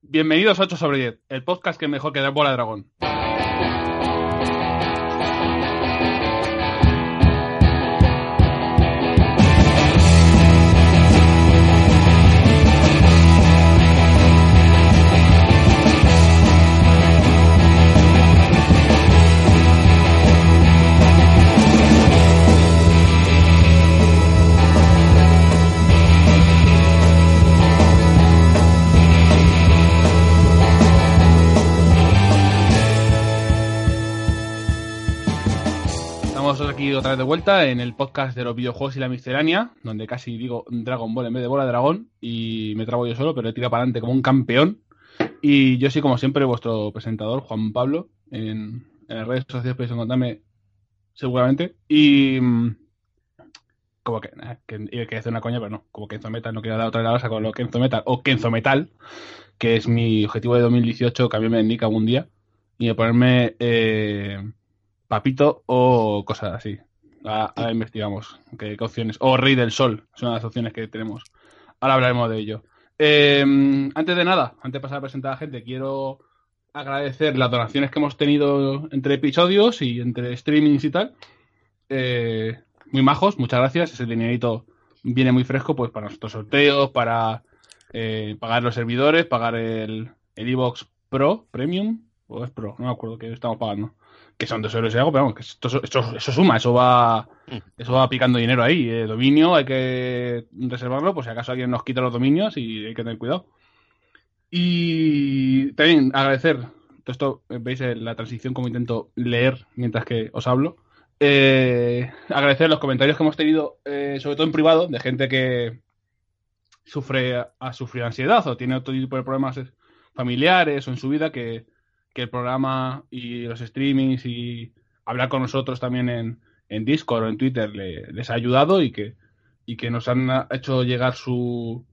Bienvenidos a 8 sobre 10, el podcast que mejor que dar bola dragón. Otra vez de vuelta en el podcast de los videojuegos y la miscelánea, donde casi digo Dragon Ball en vez de bola de dragón y me trabo yo solo, pero he tirado para adelante como un campeón. Y yo soy, como siempre, vuestro presentador, Juan Pablo, en, en las redes sociales podéis encontrarme seguramente. Y. mm, Como que, eh, que a decir una coña, pero no. Como Kenzo Metal, no quiero dar otra de la con lo Kenzo Metal o Kenzo Metal, que es mi objetivo de 2018, cambiarme de nick algún día y ponerme eh, Papito o cosas así. Ahora investigamos qué, opciones. O Rey del Sol, es una de las opciones que tenemos. Ahora hablaremos de ello. Eh, antes de nada, antes de pasar a presentar a la gente, quiero agradecer las donaciones que hemos tenido entre episodios y entre streamings y tal. Eh, muy majos, muchas gracias. Ese dinerito viene muy fresco pues para nuestros sorteos, para eh, pagar los servidores, pagar el el Evox Pro Premium o es Pro, no me acuerdo que estamos pagando. Que son dos euros y algo, pero vamos, que esto, esto- eso suma, eso va, eso va picando dinero ahí. eh, dominio hay que reservarlo, por si acaso alguien nos quita los dominios y hay que tener cuidado. Y también agradecer, todo esto, eh, veis eh, la transición como intento leer mientras que os hablo. Eh, agradecer los comentarios que hemos tenido, eh, sobre todo en privado, de gente que sufre, ha sufrido ansiedad o tiene otro tipo de problemas familiares o en su vida que, que el programa y los streamings y hablar con nosotros también en, en Discord o en Twitter le- les ha ayudado y que, y que nos han hecho llegar su,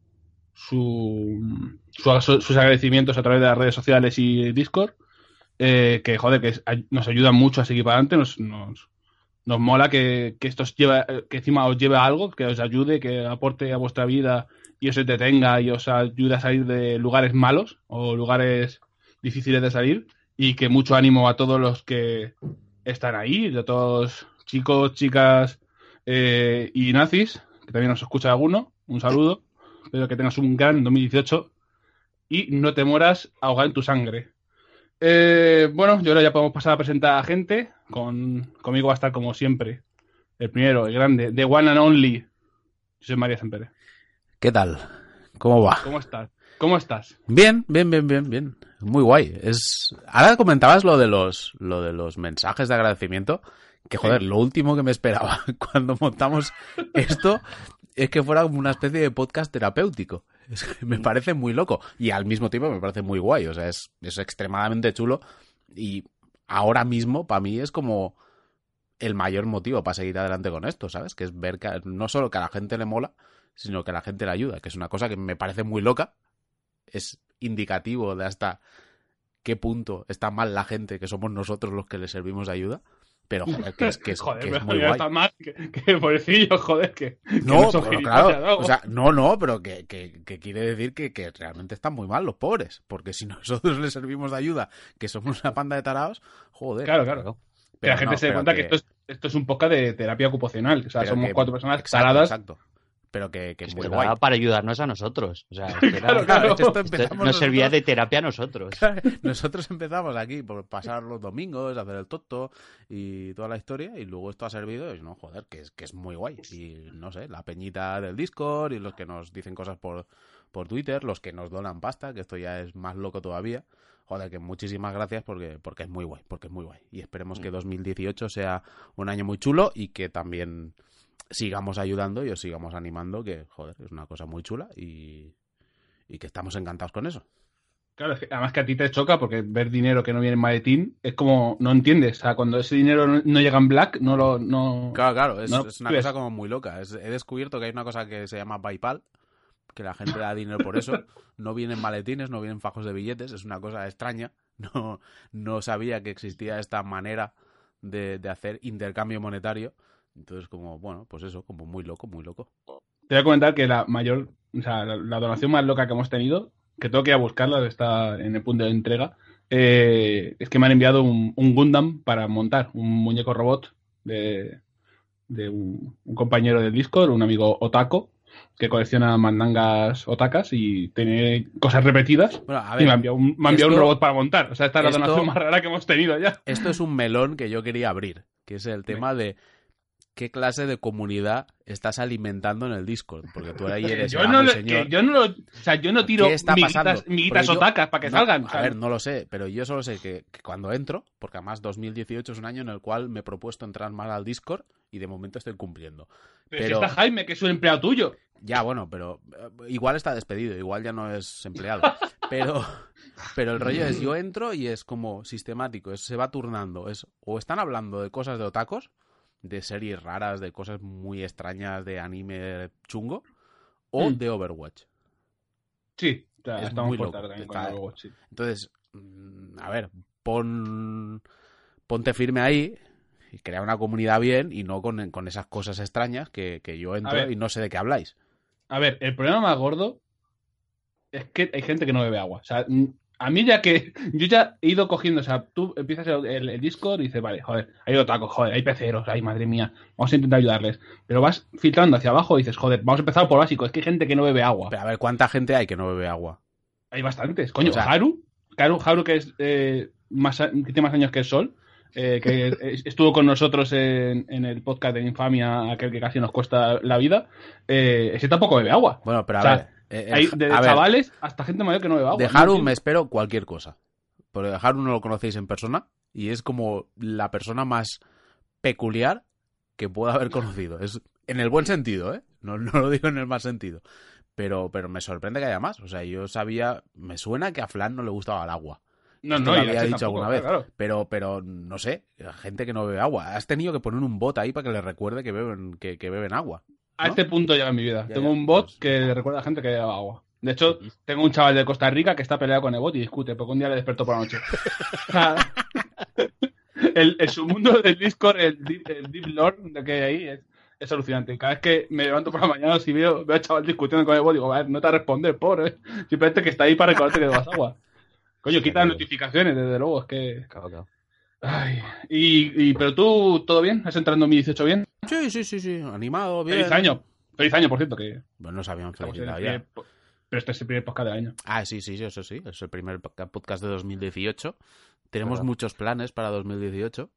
su, su- sus agradecimientos a través de las redes sociales y Discord. eh, que joder, que nos ayudan mucho a seguir para adelante, nos, nos, nos mola que, que esto os lleve, que encima os lleve a algo, que os ayude, que aporte a vuestra vida y os entretenga y os ayude a salir de lugares malos o lugares difíciles de salir y que mucho ánimo a todos los que están ahí, a todos chicos, chicas eh, y nazis, que también nos escucha alguno, un saludo, espero que tengas un gran 2018 y no te mueras ahogado en tu sangre. Eh, bueno, yo ahora ya podemos pasar a presentar a gente, con, conmigo va a estar como siempre, el primero, el grande, the one and only, yo soy María Sempere. ¿Qué tal? ¿Cómo va? ¿Cómo estás? ¿Cómo estás? Bien, bien, bien, bien, bien. Muy guay. Es ahora comentabas lo de los lo de los mensajes de agradecimiento, que joder, lo último que me esperaba cuando montamos esto es que fuera como una especie de podcast terapéutico. Es que me parece muy loco y al mismo tiempo me parece muy guay, o sea, es es extremadamente chulo y ahora mismo para mí es como el mayor motivo para seguir adelante con esto, ¿sabes? Que es ver que no solo que a la gente le mola, sino que a la gente le ayuda, que es una cosa que me parece muy loca, es indicativo de hasta qué punto está mal la gente, que somos nosotros los que le servimos de ayuda, pero joder, que es, que es, joder, que es muy guay. está mal, que, que pobrecillo, joder, que... que No, son pero claro, o sea, no, no, pero que, que, que quiere decir que, que realmente están muy mal los pobres, porque si nosotros les servimos de ayuda, que somos una panda de tarados, joder. Claro, claro. que Pero la gente no, se dé cuenta que... esto, es, esto es un podcast de terapia ocupacional. O sea, somos que- cuatro personas exacto, taradas. Exacto. Pero que, que es muy guay. para ayudarnos a nosotros. O sea, es que era- Claro, claro. Esto nos servía de terapia a nosotros. Nosotros empezamos aquí por pasar los domingos, hacer el toto y toda la historia, y luego esto ha servido, y no, joder, que es, que es muy guay. Y no sé, la peñita del Discord y los que nos dicen cosas por, por Twitter, los que nos donan pasta, que esto ya es más loco todavía. Joder, que muchísimas gracias porque, porque es muy guay, porque es muy guay. Y esperemos que 2018 sea un año muy chulo y que también sigamos ayudando y os sigamos animando, que, joder, es una cosa muy chula y, y que estamos encantados con eso. Claro, es que además que a ti te choca porque ver dinero que no viene en maletín es como, no entiendes. O sea, cuando ese dinero no, no llega en black, no lo... No... Claro, claro, es, No lo es una cosa como muy loca. Es- he descubierto que hay una cosa que se llama PayPal, que la gente da dinero por eso. No vienen maletines, no vienen fajos de billetes, es una cosa extraña. No, no sabía que existía esta manera de, de hacer intercambio monetario. Entonces, como, bueno, pues eso, como muy loco, muy loco. Te voy a comentar que la mayor, o sea, la, la donación más loca que hemos tenido que tengo que ir a buscarla, está en el punto de entrega. eh, es que me han enviado un, un Gundam para montar, un muñeco robot de, de un, un compañero del Discord, un amigo Otako, que colecciona mandangas otakas y tiene cosas repetidas. Bueno, a y me ha enviado, un, me ha enviado un esto- robot para montar. O sea, esta es la esto- donación más rara que hemos tenido ya. esto es un melón que yo quería abrir, que es el tema de qué clase de comunidad estás alimentando en el Discord, porque tú ahí eres yo, no lo- señor. yo no lo, o sea, yo no tiro miguitas, otakas para que No, salgan. A ver, no lo sé, pero yo solo sé que, que cuando entro, porque además 2018 es un año en el cual me he propuesto entrar mal al Discord y de momento estoy cumpliendo. pero si pero- está Jaime, que es un empleado tuyo. Ya, bueno, pero eh, igual está despedido, igual ya no es empleado. Pero, pero el rollo es, yo entro y es como sistemático, es, se va turnando. Es, o están hablando de cosas de otacos, de series raras, de cosas muy extrañas, de anime chungo, o Mm. de Overwatch. Sí, o sea, Es estamos muy loco, tarde también con está- el Overwatch, sí. Entonces, mm, a ver, pon, ponte firme ahí y crea una comunidad bien y no con, con esas cosas extrañas que, que yo entro ver. y no sé de qué habláis. A ver, el problema más gordo es que hay gente que no bebe agua. O sea, a mí ya que yo ya he ido cogiendo, o sea, tú empiezas el, el- el Discord y dices, vale, joder, hay otacos, joder, hay peceros, ay, madre mía, vamos a intentar ayudarles. Pero vas filtrando hacia abajo y dices, joder, vamos a empezar por básico, es que hay gente que no bebe agua. Pero a ver, ¿cuánta gente hay que no bebe agua? Hay bastantes. Coño, O sea- Haru, Haru, Haru que es eh, más, que tiene más años que el Sol, eh, que es- estuvo con nosotros en, en el podcast de Infamia, aquel que casi nos cuesta la vida, eh, ese tampoco bebe agua. Bueno, pero a O sea, ver. Eh, eh, Hay ver, chavales hasta gente mayor que no bebe agua. de No Haru entiendo. me espero cualquier cosa. Pero de Haru no lo conocéis en persona y es como la persona más peculiar que pueda haber conocido. Es en el buen sentido, ¿eh? No, no lo digo en el mal sentido. Pero, pero me sorprende que haya más. O sea, yo sabía, me suena que a Flan no le gustaba el agua. No, Esto no, lo había dicho tampoco, alguna vez. claro. Pero, pero no sé, gente que no bebe agua. Has tenido que poner un bot ahí para que le recuerde que beben, que, que beben agua. A este punto llega en mi vida. Ya, tengo ya, un bot pues- que le recuerda a gente que bebe agua. De hecho, tengo un chaval de Costa Rica que está peleado con el bot y discute, porque un día le despertó por la noche. El, el submundo del Discord, el, deep- el Deep Lord de que hay ahí es, es alucinante. Cada vez que me levanto por la mañana, si veo, veo al chaval discutiendo con el bot, digo, a ver, no te responder, pobre. Simplemente que está ahí para recordarte que bebas agua. Coño, quita las notificaciones, desde luego, es que... Claro, claro. Ay, y, y- pero tú, ¿todo bien? ¿Has entrado en 2018 bien? Sí, sí, sí, sí. Animado, bien. Feliz año. Feliz año, por cierto, que Bueno, en el felicitado ya. primer Pero este es el primer podcast del año. Ah, sí, sí, sí, eso sí. Es el primer podca- podcast de 2018. Tenemos muchos planes para 2018.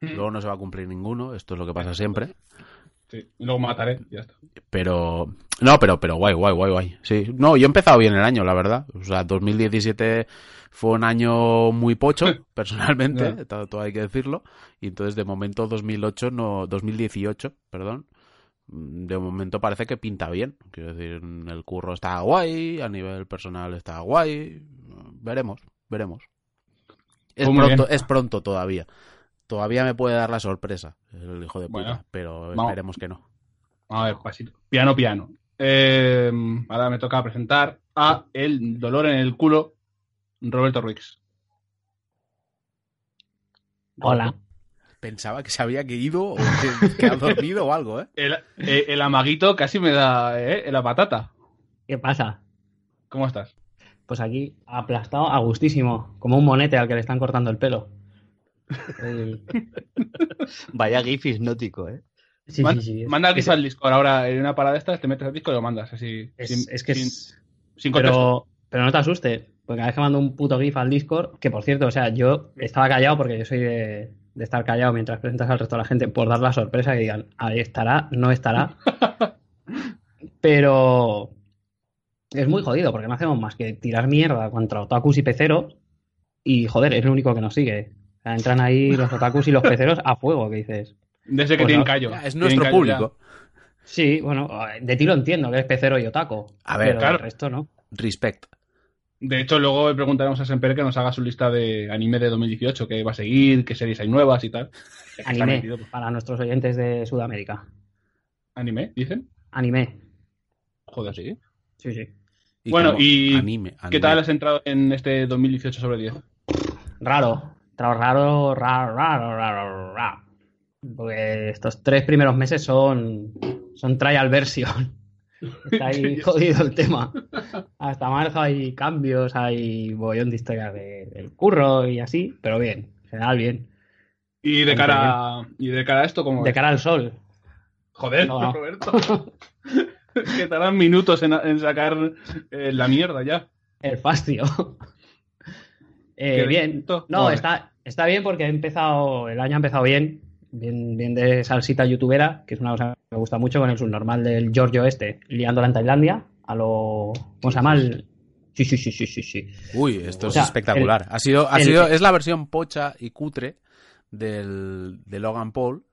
Luego no se va a cumplir ninguno. Esto es lo que pasa siempre. Sí, y luego mataré, ya está. Pero. No, pero, pero guay, guay, guay, guay. Sí. No, yo he empezado bien el año, la verdad. O sea, 2017 fue un año muy pocho, personalmente. Todo, todo hay que decirlo. Y entonces, de momento, 2008, no. 2018, perdón. De momento parece que pinta bien. Quiero decir, el curro está guay, a nivel personal está guay. Veremos, veremos. Es Pues pronto, bien. es pronto todavía. Todavía me puede dar la sorpresa el hijo de puta, Bueno, pero vamos. esperemos que no. A ver, pasito. Piano, piano. Eh, ahora me toca presentar a el dolor en el culo, Roberto Ruiz. Hola. Pensaba que se había ido o que, que ha dormido o algo, ¿eh? El, eh, el amaguito casi me da eh, la patata. ¿Qué pasa? ¿Cómo estás? Pues aquí aplastado a gustísimo, como un monete al que le están cortando el pelo. El- Vaya gif hipnótico, ¿eh? Sí, Man- sí, sí. Manda el GIF al Discord. Ahora en una parada de estas te metes al Discord y lo mandas así. es, sin, es que sin- es... sin contexto. Pero, pero no te asustes, porque cada vez que mando un puto GIF al Discord, que por cierto, o sea, yo estaba callado porque yo soy de, de estar callado mientras presentas al resto de la gente por dar la sorpresa que digan, ahí estará, no estará. pero es muy jodido porque no hacemos más que tirar mierda contra otakus y peceros y joder, es lo único que nos sigue. Entran ahí los otakus y los peceros a fuego, que dices. Desde que pues tienen no. callo. Ya, es nuestro callo ya. público. Sí, bueno, de ti lo entiendo, que es pecero y otaku. A ver, pero claro. el resto no. Respect. De hecho, luego le preguntaremos a Semper que nos haga su lista de anime de 2018, que va a seguir, qué series hay nuevas y tal. Anime, metido, pues. para nuestros oyentes de Sudamérica. ¿Anime? ¿Dicen? Anime. Joder, sí. Sí, sí. Y Bueno, y anime, ¿Qué tal has entrado en este 2018 sobre 10? Raro. Raro, raro, raro, raro, raro, raro. Porque estos tres primeros meses son, son trial version. Está ahí jodido el tema. Hasta marzo hay cambios, hay bollón de historias de- del curro y así, pero bien, en general bien. Y de cara y de cara a esto, como De cara al sol. Joder, No, no. Roberto. que tardan minutos en, en sacar eh, la mierda ya. El fascio. Eh, Qué bien. No, está, está bien porque ha empezado, el año ha empezado bien, bien, bien de salsita youtubera, que es una cosa que me gusta mucho con el subnormal del Giorgio este, liándola en Tailandia, a lo... ¿Cómo se llama? El- Sí, sí, sí, sí, sí, sí. Uy, esto O es sea, espectacular. ha sido, ha el- sido, es la versión pocha y cutre del, de Logan Paul,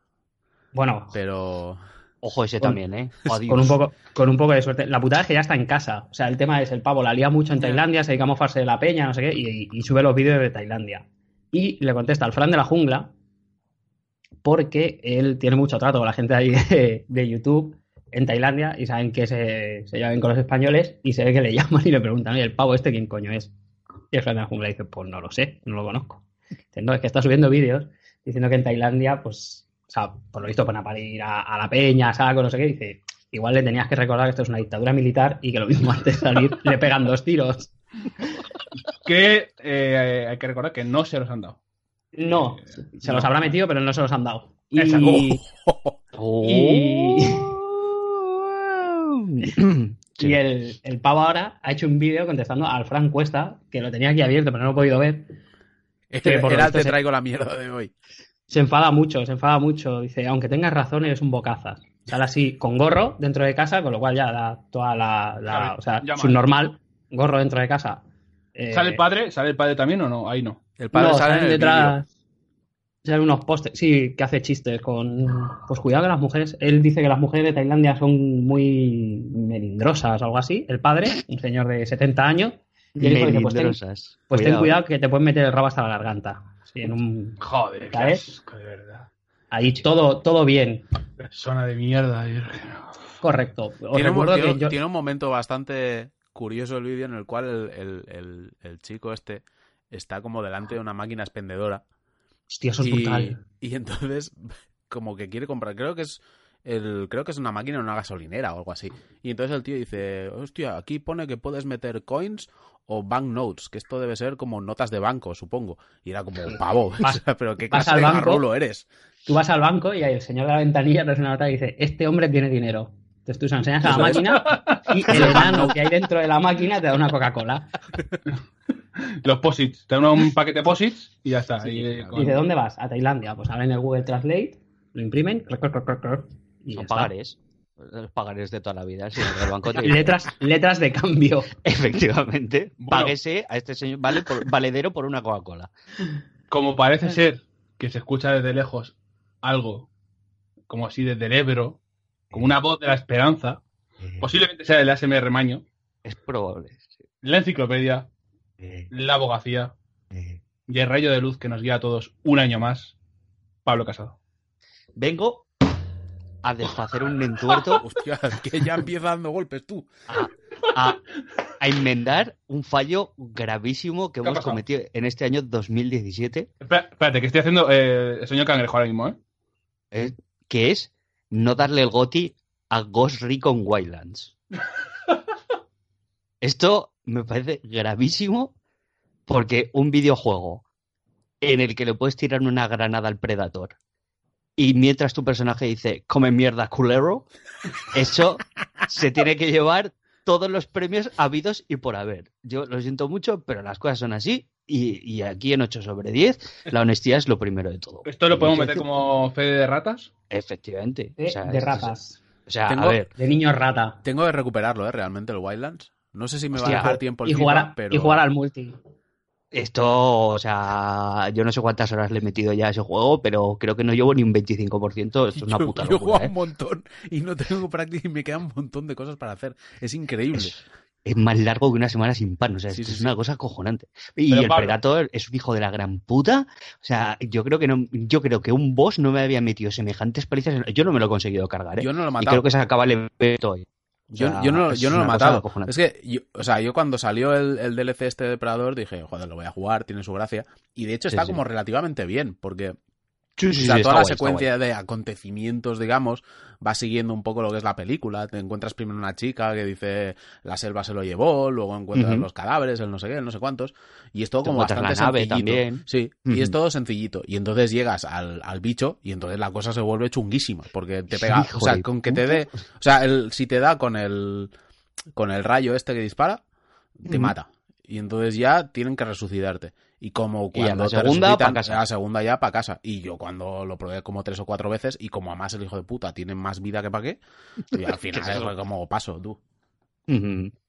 Bueno, pero Ojo ese Con- también, ¿eh? Adiós. con un, poco, con un poco de suerte. La putada es que ya está en casa. O sea, el tema es el pavo la lía mucho en. Tailandia, se dedica a mofarse de la peña, no sé qué, y, y sube los vídeos de Tailandia. Y le contesta al Fran de la jungla porque él tiene mucho trato con la gente ahí de, de YouTube en Tailandia y saben que se, se llevan con los españoles y se ve que le llaman y le preguntan, oye, el pavo este quién coño es. Y el Fran de la jungla dice, pues no lo sé, no lo conozco. Dice, no, es que está subiendo vídeos diciendo que en Tailandia, pues, o sea, por lo visto van a parir a, a la peña, a saco, no sé qué, dice, igual le tenías que recordar que esto es una dictadura militar y que lo mismo antes de salir le pegan dos tiros. Que eh, hay que recordar que no se los han dado. No, se los habrá metido, pero no se los han dado. Y, Oh. y- Sí. y el, el pavo ahora ha hecho un vídeo contestando al Fran Cuesta, que lo tenía aquí abierto, pero no lo he podido ver. Que por era te se- traigo la mierda de hoy. Se enfada mucho, se enfada mucho. Dice, aunque tengas razón, eres un bocazas. Sale así, con gorro dentro de casa, con lo cual ya da toda la. o sea, ya su mal. normal, gorro dentro de casa. Eh, ¿Sale el padre? ¿Sale el padre también o no? Ahí no. El padre no, sale en salen el detrás. Salen unos postes. Sí, que hace chistes con. Pues cuidado que las mujeres. Él dice que las mujeres de Tailandia son muy melindrosas o algo así. El padre, un señor de 70 años. Y hijo dice: Pues ten, pues ten Cuidado. cuidado que te pueden meter el rabo hasta la garganta. Sí, en un. Joder, qué ¿Sabes? asco, de verdad. Ahí todo, todo bien. Persona de mierda. Virgen. Correcto. Tiene un, recuerdo tiene- que yo- tiene un momento bastante curioso el vídeo en el cual el, el- el- el chico este está como delante de una máquina expendedora Hostia, eso es y, brutal. y entonces como que quiere comprar, creo que es el, creo que es una máquina en una gasolinera o algo así. Y entonces el tío dice, hostia, aquí pone que puedes meter coins o banknotes, que esto debe ser como notas de banco, supongo. Y era como, pavo, Vas- pero qué vas clase al de banco, eres. Tú vas al banco y ahí el señor de la ventanilla te hace una nota y dice, este hombre tiene dinero. Entonces tú se enseñas a la máquina y el enano que hay dentro de la máquina te da una Coca-Cola. Los posits. Te dan un paquete de posits y ya está. Sí, Y, dice, ¿dónde vas? A Tailandia. Pues abren el Google Translate, lo imprimen, y ya Son está. Los pagarés de toda la vida. Del banco te Letras, letras de cambio. Efectivamente. Bueno. Páguese a este señor vale por- valedero por una Coca-Cola. Como parece ser que se escucha desde lejos algo, como así desde el Ebro, como una voz de la esperanza, posiblemente sea el ASMR Maño, Es probable. sí. la enciclopedia, la abogacía y el rayo de luz que nos guía a todos un año más, Pablo Casado. Vengo a deshacer un entuerto, Hostia, que ya empieza dando golpes tú. a, a enmendar un fallo gravísimo que ¿Qué ha hemos cometido en este año 2017, Espera- Espérate, que estoy haciendo eh, el señor Cangrejo ahora mismo, ¿eh? eh, que es no darle el goti a Ghost Recon Wildlands. Esto me parece gravísimo porque un videojuego en el que le puedes tirar una granada al Predator y mientras tu personaje dice come mierda culero, eso se tiene que llevar todos los premios habidos y por haber. Yo lo siento mucho, pero las cosas son así y, y aquí en 8 sobre 10 la honestidad es lo primero de todo. ¿Esto lo podemos meter como fe de ratas? Efectivamente. De, O sea, de es- ratas. O sea, Tengo- a ver, De niños rata. Tengo que recuperarlo, ¿eh? Realmente, el Wildlands. No sé si me va a dejar tiempo el Y jugar, a- pero... y jugar al multi. Esto, o sea, yo no sé cuántas horas le he metido ya a ese juego, pero creo que no llevo ni un 25%. Esto es una yo, puta yo he jugado locura, un ¿eh? montón y no tengo práctica y me queda un montón de cosas para hacer. Es increíble. Es, es más largo que una semana sin pan, o sea, Sí, esto sí, es sí. una cosa acojonante. Y Pero, el Pablo- Predator es un hijo de la gran puta. O sea, yo creo que no, yo creo que un boss no me había metido semejantes palizas. Yo no me lo he conseguido cargar, ¿eh? Yo no lo he y matado. creo que se acaba el evento hoy. O Yo, sea, yo no, es yo no lo he matado. Es que, yo, o sea, yo cuando salió el, el DLC este de Depredador dije, joder, lo voy a jugar, tiene su gracia. Y de hecho está sí. como relativamente bien, porque Sí, O sea, sí, toda la guay, secuencia de acontecimientos, digamos, va siguiendo un poco lo que es la película. Te encuentras primero una chica que dice la selva se lo llevó, luego encuentras los cadáveres, el no sé qué, el no sé cuántos. Y es todo Te como bastante la nave sencillito. también. Sí, y es todo sencillito. Y entonces llegas al, al bicho y entonces la cosa se vuelve chunguísima. Porque te pega, o sea, con que te dé, o sea, el, si te da con el, con el rayo este que dispara, te mata. Y entonces ya tienen que resucitarte. Y como Y a la cuando te segunda, casa. a la segunda ya para casa. Y yo cuando lo probé como tres o cuatro veces, y como además el hijo de puta tiene más vida que para qué, y al final ¿Qué es como paso, tú.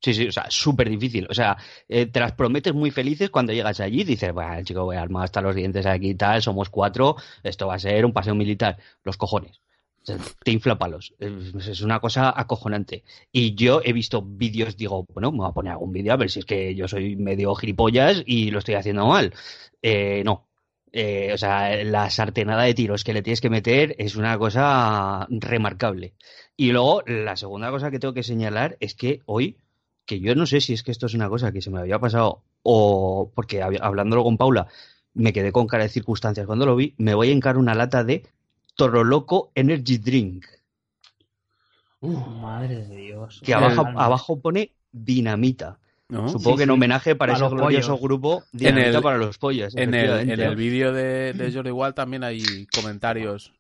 Sí, sí, o sea, súper difícil. O sea, eh, te las prometes muy felices cuando llegas allí. Dices, bueno, chico, voy armado hasta los dientes aquí y tal, somos cuatro, esto va a ser un paseo militar. Los cojones. Te infla palos. Es una cosa acojonante. Y yo he visto vídeos, digo, bueno, me voy a poner algún vídeo a ver si es que yo soy medio gilipollas y lo estoy haciendo mal. Eh, no. Eh, o sea, la sartenada de tiros que le tienes que meter es una cosa remarcable. Y luego, la segunda cosa que tengo que señalar es que hoy, que yo no sé si es que esto es una cosa que se me había pasado o porque hab- hablándolo con Paula me quedé con cara de circunstancias cuando lo vi, me voy a encar una lata de Toro Loco Energy Drink, Madre de Dios. que abajo, abajo pone dinamita. ¿no? Supongo Sí, que en homenaje para, Para ese los glorioso grupo dinamita En el- para los pollos. En el, en el vídeo de, de Jordi Wild también hay comentarios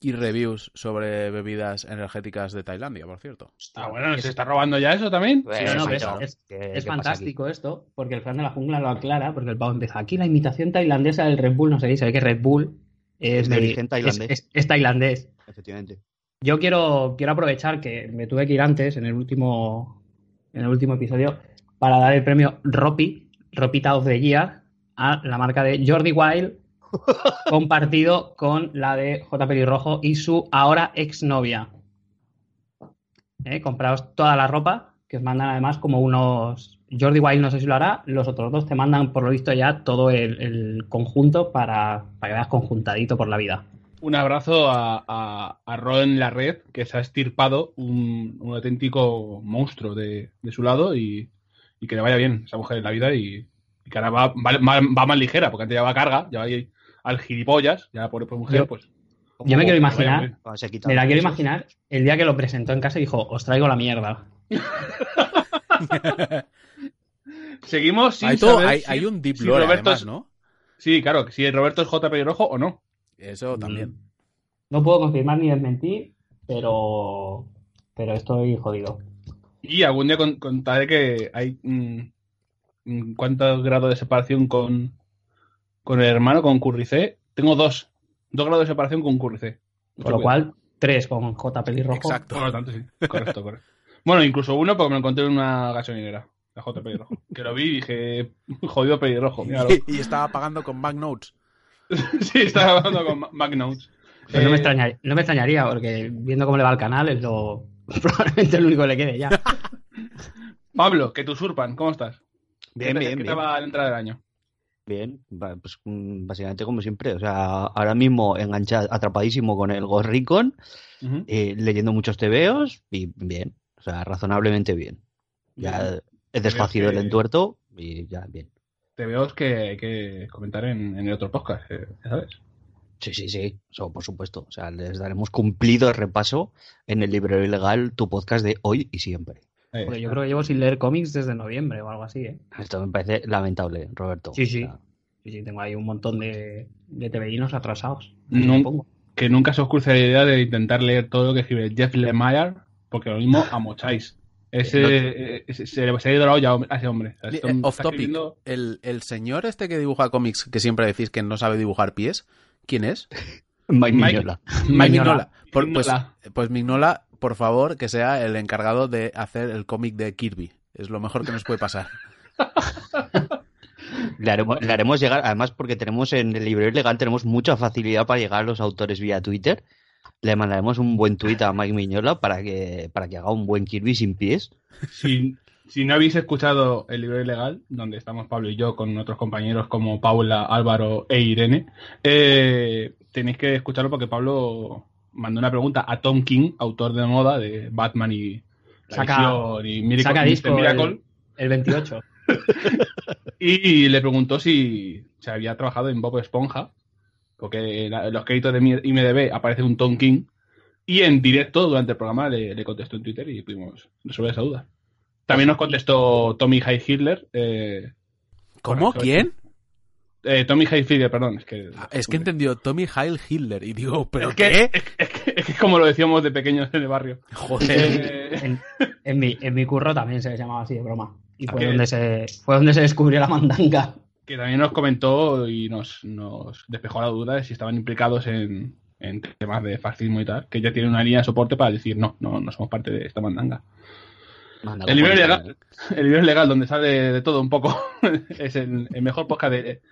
y reviews sobre bebidas energéticas de Tailandia, por cierto. Ah, bueno, ¿se está robando ya eso también? Pues, Sí, no, no, macho, pero es- ¿qué- Es qué pasa aquí? fantástico esto, porque el Fran de la jungla lo aclara, porque el pavo empieza aquí la imitación tailandesa del Red Bull, no se ve que Red Bull es, de origen tailandés. Es, es- es tailandés. Efectivamente. Yo quiero, quiero aprovechar que me tuve que ir antes, en el último, en el último episodio, para dar el premio Ropi, Ropita of the Year, a la marca de Jordi Wild, compartido con la de J. Pelirrojo y su ahora exnovia. ¿Eh? Compraos toda la ropa, que os mandan además como unos... Jordi Wild no sé si lo hará, los otros dos te mandan por lo visto ya todo el, el conjunto para, para que veas conjuntadito por la vida. Un abrazo a, a, a Ron La Red, que se ha estirpado un, un auténtico monstruo de, de su lado y, y que le vaya bien esa mujer en la vida y, y que ahora va, va, va- va más ligera, porque antes ya va carga, ya va ahí al gilipollas, ya por, por mujer, Yo- pues. Yo me quiero imaginar Me la quiero imaginar el día que lo presentó en casa y dijo, os traigo la mierda. Seguimos sin hay, todo- saber hay, si- hay un deep si lore, Roberto además, es- ¿no? Sí, claro, si Roberto es J. Pelirrojo o no. Eso también. Mm. No puedo confirmar ni desmentir, pero, pero estoy jodido. Y algún día con- contaré que hay mm, mm, cuántos grados de separación con, con el hermano, con Curricé. Tengo dos. Dos grados de separación con Curricé. Por lo cual, tres con J. Pelirrojo. Exacto. Por lo tanto, sí. Correcto, correcto. Bueno, incluso uno porque me lo encontré en una gasolinera. La J pelirrojo. Que lo vi y dije, jodido pelirrojo. Y, y estaba pagando con banknotes. sí, estaba hablando con Banknotes. Pero no, me Eh, extrañaría, no me extrañaría, porque viendo cómo le va el canal, es lo probablemente el único que le quede ya. Pablo, que te usurpan, ¿cómo estás? Bien, ¿Qué, bien, ¿Qué bien. te va a la entrada del año? Bien, pues mm, básicamente como siempre. O sea, ahora mismo enganchado, atrapadísimo con el Ghost Recon, eh, leyendo muchos TVOs y bien. O sea, razonablemente bien. Ya desfacido que- el entuerto y ya bien. Te veo que hay que comentar en, en el otro podcast, eh, ¿sabes? Sí, sí, sí, eso por supuesto. O sea, les daremos cumplido el repaso en el librero ilegal, tu podcast de hoy y siempre. Porque yo creo que llevo sin leer cómics desde noviembre o algo así, ¿eh? Esto me parece lamentable, Roberto. Sí, sí. O sea, Sí, sí, tengo ahí un montón de, de TVInos atrasados. No. Que nunca se os cruce la idea de intentar leer todo lo que escribe Jeff Lemire, porque lo mismo amocháis. Ese, eh, se, le- se ha ido la olla a ese hombre. O sea, esto Eh, off topic. escribiendo- El, el señor este que dibuja cómics, que siempre decís que no sabe dibujar pies, ¿quién es? Mike Mignola. Mike Mignola. Por- pues, Mignola. pues Mignola, por favor, que sea el encargado de hacer el cómic de Kirby. Es lo mejor que nos puede pasar. Le haremos, le haremos llegar, además porque tenemos en el librero ilegal tenemos mucha facilidad para llegar a los autores vía Twitter. Le mandaremos un buen tuit a Mike Miñola para que, para que haga un buen Kirby sin pies. Si, si no habéis escuchado el libro ilegal, donde estamos Pablo y yo con otros compañeros como Paula, Álvaro e Irene, eh, tenéis que escucharlo porque Pablo mandó una pregunta a Tom King, autor de moda de Batman y Saca- y Miracle, saca disco el- El 28. y le preguntó si se había trabajado en Bob Esponja porque en los créditos de mi- IMDB aparece un Tom King y en directo durante el programa le, le contestó en Twitter y pudimos resolver esa duda. También nos contestó Tommy High Hitler. Eh, ¿Cómo? ¿Quién? eh, Tommy High Hitler, perdón. Es que, Ah, Es que entendió Tommy Heil Hitler y digo, ¿pero es que, qué? Es, que- es que- es que como lo decíamos de pequeños en el barrio. Joder. Eh, En, en mi, en mi curro también se les llamaba así de broma. Y ¿A fue donde, se, fue donde se descubrió la mandanga. Que también nos comentó y nos, nos despejó la duda de si estaban implicados en, en temas de fascismo y tal, que ya tiene una línea de soporte para decir no, no, no somos parte de esta mandanga. Manda El libro legal, el libro legal donde sale de todo un poco es el, el mejor podcast de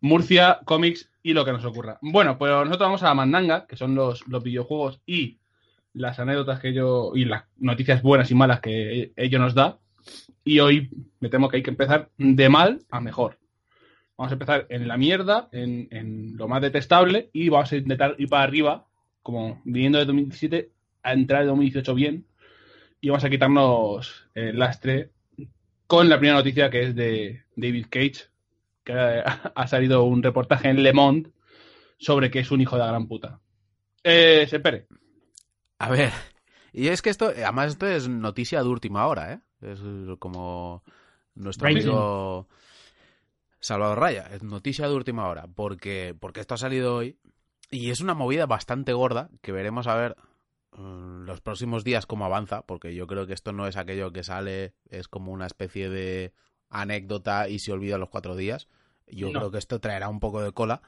Murcia, cómics y lo que nos ocurra. Bueno, pues nosotros vamos a la mandanga, que son los, los videojuegos y las anécdotas que yo y las noticias buenas y malas que ello nos da. Y hoy me temo que hay que empezar de mal a mejor. Vamos a empezar en la mierda, en, en lo más detestable, y vamos a intentar ir para arriba, como viniendo de 2017, a entrar de 2018 bien, y vamos a quitarnos el lastre con la primera noticia que es de David Cage, que ha ha salido un reportaje en Le Monde sobre que es un hijo de la gran puta. Eh, Sepere, A ver, y es que esto, además esto es noticia de última hora, ¿eh? Es como nuestro Breaking. amigo Salvador Raya, es noticia de última hora, porque, porque esto ha salido hoy y es una movida bastante gorda que veremos a ver mm, los próximos días cómo avanza, porque yo creo que esto no es aquello que sale, es como una especie de anécdota y se olvida los cuatro días. Yo No. creo que esto traerá un poco de cola.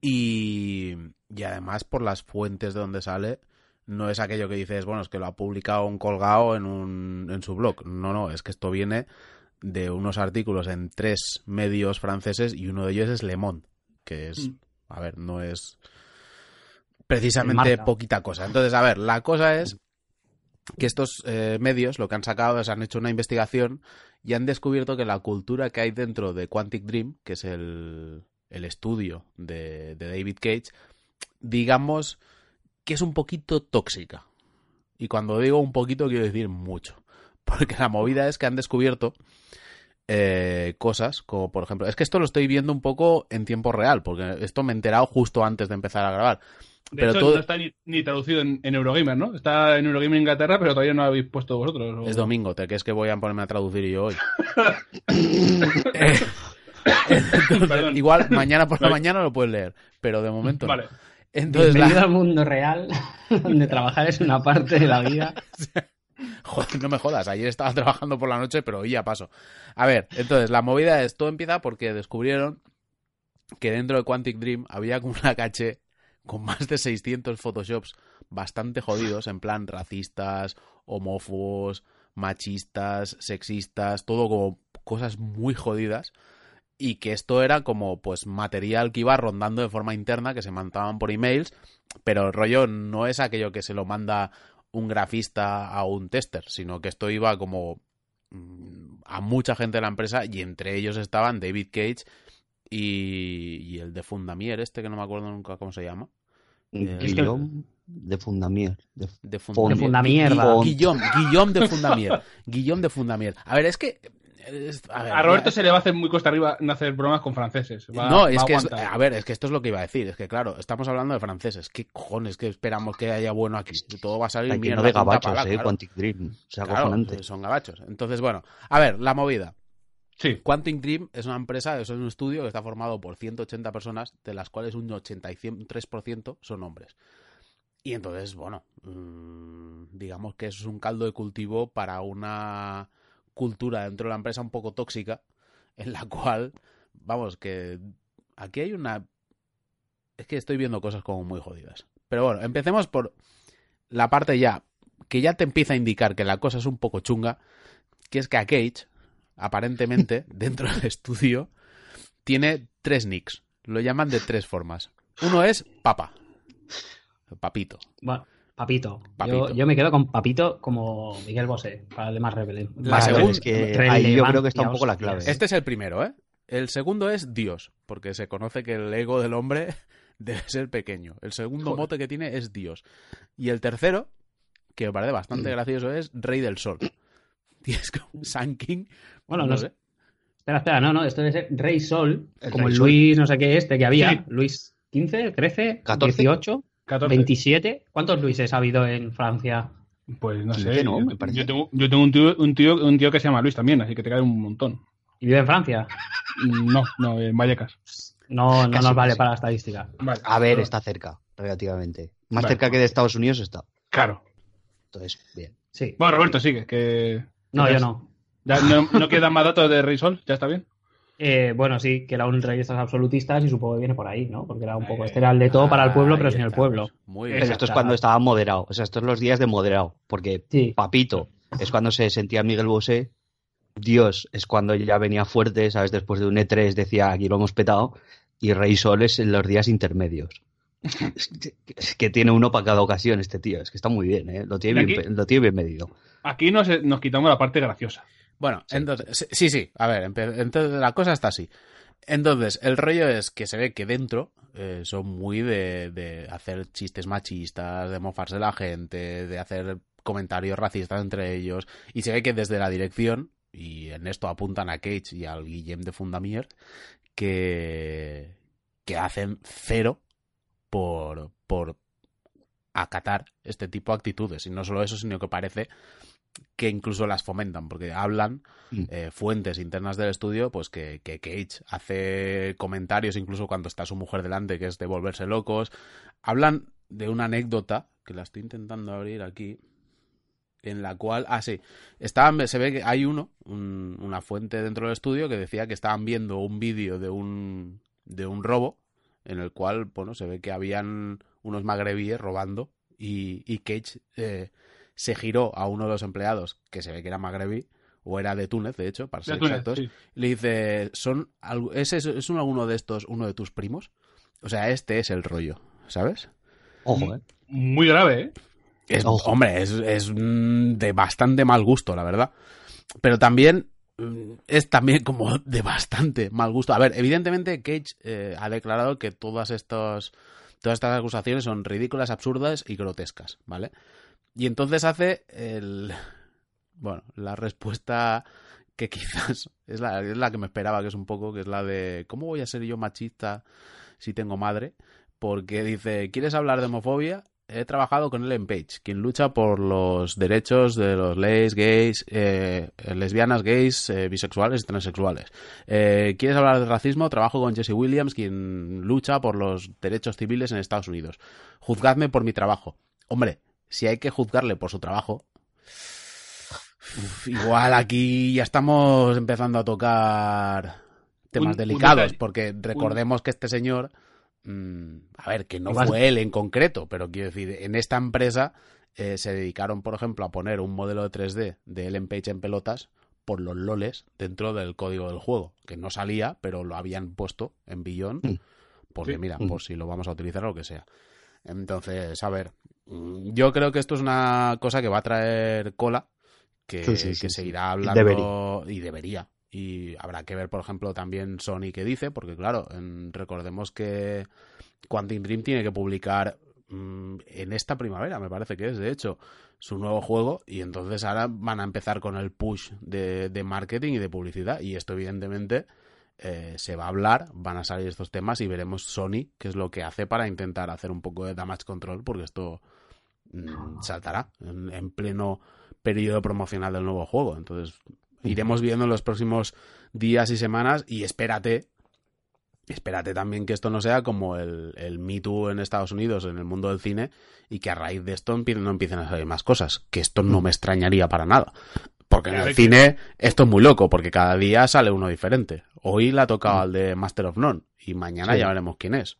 Y, y además, por las fuentes de donde sale, no es aquello que dices, bueno, es que lo ha publicado un colgado en, un, en su blog. No, no, es que esto viene de unos artículos en tres medios franceses y uno de ellos es Le Monde, que es, Mm. a ver, no es precisamente poquita cosa. Entonces, a ver, la cosa es que estos eh, medios lo que han sacado es han hecho una investigación y han descubierto que la cultura que hay dentro de Quantic Dream, que es el, el estudio de, de David Cage, digamos que es un poquito tóxica. Y cuando digo un poquito quiero decir mucho. Porque la movida es que han descubierto eh, cosas como por ejemplo, es que esto lo estoy viendo un poco en tiempo real, porque esto me he enterado justo antes de empezar a grabar. de Pero hecho, todo- no está ni, ni traducido en, en Eurogamer, ¿no? Está en Eurogamer Inglaterra, pero todavía no lo habéis puesto vosotros. o- Es domingo, te crees que voy a ponerme a traducir yo hoy. Eh, entonces, igual mañana por la mañana lo puedes leer, pero de momento no. Vale. Entonces, Bienvenido la- al mundo real, donde trabajar es una parte de la vida. Joder, no me jodas, ayer estaba trabajando por la noche, pero hoy ya paso. A ver, entonces, la movida es, todo empieza porque descubrieron que dentro de Quantic Dream había como una caché con más de 600 photoshops bastante jodidos, en plan racistas, homófobos, machistas, sexistas, todo como cosas muy jodidas. Y que esto era como pues material que iba rondando de forma interna, que se mandaban por emails, pero el rollo no es aquello que se lo manda un grafista a un tester, sino que esto iba como mm, a mucha gente de la empresa y entre ellos estaban David Cage y, y el de Fundamier, este que no me acuerdo nunca cómo se llama. Eh, Guillaume de Fundamier. De... De Fond- Fundamierda. Gui- Guillaume, Guillaume de Fundamier. Guillaume de Fundamier. A ver, es que... a, ver, A Roberto ya- se le va a hacer muy costa arriba no hacer bromas con franceses. Va- no, es que es- a ver, es que esto es lo que iba a decir. Es que claro, estamos hablando de franceses. ¿Qué cojones que esperamos que haya bueno aquí? Todo va a salir mierda. no de gabachos, eh, claro. Quantic Dream. O sea, Claro, acojonante. son gabachos. Entonces, bueno, a ver, la movida. Sí. Quantic Dream es una empresa, es un estudio que está formado por 180 personas, de las cuales un 83% son hombres. Y entonces, bueno, mm, digamos que eso es un caldo de cultivo para una cultura dentro de la empresa un poco tóxica, en la cual, vamos, que aquí hay una... Es que estoy viendo cosas como muy jodidas. Pero bueno, empecemos por la parte ya, que ya te empieza a indicar que la cosa es un poco chunga, que es que a Cage, aparentemente, dentro del estudio, tiene tres nicks. Lo llaman de tres formas. Uno es Papa. Papito. Bueno, Papito. Papito. Yo, yo me quedo con Papito como Miguel Bosé, para el de más rebelde. La Vale, segunda- es que Relevancia, ahí yo creo que está un poco la clave. Este es el primero, ¿eh? El segundo es Dios, porque se conoce que el ego del hombre debe ser pequeño. El segundo Joder. mote que tiene es Dios. Y el tercero, que me parece bastante gracioso, es Rey del Sol. Y es como Sun King. Bueno, no no sé. Espera, espera, no, no, esto debe ser Rey Sol, El como Rey el Sol. Luis no sé qué este que había, Sí. Luis 15, 13, 14. 18, 14. 27. ¿Cuántos Luises ha habido en Francia? Pues no 15, sé. ¿no? yo, Me parece. yo tengo, yo tengo un, tío, un, tío, un tío que se llama Luis también, así que te cae un montón. ¿Y vive en Francia? No, no, en Vallecas. No, no Casi, nos vale casi. para la estadística. Vale. A ver, Pero- está cerca, relativamente. Más Vale. cerca que de Estados Unidos está. Claro. Entonces, bien. Sí. Bueno, Roberto, sigue. Que... No, yo ya- no. ya no, no quedan más datos de Rey Sol, ¿ya está bien? Eh, bueno, sí, que era un rey de estos absolutistas y supongo que viene por ahí, ¿no? Porque era un poco, este era el de todo para el pueblo, pero sin el pueblo. Muy Pero bien. Pero esto es cuando estaba moderado. O sea, estos son los días de moderado. Porque Sí. Papito es cuando se sentía Miguel Bosé. Dios es cuando ya venía fuerte, ¿sabes? Después de un E3 decía aquí lo hemos petado. Y Rey Sol es en los días intermedios. Es que tiene uno para cada ocasión este tío. Es que está muy bien, ¿eh? Lo tiene, bien, lo tiene bien medido. Aquí nos, nos quitamos la parte graciosa. Bueno, entonces, sí, sí, a ver, entonces la cosa está así. Entonces, el rollo es que se ve que dentro eh, son muy de, de hacer chistes machistas, de mofarse de la gente, de hacer comentarios racistas entre ellos, y se ve que desde la dirección, y en esto apuntan a Cage y al Guillem de Fundamier, que, que hacen cero por, por acatar este tipo de actitudes. Y no solo eso, sino que parece que incluso las fomentan, porque hablan Mm. eh, fuentes internas del estudio, pues que, que Cage hace comentarios incluso cuando está su mujer delante, que es de volverse locos. Hablan de una anécdota, que la estoy intentando abrir aquí, en la cual, ah, sí, estaban, se ve que hay uno, un- una fuente dentro del estudio, que decía que estaban viendo un vídeo de un, de un robo, en el cual, bueno, se ve que habían unos magrebíes robando, y, y Cage eh, se giró a uno de los empleados, que se ve que era magrebí, o era de Túnez, de hecho, para De ser Túnez, exactos, sí. le dice, ¿son ¿es, es, es uno- alguno de estos, uno de tus primos? O sea, este es el rollo, ¿sabes? Ojo, ¿eh? Muy grave, ¿eh? Es, Ojo. hombre, es, es mm, de bastante mal gusto, la verdad. Pero también mm, es también como de bastante mal gusto. A ver, evidentemente Cage eh, ha declarado que todas estos, todas estas acusaciones son ridículas, absurdas y grotescas, ¿vale? Y entonces hace el... Bueno, la respuesta que quizás es la, es la que me esperaba, que es un poco, que es la de ¿cómo voy a ser yo machista si tengo madre? Porque dice, ¿quieres hablar de homofobia? He trabajado con Ellen Page, quien lucha por los derechos de los gays, eh, lesbianas, gays, eh, bisexuales y transexuales. Eh, ¿Quieres hablar de racismo? Trabajo con Jesse Williams, quien lucha por los derechos civiles en Estados Unidos. Juzgadme por mi trabajo. Hombre, si hay que juzgarle por su trabajo, uf, igual aquí ya estamos empezando a tocar temas Un- delicados, porque recordemos que este señor, mm, a ver, que no Igual- fue él en concreto, pero quiero decir, en esta empresa eh, se dedicaron, por ejemplo, a poner un modelo de 3D de Ellen Page en pelotas por los loles dentro del código del juego, que no salía, pero lo habían puesto en billón, Mm. porque Sí. mira, Mm. por si lo vamos a utilizar o lo que sea. Entonces, a ver, yo creo que esto es una cosa que va a traer cola, que, Sí, sí, sí, que se sí. irá hablando Debería. y debería. Y habrá que ver, por ejemplo, también Sony qué dice, porque claro, en- recordemos que Quantum Dream tiene que publicar mm, en esta primavera, me parece que es, de hecho, su nuevo juego y entonces ahora van a empezar con el push de, de marketing y de publicidad y esto evidentemente eh, se va a hablar, van a salir estos temas y veremos Sony qué es lo que hace para intentar hacer un poco de damage control porque esto mm, saltará en, en pleno periodo promocional del nuevo juego. Entonces iremos viendo en los próximos días y semanas y espérate, espérate también que esto no sea como el, el Me Too en Estados Unidos, en el mundo del cine, y que a raíz de esto no empiecen a salir más cosas, que esto no me extrañaría para nada. Porque en el cine esto es muy loco, porque cada día sale uno diferente. Hoy le ha tocado al de Master of None, y mañana Sí. ya veremos quién es.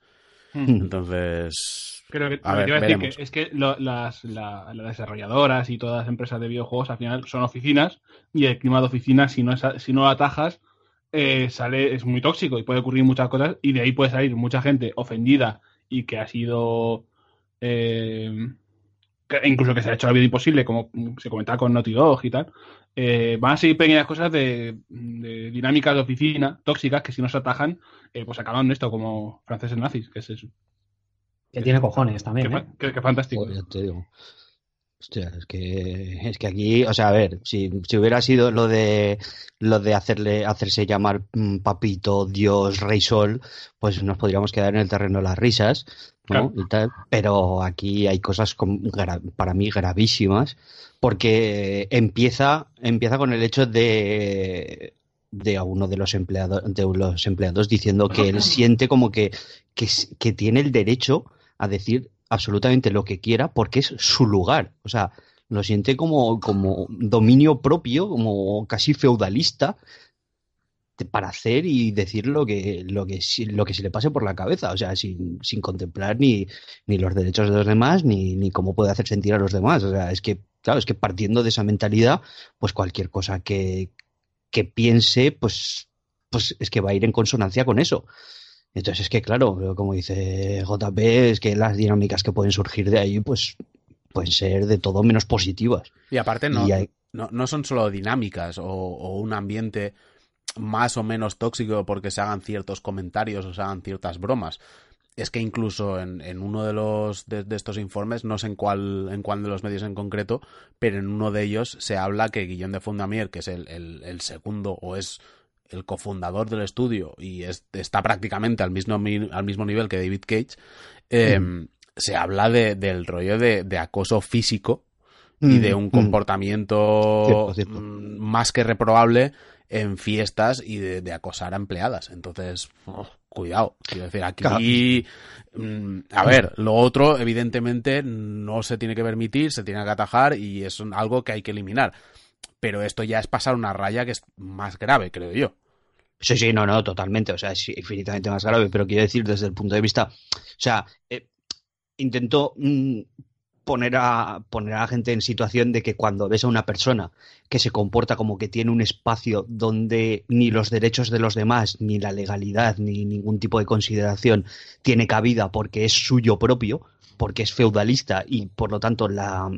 Mm. Entonces... Creo que, A que ver, iba a decir que es que lo- las, la- las desarrolladoras y todas las empresas de videojuegos al final son oficinas y el clima de oficina, si no, es- si no lo atajas, eh, sale, es muy tóxico y puede ocurrir muchas cosas y de ahí puede salir mucha gente ofendida y que ha sido eh, que- incluso que se ha hecho la vida imposible, como se comentaba con Naughty Dog y tal. Eh, van a seguir pequeñas cosas de, de dinámicas de oficina tóxicas que si no se atajan, pues acaban esto como franceses nazis, que es eso. Que tiene cojones también, Qué, ¿eh? fa- qué- qué fantástico. Joder, ya te digo. Hostia, es que, es que aquí, o sea, a ver, si, si hubiera sido lo de lo de hacerle, hacerse llamar mm, papito, Dios, Rey Sol, pues nos podríamos quedar en el terreno de las risas, ¿no? Claro. Y tal. Pero aquí hay cosas con- para mí gravísimas, porque empieza, empieza con el hecho de de a uno de los empleados de los empleados diciendo que él siente como que, que tiene el derecho a decir absolutamente lo que quiera porque es su lugar. O sea, lo siente como, como dominio propio, como casi feudalista para hacer y decir lo que, lo que, lo que se le pase por la cabeza, o sea, sin, sin contemplar ni, ni los derechos de los demás, ni, ni cómo puede hacer sentir a los demás. O sea, es que, claro, es que partiendo de esa mentalidad, pues cualquier cosa que, que piense, pues, pues es que va a ir en consonancia con eso. Entonces es que, claro, como dice JP, es que las dinámicas que pueden surgir de ahí, pues pueden ser de todo menos positivas. Y aparte no, Y hay- no, no son solo dinámicas o, o un ambiente más o menos tóxico porque se hagan ciertos comentarios o se hagan ciertas bromas. Es que incluso en, en uno de los de, de estos informes, no sé en cuál, en cuál de los medios en concreto, pero en uno de ellos se habla que Guillaume de Fundamier, que es el, el- el segundo o es el cofundador del estudio y es- está prácticamente al mismo, mi- al mismo nivel que David Cage, eh, se habla de- del rollo de, de acoso físico y de un Mm, comportamiento Cierto, cierto. mm, más que reprobable en fiestas y de, de acosar a empleadas. Entonces, oh, cuidado. Quiero decir, aquí. mm, a ver, lo otro, evidentemente, no se tiene que permitir, se tiene que atajar y es algo que hay que eliminar. Pero esto ya es pasar una raya que es más grave, creo yo. Sí, sí, no, no, totalmente. O sea, es infinitamente más grave, pero quiero decir desde el punto de vista. O sea, eh, intento mm, poner, a, poner a la gente en situación de que cuando ves a una persona que se comporta como que tiene un espacio donde ni los derechos de los demás, ni la legalidad, ni ningún tipo de consideración tiene cabida porque es suyo propio, porque es feudalista y por lo tanto la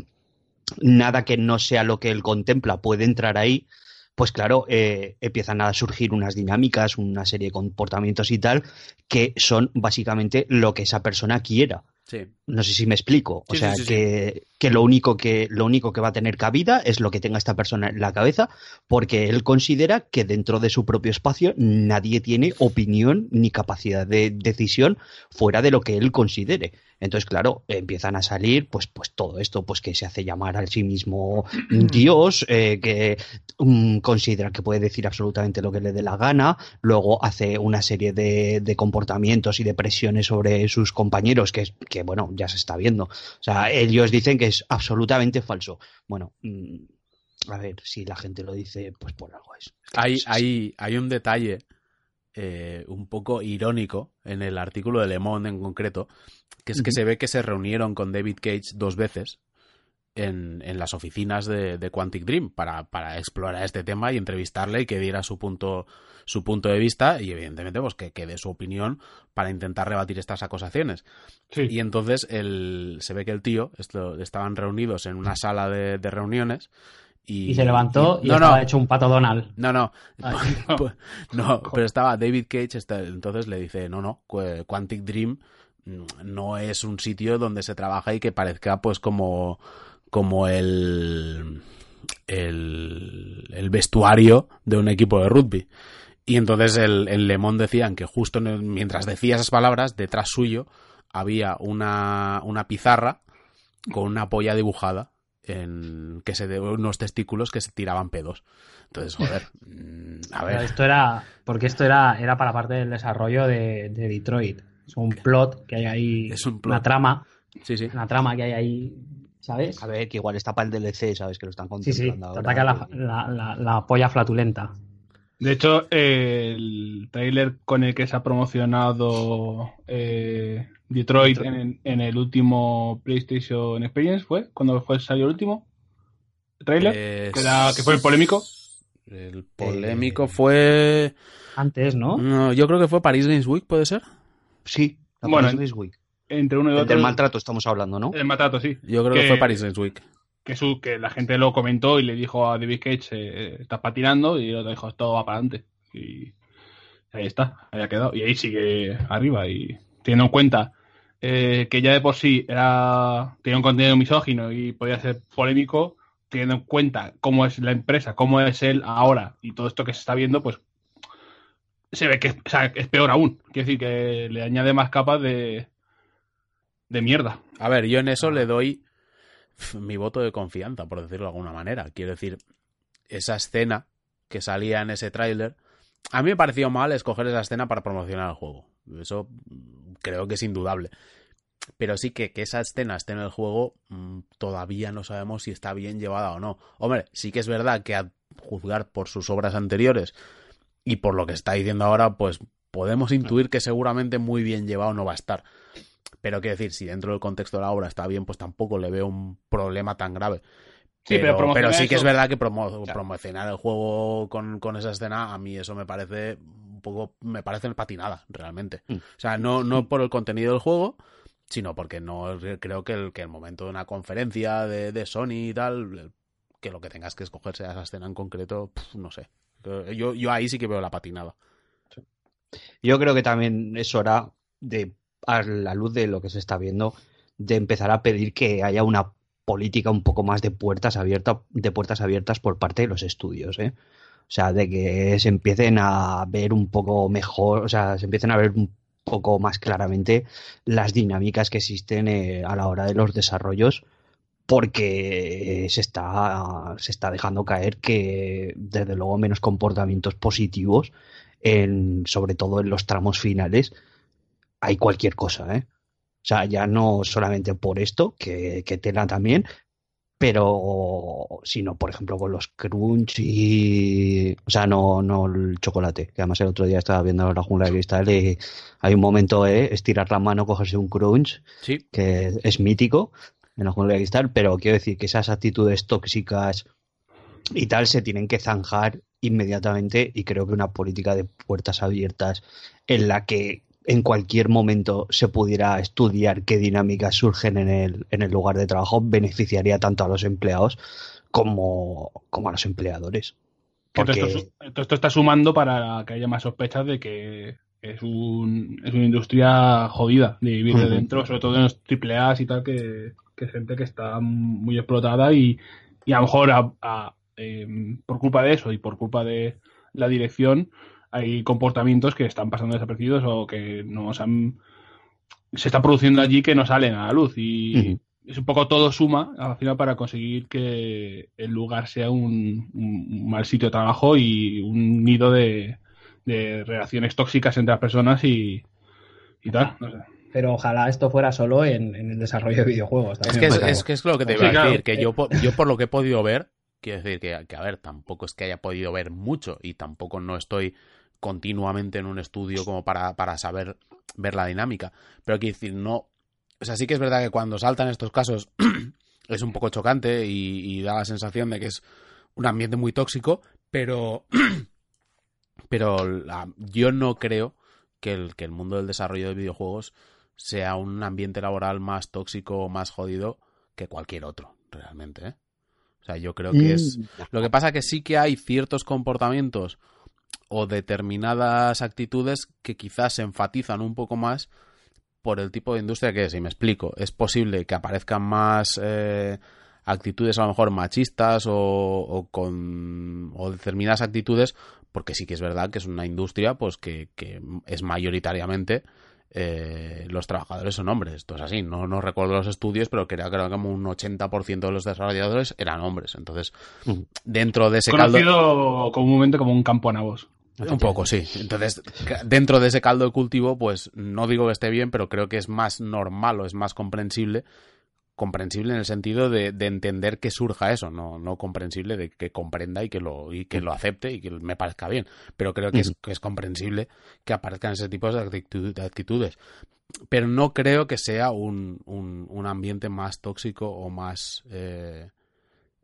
nada que no sea lo que él contempla puede entrar ahí, pues claro, eh, empiezan a surgir unas dinámicas, una serie de comportamientos y tal, que son básicamente lo que esa persona quiera. Sí. No sé si me explico. O Sí, sea, sí, que, que lo único que lo único que va a tener cabida es lo que tenga esta persona en la cabeza, porque él considera que dentro de su propio espacio nadie tiene opinión ni capacidad de decisión fuera de lo que él considere. Entonces, claro, empiezan a salir, pues, pues todo esto, pues que se hace llamar a sí mismo Dios, eh, que mm, considera que puede decir absolutamente lo que le dé la gana, luego hace una serie de, de comportamientos y de presiones sobre sus compañeros, que, es- que bueno, ya se está viendo. O sea, ellos dicen que es absolutamente falso. Bueno, mm, a ver, si la gente lo dice, pues por algo es. Hay, hay, hay un detalle eh, un poco irónico en el artículo de Le Monde en concreto, que es que se ve que se reunieron con David Cage dos veces en, en las oficinas de, de Quantic Dream para, para explorar este tema y entrevistarle y que diera su punto, su punto de vista y evidentemente pues que, que dé su opinión para intentar rebatir estas acusaciones. Sí. Y entonces el, se ve que el tío esto, estaban reunidos en una sala de, de reuniones y, Y se levantó y, no, estaba no, hecho un pato Donald. no, no, pues, no, pero estaba David Cage, está- entonces le dice, no, no, Qu- Quantic Dream mm, no es un sitio donde se trabaja y que parezca pues como, como el, el, el vestuario de un equipo de rugby. Y entonces el, en Le Monde decían que justo en el- mientras decía esas palabras, detrás suyo había una, una pizarra con una polla dibujada en que se de unos testículos que se tiraban pedos. Entonces, joder, mm, a Pero ver. esto era, porque esto era, era para parte del desarrollo de, de Detroit. Es un plot que hay ahí, Es un plot. una trama, Sí, sí. una trama que hay ahí, ¿sabes? A ver, que igual está para el DLC, ¿sabes? Que lo están Sí, sí, contemplando te ahora. ataca la, la, la- la polla flatulenta. De hecho, eh, el trailer con el que se ha promocionado eh, Detroit en, en el último PlayStation Experience fue cuando fue salió el último trailer Eh, que, era- que fue el polémico. El polémico Eh, fue. Antes, ¿no? No, yo creo que fue Paris Games Week, ¿puede ser? Sí, la Bueno, Paris Games Week. Entre uno y El otro. del maltrato estamos hablando, ¿no? El maltrato, sí. Yo creo que, Que- fue Paris Games Week. Que, su, que la gente lo comentó y le dijo a David Cage, eh, estás patinando, y el otro dijo, todo va para adelante. Y ahí está, ahí ha quedado. Y ahí sigue arriba. Y teniendo en cuenta eh, que ya de por sí era tenía un contenido misógino y podía ser polémico, teniendo en cuenta cómo es la empresa, cómo es él ahora y todo esto que se está viendo, pues se ve que o sea, es peor aún. Quiero decir que le añade más capas de, de mierda. A ver, yo en eso le doy mi voto de confianza, por decirlo de alguna manera. Quiero decir, esa escena que salía en ese tráiler, a mí me pareció mal escoger esa escena para promocionar el juego. Eso mm, creo que es indudable. Pero sí que, que esa escena esté en el juego, mm, todavía no sabemos si está bien llevada o no. Hombre, sí que es verdad que a juzgar por sus obras anteriores y por lo que está diciendo ahora, pues podemos intuir que seguramente muy bien llevado no va a estar. Pero quiero decir, si dentro del contexto de la obra está bien, pues tampoco le veo un problema tan grave. Sí, pero Pero, pero sí que eso- es verdad que promo- Claro. promocionar el juego con, con esa escena, a mí eso me parece un poco, me parece patinada, realmente. Mm. O sea, no, no por el contenido del juego, sino porque no creo que el, que el momento de una conferencia de, de Sony y tal, que lo que tengas que escoger sea esa escena en concreto, no sé. Yo, yo ahí sí que veo la patinada. Yo creo que también es hora de, a la luz de lo que se está viendo, de empezar a pedir que haya una política un poco más de puertas abiertas, de puertas abiertas por parte de los estudios, ¿eh? O sea, de que se empiecen a ver un poco mejor, o sea, se empiecen a ver un poco más claramente las dinámicas que existen eh, a la hora de los desarrollos, porque se está, se está dejando caer que, desde luego, menos comportamientos positivos en, sobre todo en los tramos finales, hay cualquier cosa, ¿eh? O sea, ya no solamente por esto, que, que tela también, pero sino, por ejemplo, con los crunch y... O sea, no, no el chocolate, que además el otro día estaba viendo la jungla de cristal y hay un momento, ¿eh? Estirar la mano, cogerse un crunch, Sí, que es mítico en la jungla de cristal, pero quiero decir que esas actitudes tóxicas y tal se tienen que zanjar inmediatamente y creo que una política de puertas abiertas en la que en cualquier momento se pudiera estudiar qué dinámicas surgen en el, en el lugar de trabajo beneficiaría tanto a los empleados como, como a los empleadores. Todo, esto, todo esto está sumando para que haya más sospechas de que es, un, es una industria jodida de vivir de dentro, sobre todo en los triple A's y tal, que, que gente que está muy explotada y, y a lo mejor a- a, em, por culpa de eso y por culpa de la dirección hay comportamientos que están pasando desapercibidos o que no se han se están produciendo allí que no salen a la luz y es un poco todo suma al final para conseguir que el lugar sea un, un mal sitio de trabajo y un nido de, de relaciones tóxicas entre las personas y, y tal. No sé. Pero ojalá esto fuera solo en, en el desarrollo de videojuegos. Es que es, que es lo que te Sí, iba a claro. decir, que yo, yo por lo que he podido ver, quiero decir que, que, a ver, tampoco es que haya podido ver mucho y tampoco no estoy continuamente en un estudio como para, para saber ver la dinámica, pero quiero decir, no, o sea, sí que es verdad que cuando saltan estos casos es un poco chocante y, y da la sensación de que es un ambiente muy tóxico, pero, pero la- yo no creo que el, que el mundo del desarrollo de videojuegos sea un ambiente laboral más tóxico o más jodido que cualquier otro, realmente. ¿eh? O sea, yo creo que es... Mm, Lo que pasa que sí que hay ciertos comportamientos o determinadas actitudes que quizás se enfatizan un poco más por el tipo de industria que es. Y me explico, es posible que aparezcan más eh, actitudes a lo mejor machistas o, o con o determinadas actitudes porque sí que es verdad que es una industria pues que, que es mayoritariamente eh, los trabajadores son hombres. Esto es así. No, no recuerdo los estudios, pero creo que como un 80% de los desarrolladores eran hombres. Entonces, Ujú. dentro de ese caldo... Conocido comúnmente como un campo anabos. Un poco, sí. Entonces, dentro de ese caldo de cultivo, pues no digo que esté bien, pero creo que es más normal o es más comprensible. Comprensible en el sentido de, de entender que surja eso, no, no comprensible de que comprenda y que lo, y que lo acepte y que me parezca bien. Pero creo que es, que es comprensible que aparezcan ese tipo de, actitud- de actitudes. Pero no creo que sea un, un, un ambiente más tóxico o más eh,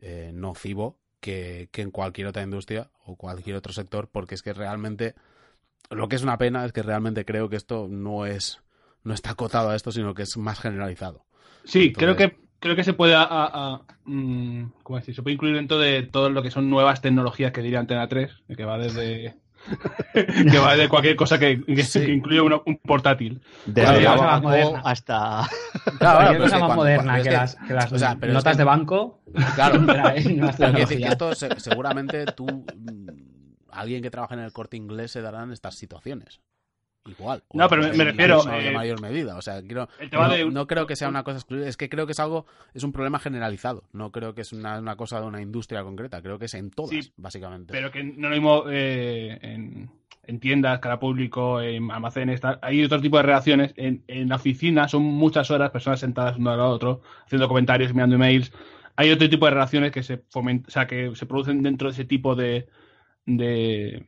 eh, nocivo que, que en cualquier otra industria o cualquier otro sector, porque es que realmente lo que es una pena es que realmente creo que esto no es no está acotado a esto, sino que es más generalizado. Sí, Entonces- creo que creo que se puede a- a- a, mm, ¿cómo decir? se puede incluir dentro de todo lo que son nuevas tecnologías que diría Antena 3, que va desde que va de cualquier cosa que, que, Sí. que incluya una- un portátil. Desde la más banco moderna. hasta... Claro, es cosa más moderna que, es que- las, que las o sea, pero es notas que- de banco Claro. Pero decir que esto se- seguramente tú, mm, alguien que trabaja en el corte inglés se darán estas situaciones. Igual. No, pero me- refiero, de eh, mayor medida. O sea, quiero, no, de- no creo que sea una cosa exclusiva. Es que creo que es algo, es un problema generalizado. No creo que es una, una cosa de una industria concreta. Creo que es en todas, Sí, básicamente. Pero que no lo mismo eh, en, en tiendas, cara público, en almacenes, tal. hay otro tipo de relaciones. En, en la oficina son muchas horas, personas sentadas uno al otro, haciendo comentarios, mirando emails. Hay otro tipo de relaciones que se foment- o sea, que se producen dentro de ese tipo de, de,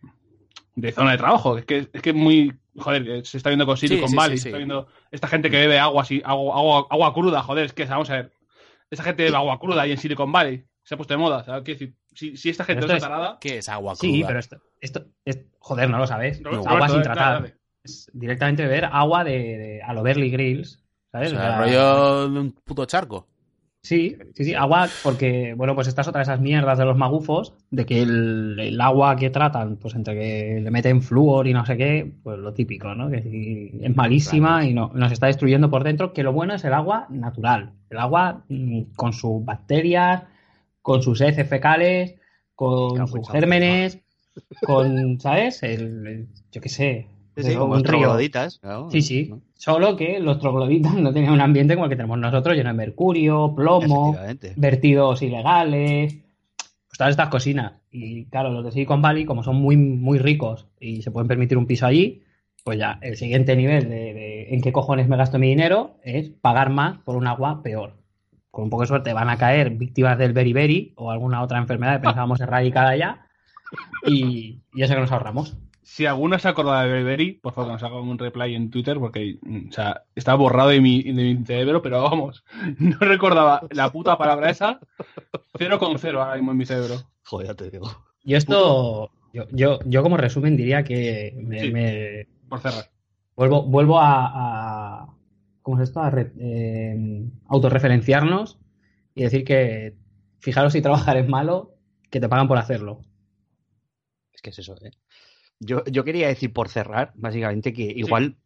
de zona de trabajo. Es que es que muy. Joder, que se está viendo con Silicon sí, Valley, sí, se sí. está viendo esta gente que bebe agua así, agua, agua, agua cruda, joder, es que vamos a ver. Esa gente bebe agua cruda ahí en Silicon Valley. Se ha puesto de moda. ¿sabes? Quiero decir, si, si esta gente no está es- tarada. ¿Qué es agua cruda? Sí, pero esto, esto es, joder, no lo sabes. No, Roberto, agua sin tratar. Es directamente beber agua de, de- a lo Berly Grills, O ¿sabes? sea, O sea, rollo de un puto charco. Sí, sí, sí, agua, porque, bueno, pues esta es otra de esas mierdas de los magufos, de que el, el agua que tratan, pues entre que le meten flúor y no sé qué, pues lo típico, ¿no? Que es malísima y no, nos está destruyendo por dentro, que lo bueno es el agua natural, el agua mm, con sus bacterias, con sus heces fecales, con sus gérmenes, con, ¿sabes? El, el- yo qué sé, Sí, de como un río. claro, Sí, sí. ¿no? Solo que los trogloditas no tenían un ambiente como el que tenemos nosotros, lleno de mercurio, plomo, vertidos ilegales, pues todas estas cocinas. Y claro, los de Silicon Valley, como son muy, muy ricos y se pueden permitir un piso allí, pues ya el siguiente nivel de, de en qué cojones me gasto mi dinero es pagar más por un agua peor. Con un poco de suerte van a caer víctimas del beriberi o alguna otra enfermedad que pensábamos erradicada ya. Y, y eso que nos ahorramos. Si alguno se acuerda de Beriberi, por favor, que nos haga un reply en Twitter, porque mm, o sea, está borrado de mi, de mi cerebro, pero vamos, no recordaba la puta palabra esa. Cero con cero ahora mismo en mi cerebro. Joder, te digo. Y esto, yo, yo, yo como resumen diría que me, Sí. me- Por cerrar. vuelvo, vuelvo a, a- ¿cómo es esto? A re- eh, autorreferenciarnos y decir que fijaros si trabajar es malo, que te pagan por hacerlo. Es que es eso, ¿eh? Yo, yo quería decir por cerrar, básicamente, que igual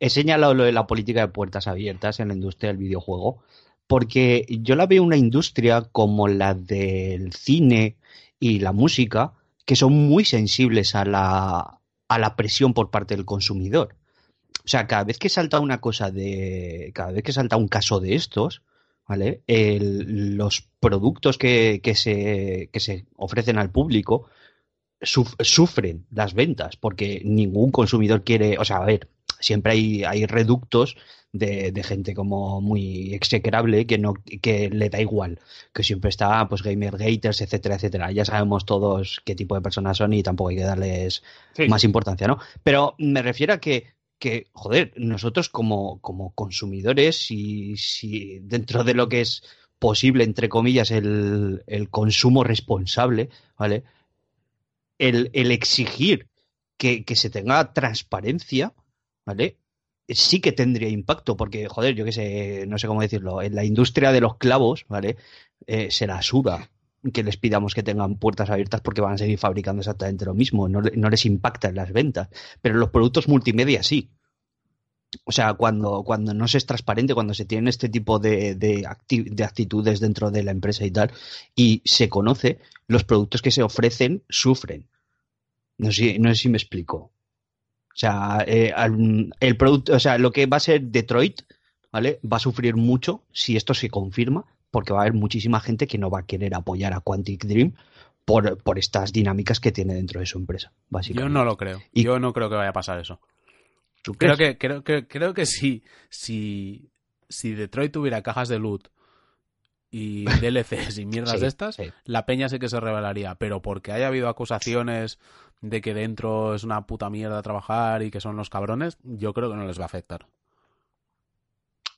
he señalado lo de la política de puertas abiertas en la industria del videojuego, porque yo la veo una industria como la del cine y la música, que son muy sensibles a la, a la presión por parte del consumidor. O sea, cada vez que salta una cosa de. Cada vez que salta un caso de estos, ¿vale? El- los productos que, que se, que se ofrecen al público suf- sufren las ventas, porque ningún consumidor quiere. O sea, a ver, siempre hay, hay reductos de, de gente como muy execrable que no que le da igual que siempre está pues gamer gators etcétera etcétera ya sabemos todos qué tipo de personas son y tampoco hay que darles Sí. más importancia, ¿no? Pero me refiero a que, que joder, nosotros como, como consumidores, si, si dentro de lo que es posible, entre comillas, el, el consumo responsable, ¿vale? El, el exigir que, se tenga transparencia, ¿vale? Sí que tendría impacto, porque, joder, yo qué sé, no sé cómo decirlo, en la industria de los clavos, ¿vale? Eh, se la suda que les pidamos que tengan puertas abiertas porque van a seguir fabricando exactamente lo mismo, no, no les impacta en las ventas. Pero los productos multimedia sí. O sea, cuando, cuando no se es transparente, cuando se tienen este tipo de, de, acti- de actitudes dentro de la empresa y tal, y se conoce, los productos que se ofrecen sufren. No sé, no sé si me explico. O sea, eh, al- el producto, o sea, lo que va a ser Detroit, ¿vale? Va a sufrir mucho si esto se confirma, porque va a haber muchísima gente que no va a querer apoyar a Quantic Dream por, por estas dinámicas que tiene dentro de su empresa, Yo no lo creo. Y- Yo no creo que vaya a pasar eso. ¿Tú Creo que, creo, que, creo que si, si, si Detroit tuviera cajas de loot y DLCs y mierdas Sí, de estas, sí. la peña sí que se revelaría. Pero porque haya habido acusaciones de que dentro es una puta mierda trabajar y que son los cabrones, yo creo que no les va a afectar.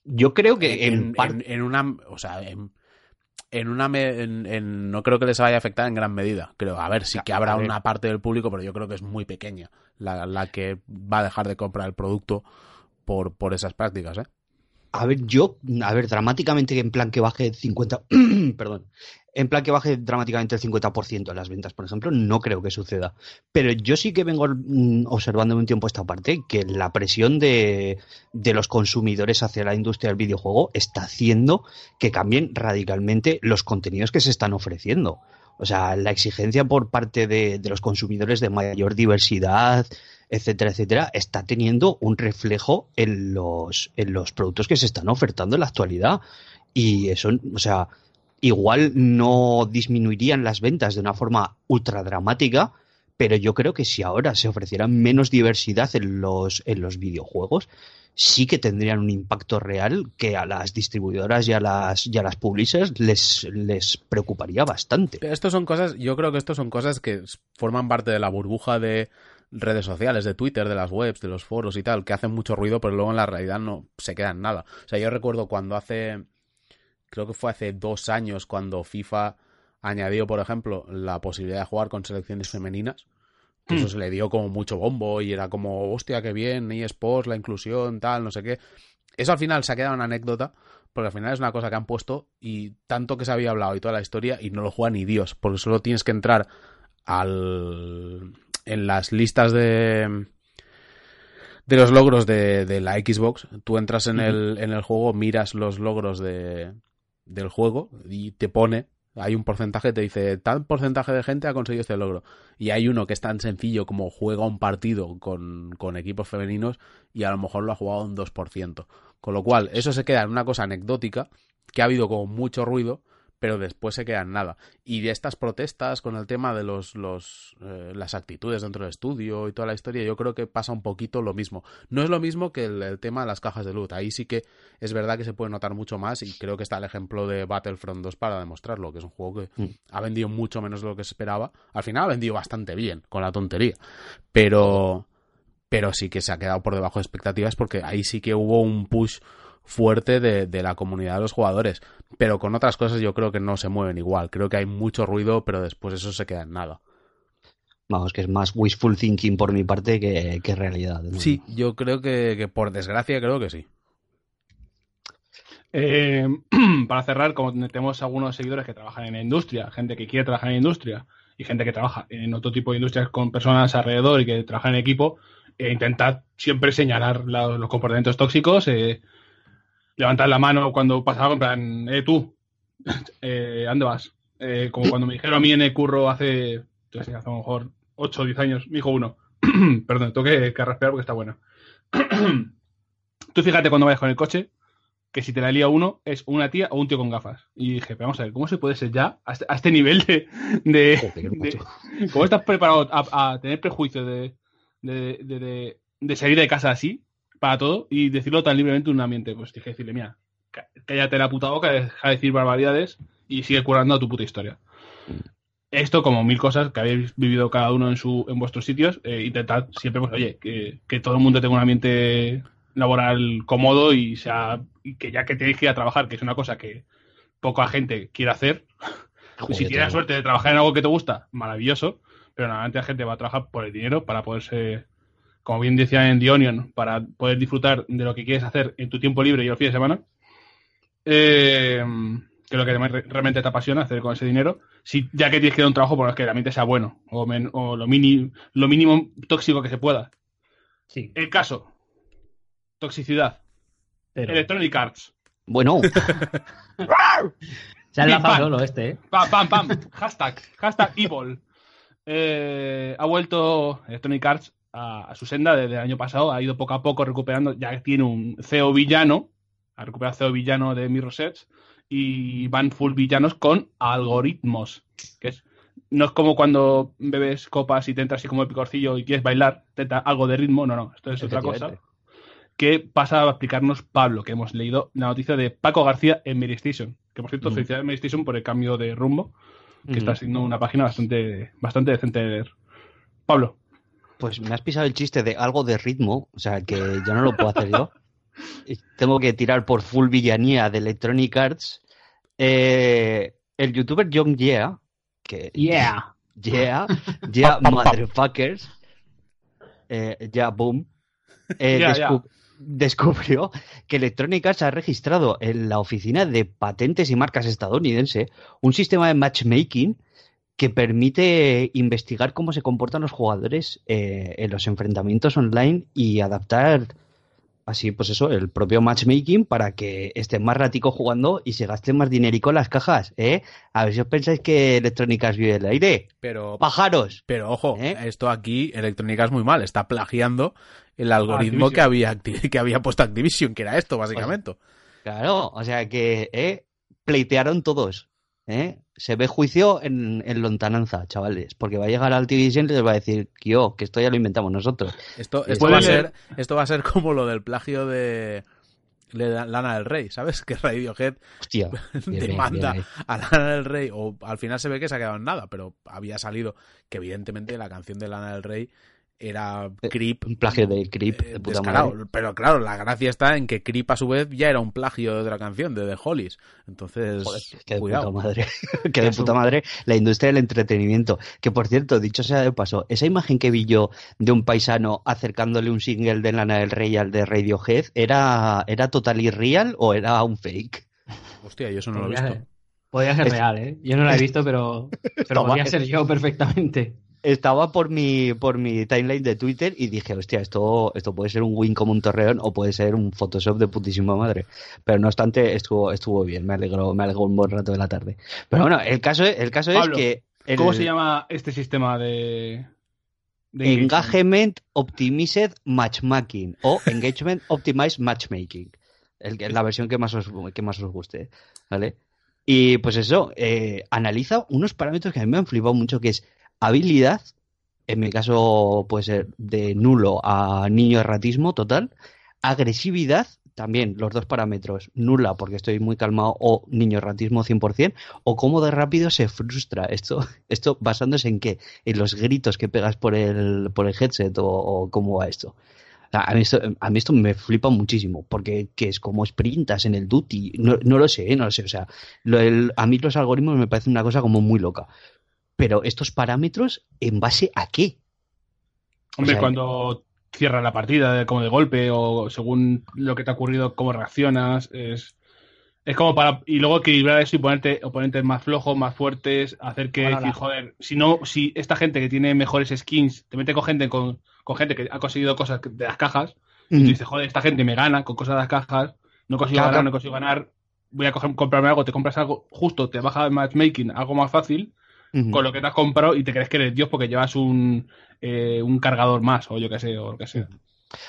Yo creo que en, en, par- en- en una o sea en, en una me- en- en- no creo que les vaya a afectar en gran medida creo a ver sí que habrá una parte del público pero yo creo que es muy pequeña la, la que va a dejar de comprar el producto por por esas prácticas ¿eh? A ver, yo, a ver, dramáticamente en plan que baje 50, perdón, en plan que baje dramáticamente el 50% de las ventas, por ejemplo, no creo que suceda. Pero yo sí que vengo mm, observando un tiempo esta parte que la presión de, de los consumidores hacia la industria del videojuego está haciendo que cambien radicalmente los contenidos que se están ofreciendo. O sea, la exigencia por parte de, de los consumidores de mayor diversidad, etcétera, etcétera, está teniendo un reflejo en los, en los productos que se están ofertando en la actualidad. Y eso, o sea, igual no disminuirían las ventas de una forma ultra dramática, pero yo creo que si ahora se ofreciera menos diversidad en los, en los videojuegos, sí que tendrían un impacto real que a las distribuidoras y a las, y a las publishers les, les preocuparía bastante. Pero esto son cosas, yo creo que esto son cosas que forman parte de la burbuja de redes sociales, de Twitter, de las webs, de los foros y tal, que hacen mucho ruido, pero luego en la realidad no se queda en nada. O sea, yo recuerdo cuando hace creo que fue hace dos años cuando FIFA añadió, por ejemplo, la posibilidad de jugar con selecciones femeninas. Que eso se le dio como mucho bombo y era como, hostia, qué bien, eSports, la inclusión, tal, no sé qué. Eso al final se ha quedado una anécdota, porque al final es una cosa que han puesto y tanto que se había hablado y toda la historia y no lo juega ni Dios, porque solo tienes que entrar al en las listas de de los logros de, de la Xbox. Tú entras en el, en el juego, miras los logros de, del juego y te pone, hay un porcentaje, te dice, tal porcentaje de gente ha conseguido este logro. Y hay uno que es tan sencillo como juega un partido con, con equipos femeninos y a lo mejor lo ha jugado un 2%. Con lo cual, eso se queda en una cosa anecdótica, que ha habido como mucho ruido, pero después se queda en nada. Y de estas protestas con el tema de los, los eh, las actitudes dentro del estudio y toda la historia, yo creo que pasa un poquito lo mismo. No es lo mismo que el, tema de las cajas de luz. Ahí sí que es verdad que se puede notar mucho más y creo que está el ejemplo de Battlefront 2 para demostrarlo, que es un juego que mm. ha vendido mucho menos de lo que se esperaba. Al final ha vendido bastante bien, con la tontería. Pero, pero sí que se ha quedado por debajo de expectativas porque ahí sí que hubo un push fuerte de, de, la comunidad de los jugadores. Pero con otras cosas yo creo que no se mueven igual. Creo que hay mucho ruido, pero después eso se queda en nada. Vamos, que es más wishful thinking por mi parte que, que realidad. ¿no? Sí, yo creo que, que, por desgracia creo que sí. Eh, para cerrar, como tenemos algunos seguidores que trabajan en la industria, gente que quiere trabajar en la industria y gente que trabaja en otro tipo de industrias con personas alrededor y que trabajan en equipo, eh, intentad siempre señalar la, los comportamientos tóxicos, eh, levantar la mano cuando pasaba, en plan, eh, tú, eh, ¿dónde vas? Eh, como cuando me dijeron a mí en el curro hace, hace a lo mejor 8 o 10 años, me dijo uno, perdón, tengo que, que raspear porque está bueno. tú fíjate cuando vayas con el coche, que si te la lía uno, es una tía o un tío con gafas. Y dije, pero vamos a ver, ¿cómo se puede ser ya a este, a este nivel de, de, de, ¿Cómo estás preparado a, a tener prejuicios de, de, de, de, salir de casa así? Para todo y decirlo tan libremente en un ambiente. Pues dije decirle, mira, cállate la puta boca, deja de decir barbaridades y sigue curando a tu puta historia. Esto, como mil cosas que habéis vivido cada uno en su en vuestros sitios, eh, intentad siempre, pues, oye, que, que, todo el mundo tenga un ambiente laboral cómodo y sea y que ya que tenéis que ir a trabajar, que es una cosa que poca gente quiere hacer, Joder, si tienes la suerte de trabajar en algo que te gusta, maravilloso, pero normalmente la gente va a trabajar por el dinero para poderse como bien decía en The Onion, para poder disfrutar de lo que quieres hacer en tu tiempo libre y el fin de semana, eh, que es lo que realmente te apasiona hacer con ese dinero, si, ya que tienes que dar un trabajo por el que realmente sea bueno o, men, o lo, mini, lo mínimo tóxico que se pueda. Sí. El caso, toxicidad, Pero... Electronic Arts. Bueno. Se ha enlazado solo este, ¿eh? Pam, pam, pam. hashtag, hashtag evil. Eh, ha vuelto Electronic Arts a, a, su senda desde el año pasado, ha ido poco a poco recuperando, ya tiene un CEO villano, ha recuperado CEO villano de Mirror's Edge y van full villanos con algoritmos, que es no es como cuando bebes copas y te entras así como el picorcillo y quieres bailar, te da algo de ritmo, no, no, esto es otra cosa. Que pasa a explicarnos Pablo, que hemos leído la noticia de Paco García en Medistation. Que por cierto, mm. felicidades Medistation por el cambio de rumbo, que mm. está siendo una página bastante, bastante decente de leer. Pablo. Pues me has pisado el chiste de algo de ritmo, o sea que ya no lo puedo hacer yo. Tengo que tirar por full villanía de Electronic Arts. Eh, el youtuber Young Yeah, que. Yeah. Yeah, yeah, motherfuckers. Eh, yeah, boom. Eh, yeah, yeah. descubrió que Electronic Arts ha registrado en la Oficina de Patentes y Marcas estadounidense un sistema de matchmaking que permite investigar cómo se comportan los jugadores eh, en los enfrentamientos online y adaptar así, pues eso, el propio matchmaking para que estén más ratico jugando y se gasten más dinerico en las cajas, ¿eh? A ver si os pensáis que Electronic Arts vive el aire. Pero, ¡Pájaros! pero ojo, ¿Eh? esto aquí, Electrónica es muy mal, está plagiando el algoritmo Activision. que había, que había puesto Activision, que era esto, básicamente. Claro, o sea que ¿eh? pleitearon todos. ¿Eh? Se ve juicio en, en lontananza, chavales, porque va a llegar al Activision y les va a decir que yo, que esto ya lo inventamos nosotros. Esto, esto, va a ser, esto va a ser como lo del plagio de, Lana del Rey, ¿sabes? Que Radiohead Hostia, bien, bien, demanda bien, a Lana del Rey, o al final se ve que se ha quedado en nada, pero había salido que evidentemente la canción de Lana del Rey era Creep. un plagio de Creep eh, de puta descarado. madre. Pero claro, la gracia está en que Creep a su vez ya era un plagio de otra canción, de The Hollies. Entonces, Joder, que de cuidado. puta madre. que de puta madre la industria del entretenimiento. Que por cierto, dicho sea de paso, esa imagen que vi yo de un paisano acercándole un single de Lana del Rey al de Radiohead, ¿era, era total irreal o era un fake? Hostia, yo eso no lo he visto. podría ser real, ¿eh? Yo no la he visto, pero, pero podría ser yo perfectamente. Estaba por mi, por mi timeline de Twitter y dije, hostia, esto, esto puede ser un win como un torreón o puede ser un Photoshop de putísima madre. Pero no obstante, estuvo, estuvo bien, me alegró, me alegró un buen rato de la tarde. Pero bueno, el caso, es- el caso Pablo, es que el ¿Cómo se llama este sistema de, de engagement? Optimized Matchmaking o Engagement Optimized Matchmaking. El, la versión que más os, que más os guste. ¿Vale? Y pues eso, eh, analiza unos parámetros que a mí me han flipado mucho, que es habilidad, en mi caso puede ser de nulo a niño erratismo total, agresividad, también los dos parámetros, nula porque estoy muy calmado o niño erratismo 100%, o cómo de rápido se frustra. Esto, esto basándose en qué? En los gritos que pegas por el, por el headset o, cómo va esto. A mí esto, a mí esto me flipa muchísimo, porque que es como sprintas en el duty, no, no lo sé, no lo sé, o sea, lo- el- a mí los algoritmos me parecen una cosa como muy loca, pero estos parámetros, ¿en base a qué? Hombre, O sea, cuando cierra la partida de- como de golpe o según lo que te ha ocurrido, cómo reaccionas, es, es como para... Y luego equilibrar eso y ponerte oponentes más flojos, más fuertes, hacer que Bueno, decir, la- joder, si no, si esta gente que tiene mejores skins, te mete con gente, con, con gente que ha conseguido cosas de las cajas, y tú dices, joder, esta gente me gana con cosas de las cajas, no consigo Claro, ganar, claro. no consigo ganar, voy a coger, comprarme algo, te compras algo justo, te baja el matchmaking, algo más fácil, Con lo que te has comprado y te crees que eres Dios porque llevas un, eh, un cargador más o yo qué sé, o lo que sea.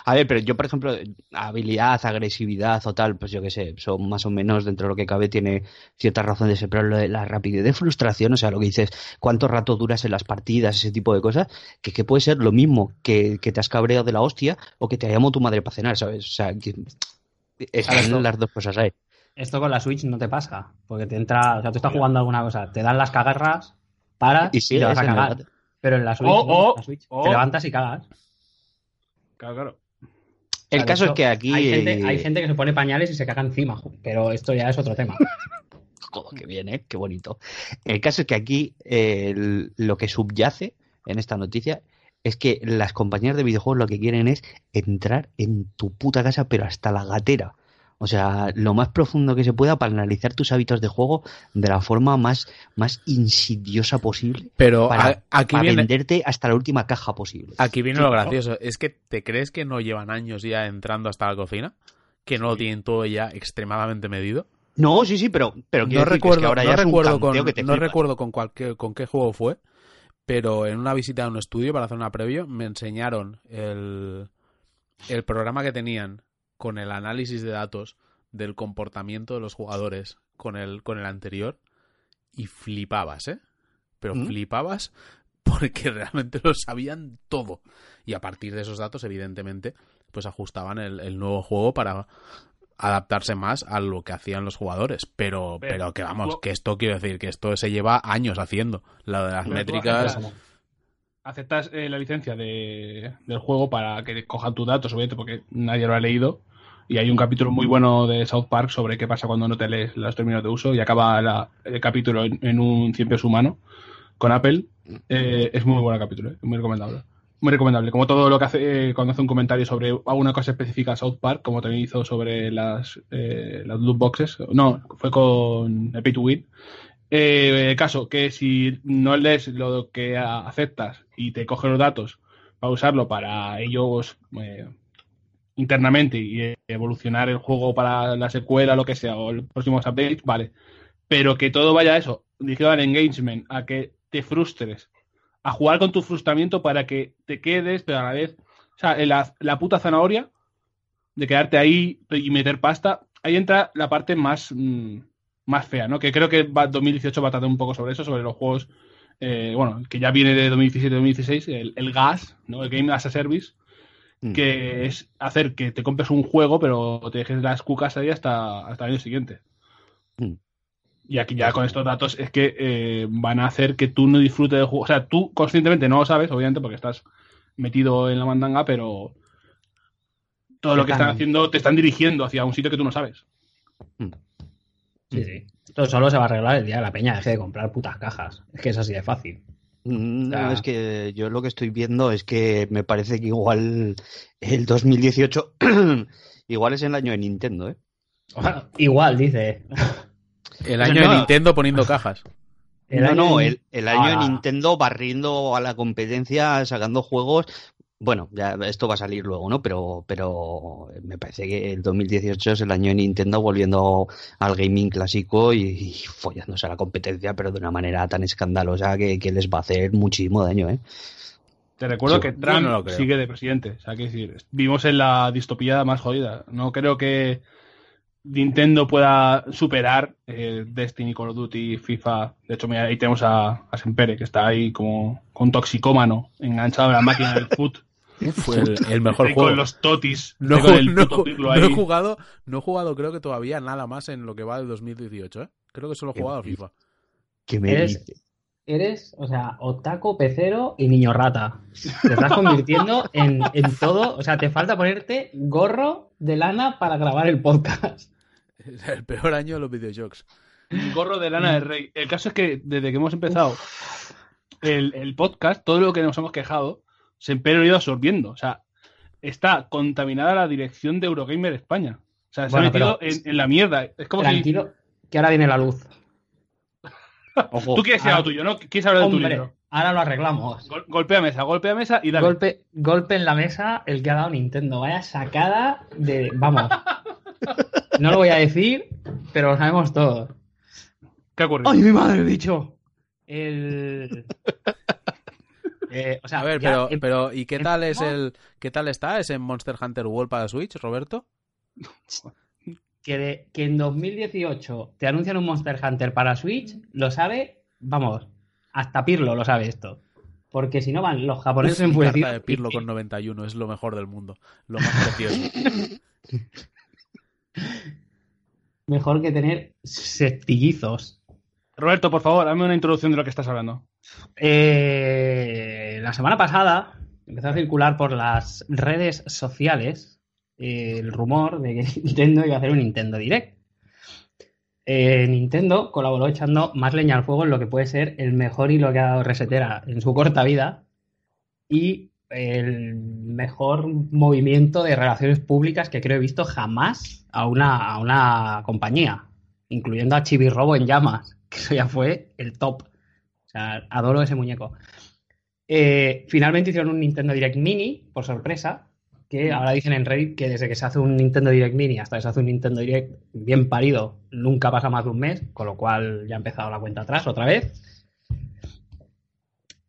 A ver, pero yo, por ejemplo, habilidad, agresividad o tal, pues yo qué sé, son más o menos dentro de lo que cabe, tiene cierta razón de ser, pero lo de la rapidez de frustración, o sea, lo que dices, cuánto rato duras en las partidas, ese tipo de cosas, que, que puede ser lo mismo que, que te has cabreado de la hostia o que te llamó tu madre para cenar, ¿sabes? O sea, que están las dos cosas ahí. Esto con la Switch no te pasa, porque te entra, o sea, tú estás jugando alguna cosa, te dan las cagarras, paras Y y, sigues te vas a el cagar. debate. Pero en la Switch, O- no, o- en la Switch o- te levantas y cagas. Claro, claro. El O sea, de caso es que aquí... Hay gente, eh, hay gente que se pone pañales y se caga encima, pero esto ya es otro tema. Joder, qué bien, ¿eh? Qué bonito. El caso es que aquí eh, el- lo que subyace en esta noticia es que las compañías de videojuegos lo que quieren es entrar en tu puta casa, pero hasta la gatera. O sea, lo más profundo que se pueda para analizar tus hábitos de juego de la forma más, más insidiosa posible. Pero Para, a- aquí para viene, venderte hasta la última caja posible. aquí viene Sí, lo ¿no? gracioso. Es que te crees que no llevan años ya entrando hasta la cocina, que no lo tienen todo ya extremadamente medido. No, sí, sí, pero, pero quiero no decir que es que recuerdo, ahora no ya es un recuerdo con, canteo que te no flipas. recuerdo con, con qué juego fue, pero en una visita a un estudio para hacer una previo me enseñaron el, el programa que tenían con el análisis de datos del comportamiento de los jugadores con el, con el anterior y flipabas, ¿eh? Pero ¿Mm? flipabas porque realmente lo sabían todo. Y a partir de esos datos, evidentemente, pues ajustaban el, el nuevo juego para adaptarse más a lo que hacían los jugadores. Pero, Pero, pero que vamos, que esto quiero decir, que esto se lleva años haciendo. Lo de las Pero métricas. aceptas- Aceptas eh, la licencia de, del juego para que cojan tus datos, obviamente, porque nadie lo ha leído. Y hay un capítulo muy bueno de South Park sobre qué pasa cuando no te lees los términos de uso y acaba el capítulo en, un cien pies humano con Apple. Eh, es muy buen capítulo, eh, muy recomendable. Muy recomendable. Como todo lo que hace eh, cuando hace un comentario sobre alguna cosa específica South Park, como también hizo sobre las, eh, las loot boxes. No, fue con Epic to Win. Caso que si no lees lo que aceptas y te coge los datos para usarlo para ellos internamente y evolucionar el juego para la secuela, lo que sea, o el próximo update, vale. Pero que todo vaya a eso, dirigido al engagement, a que te frustres, a jugar con tu frustramiento para que te quedes, pero a la vez, o sea, la, la puta zanahoria de quedarte ahí y meter pasta, ahí entra la parte más, mm, más fea, ¿no? Que creo que va, 2018 va a tratar un poco sobre eso, sobre los juegos, eh, bueno, que ya viene de 2017-2016, el, el gas, ¿no? El Game as a Service, Mm. que es hacer que te compres un juego, pero te dejes las cucas ahí hasta, hasta el año siguiente. Mm. Y aquí ya con estos datos es que eh, van a hacer que tú no disfrutes del juego. O sea, tú conscientemente no lo sabes, obviamente, porque estás metido en la mandanga, pero todo lo que están haciendo te están dirigiendo hacia un sitio que tú no sabes. Sí, sí. Esto solo se va a arreglar el día de la peña deje de comprar putas cajas. Es que es así de fácil. Mm, No, es que yo lo que estoy viendo es que me parece que igual el 2018 igual es el año de Nintendo, ¿eh? Igual, dice. El año de. Nintendo poniendo cajas. El no, año no, de- el, el año de Ah. Nintendo barriendo a la competencia, sacando juegos. Bueno, ya esto va a salir luego, ¿no? Pero, pero me parece que el 2018 es el año de Nintendo volviendo al gaming clásico y, y follándose a la competencia, pero de una manera tan escandalosa que, que les va a hacer muchísimo daño, ¿eh? Te recuerdo Sí, que Trump no sigue de presidente. O sea, que decir, vivimos en la distopía más jodida. No creo que Nintendo pueda superar eh, Destiny, Call of Duty, FIFA. De hecho, mira, ahí tenemos a, a Sempere, que está ahí como con toxicómano, enganchado a la máquina del foot. Fue el, el mejor juego. Con los totis. No, con el no- he jugado, no he jugado creo que todavía nada más en lo que va del 2018, ¿eh? Creo que solo he jugado a. FIFA. ¿Qué me Eres-? Eres, o sea, otaco, pecero y niño rata. Te estás convirtiendo en, en todo. O sea, te falta ponerte gorro de lana para grabar el podcast. El peor año de los videojuegos. Gorro de lana del rey. El caso es que desde que hemos empezado el, el podcast, todo lo que nos hemos quejado, Sempere lo ha ido absorbiendo. O sea, está contaminada la dirección de Eurogamer España. O sea, se Bueno, ha metido pero- en, en la mierda. Es como si Tranquilo, que ahora viene la luz. Ojo, tú quieres ir a ahora- lo tuyo, ¿no? Quieres hablar de tu libro. ahora lo arreglamos. Gol- golpea mesa, golpea mesa y dale. Golpe, golpe en la mesa el que ha dado Nintendo. Vaya sacada de. Vamos. No lo voy a decir, pero lo sabemos todos. ¿Qué ha ocurrido? ¡Ay, mi madre, bicho! El. Eh, o sea, A ver, ya pero, em- pero ¿y qué tal es el qué tal está ese Monster Hunter World para Switch, Roberto? que, de- que en 2018 te anuncian un Monster Hunter para Switch, lo sabe, vamos, hasta Pirlo lo sabe esto. Porque si no van los japoneses enfurecidos. carta de Pirlo y- con 91 es lo mejor del mundo, lo más precioso. Mejor que tener septillizos. Roberto, por favor, dame una introducción de lo que estás hablando. Eh, la semana pasada empezó a circular por las redes sociales el rumor de que Nintendo iba a hacer un Nintendo Direct. Eh, Nintendo colaboró echando más leña al fuego en lo que puede ser el mejor hilo que ha dado Resetera en su corta vida y el mejor movimiento de relaciones públicas que creo he visto jamás a una, a una compañía, incluyendo a Chibi Robo en llamas, que eso ya fue el top. O sea, adoro ese muñeco. Eh, finalmente hicieron un Nintendo Direct Mini, por sorpresa, que ahora dicen en Reddit que desde que se hace un Nintendo Direct Mini hasta que se hace un Nintendo Direct bien parido, nunca pasa más de un mes, con lo cual ya ha empezado la cuenta atrás otra vez.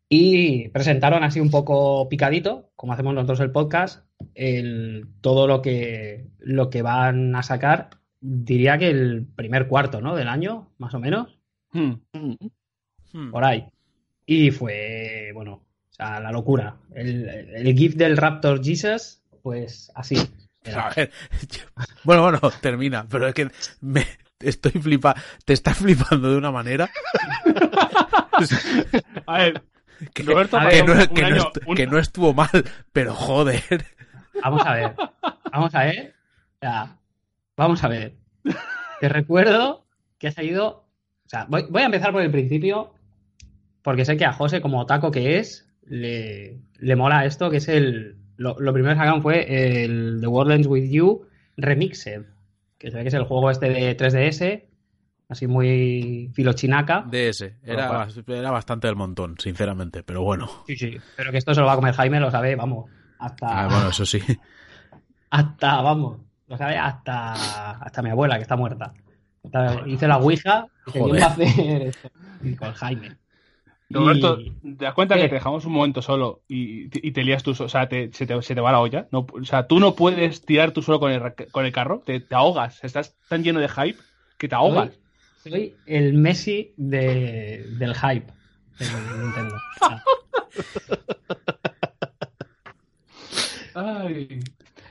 Y presentaron así un poco picadito, como hacemos nosotros el podcast, el, todo lo que, lo que van a sacar, diría que el primer cuarto ¿no? del año, más o menos Hmm. Hmm. por ahí. Y fue, bueno, o sea, la locura. El, el GIF del Raptor Jesus, pues así. era. A ver, yo- bueno, bueno, termina, pero es que me estoy flipando, te estás flipando de una manera A ver, que, Roberto, que no, un que no año- estu- un- que no estuvo mal, pero joder. Vamos a ver. Vamos a ver. O sea, vamos a ver. Te recuerdo que has ido. O sea, voy, voy a empezar por el principio. Porque sé que a José, como taco que es, le, le mola esto, que es el. Lo, lo primero que sacaron fue el The World Ends With You Remixed, que se ve que es el juego este de 3DS, así muy filochinaca. DS. Era, era bastante del montón, sinceramente, pero bueno. Sí, sí. Pero que esto se lo va a comer Jaime, lo sabe, vamos. Hasta. Ah, bueno, eso sí. Hasta, vamos. Lo sabe hasta, hasta mi abuela, que está muerta. Hasta- hice la ouija y Joder. a hacer esto. Y con Jaime. Roberto, Y- ¿te das cuenta ¿Qué? que te dejamos un momento solo y, y te lías tú? O sea, te- se, te, se te va la olla. No, o sea, tú no puedes tirar tú solo con el, con el carro, te, te ahogas. Estás tan lleno de hype que te ahogas. Soy, soy el Messi de, del hype de Nintendo. O sea, Ay.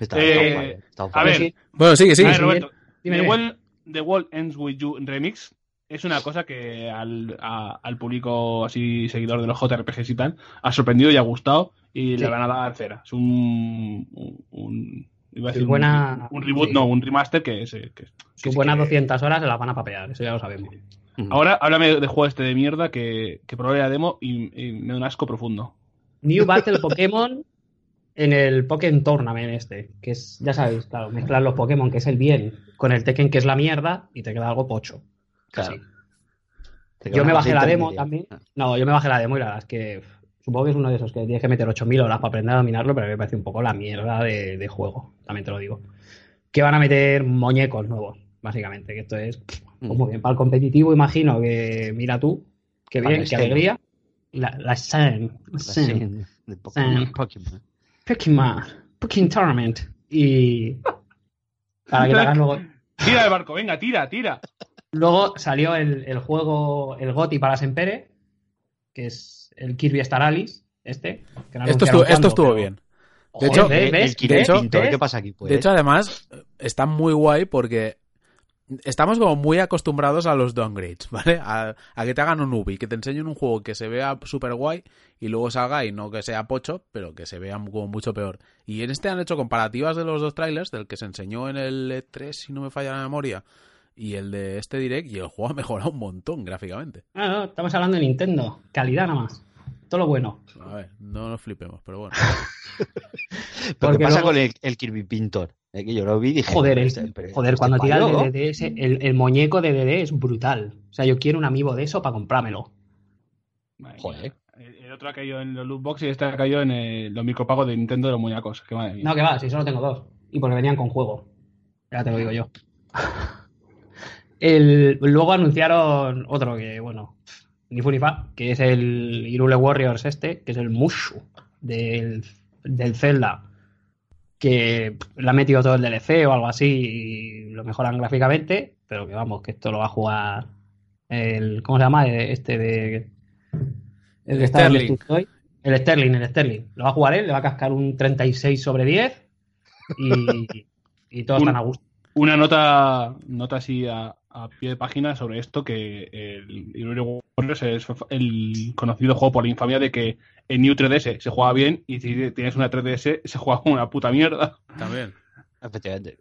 Está, Eh, está está a ver, Bueno, sigue, sigue. A ver, Roberto, The. World, The World Ends With You Remix es una cosa que al, a- al público así seguidor de los JRPGs y tal ha sorprendido y ha gustado y Sí. le van a dar cera. Es un, un, un- iba a decir un- buena- un, reboot, sí. no, un remaster que es, que, sus buenas que- 200 horas se las van a papear, eso ya lo sabemos. Ahora háblame de juego este de mierda que, que probé la demo y, y me da un asco profundo. New Battle Pokémon en el Pokémon Tournament este, que es, ya sabéis, claro, mezclar los Pokémon, que es el bien, con el Tekken, que es la mierda, y te queda algo pocho. Claro. Casi. Yo me bajé la demo también. No, yo me bajé la demo y la verdad es que supongo que es uno de esos que tienes que meter 8.000 horas para aprender a dominarlo, pero a mí me parece un poco la mierda de, de juego, también te lo digo. Que van a meter muñecos nuevos, básicamente, que esto es pues muy bien. Para el competitivo, imagino que, mira tú, qué bien, qué alegría. La, la Sun, de Pokémon. Pokémon. Pokémon, Pokémon Tournament. Y para que te hagas luego. Tira el barco, venga, tira, tira. Luego salió el, el juego, el GOTI para Sempere, que es el Kirby Star Allies, este. que no Esto estuvo, esto estuvo pero- bien. Joder, hecho, de hecho- Pintor, ¿ves? ¿qué pasa aquí? Pues? De hecho, además, está muy guay porque estamos como muy acostumbrados a los downgrades, ¿vale? A, a que te hagan un Ubi, que te enseñen un juego que se vea súper guay y luego salga y no que sea pocho, pero que se vea como mucho peor. Y en este han hecho comparativas de los dos trailers, del que se enseñó en el E3, si no me falla la memoria, y el de este direct, y el juego ha mejorado un montón gráficamente. Ah, no, estamos hablando de Nintendo. Calidad nada más. Todo lo bueno. A ver, no nos flipemos, pero bueno. ¿Pero porque qué pasa luego- con el, el Kirby Pintor? Eh, que yo lo vi y dije... Joder, el- este- joder este cuando tira el DDD, ese- el, el muñeco de DD es brutal. O sea, yo quiero un amigo de eso para comprármelo. Madre Joder. El, el otro ha caído en los loot box y este ha caído en eh, los micropagos de Nintendo de los muñecos. Que madre mía. No, que va, si solo tengo dos. Y porque venían con juego. Ya te lo digo yo. El- luego anunciaron otro que, bueno, ni fu ni fa, que es el Irule Warriors este, que es el Mushu del, del Zelda, que le ha metido todo el DLC o algo así y lo mejoran gráficamente, pero que vamos, que esto lo va a jugar el, ¿cómo se llama? Este de... El el Sterling. Toy. El Sterling, el Sterling. Lo va a jugar él, le va a cascar un 36 sobre 10 y, y todos Un- están a gusto. Una nota, nota así a, a pie de página sobre esto, que el Hyrule Warriors es el conocido juego por la infamia de que en New 3DS se juega bien y si tienes una 3DS se juega como una puta mierda. También. Efectivamente.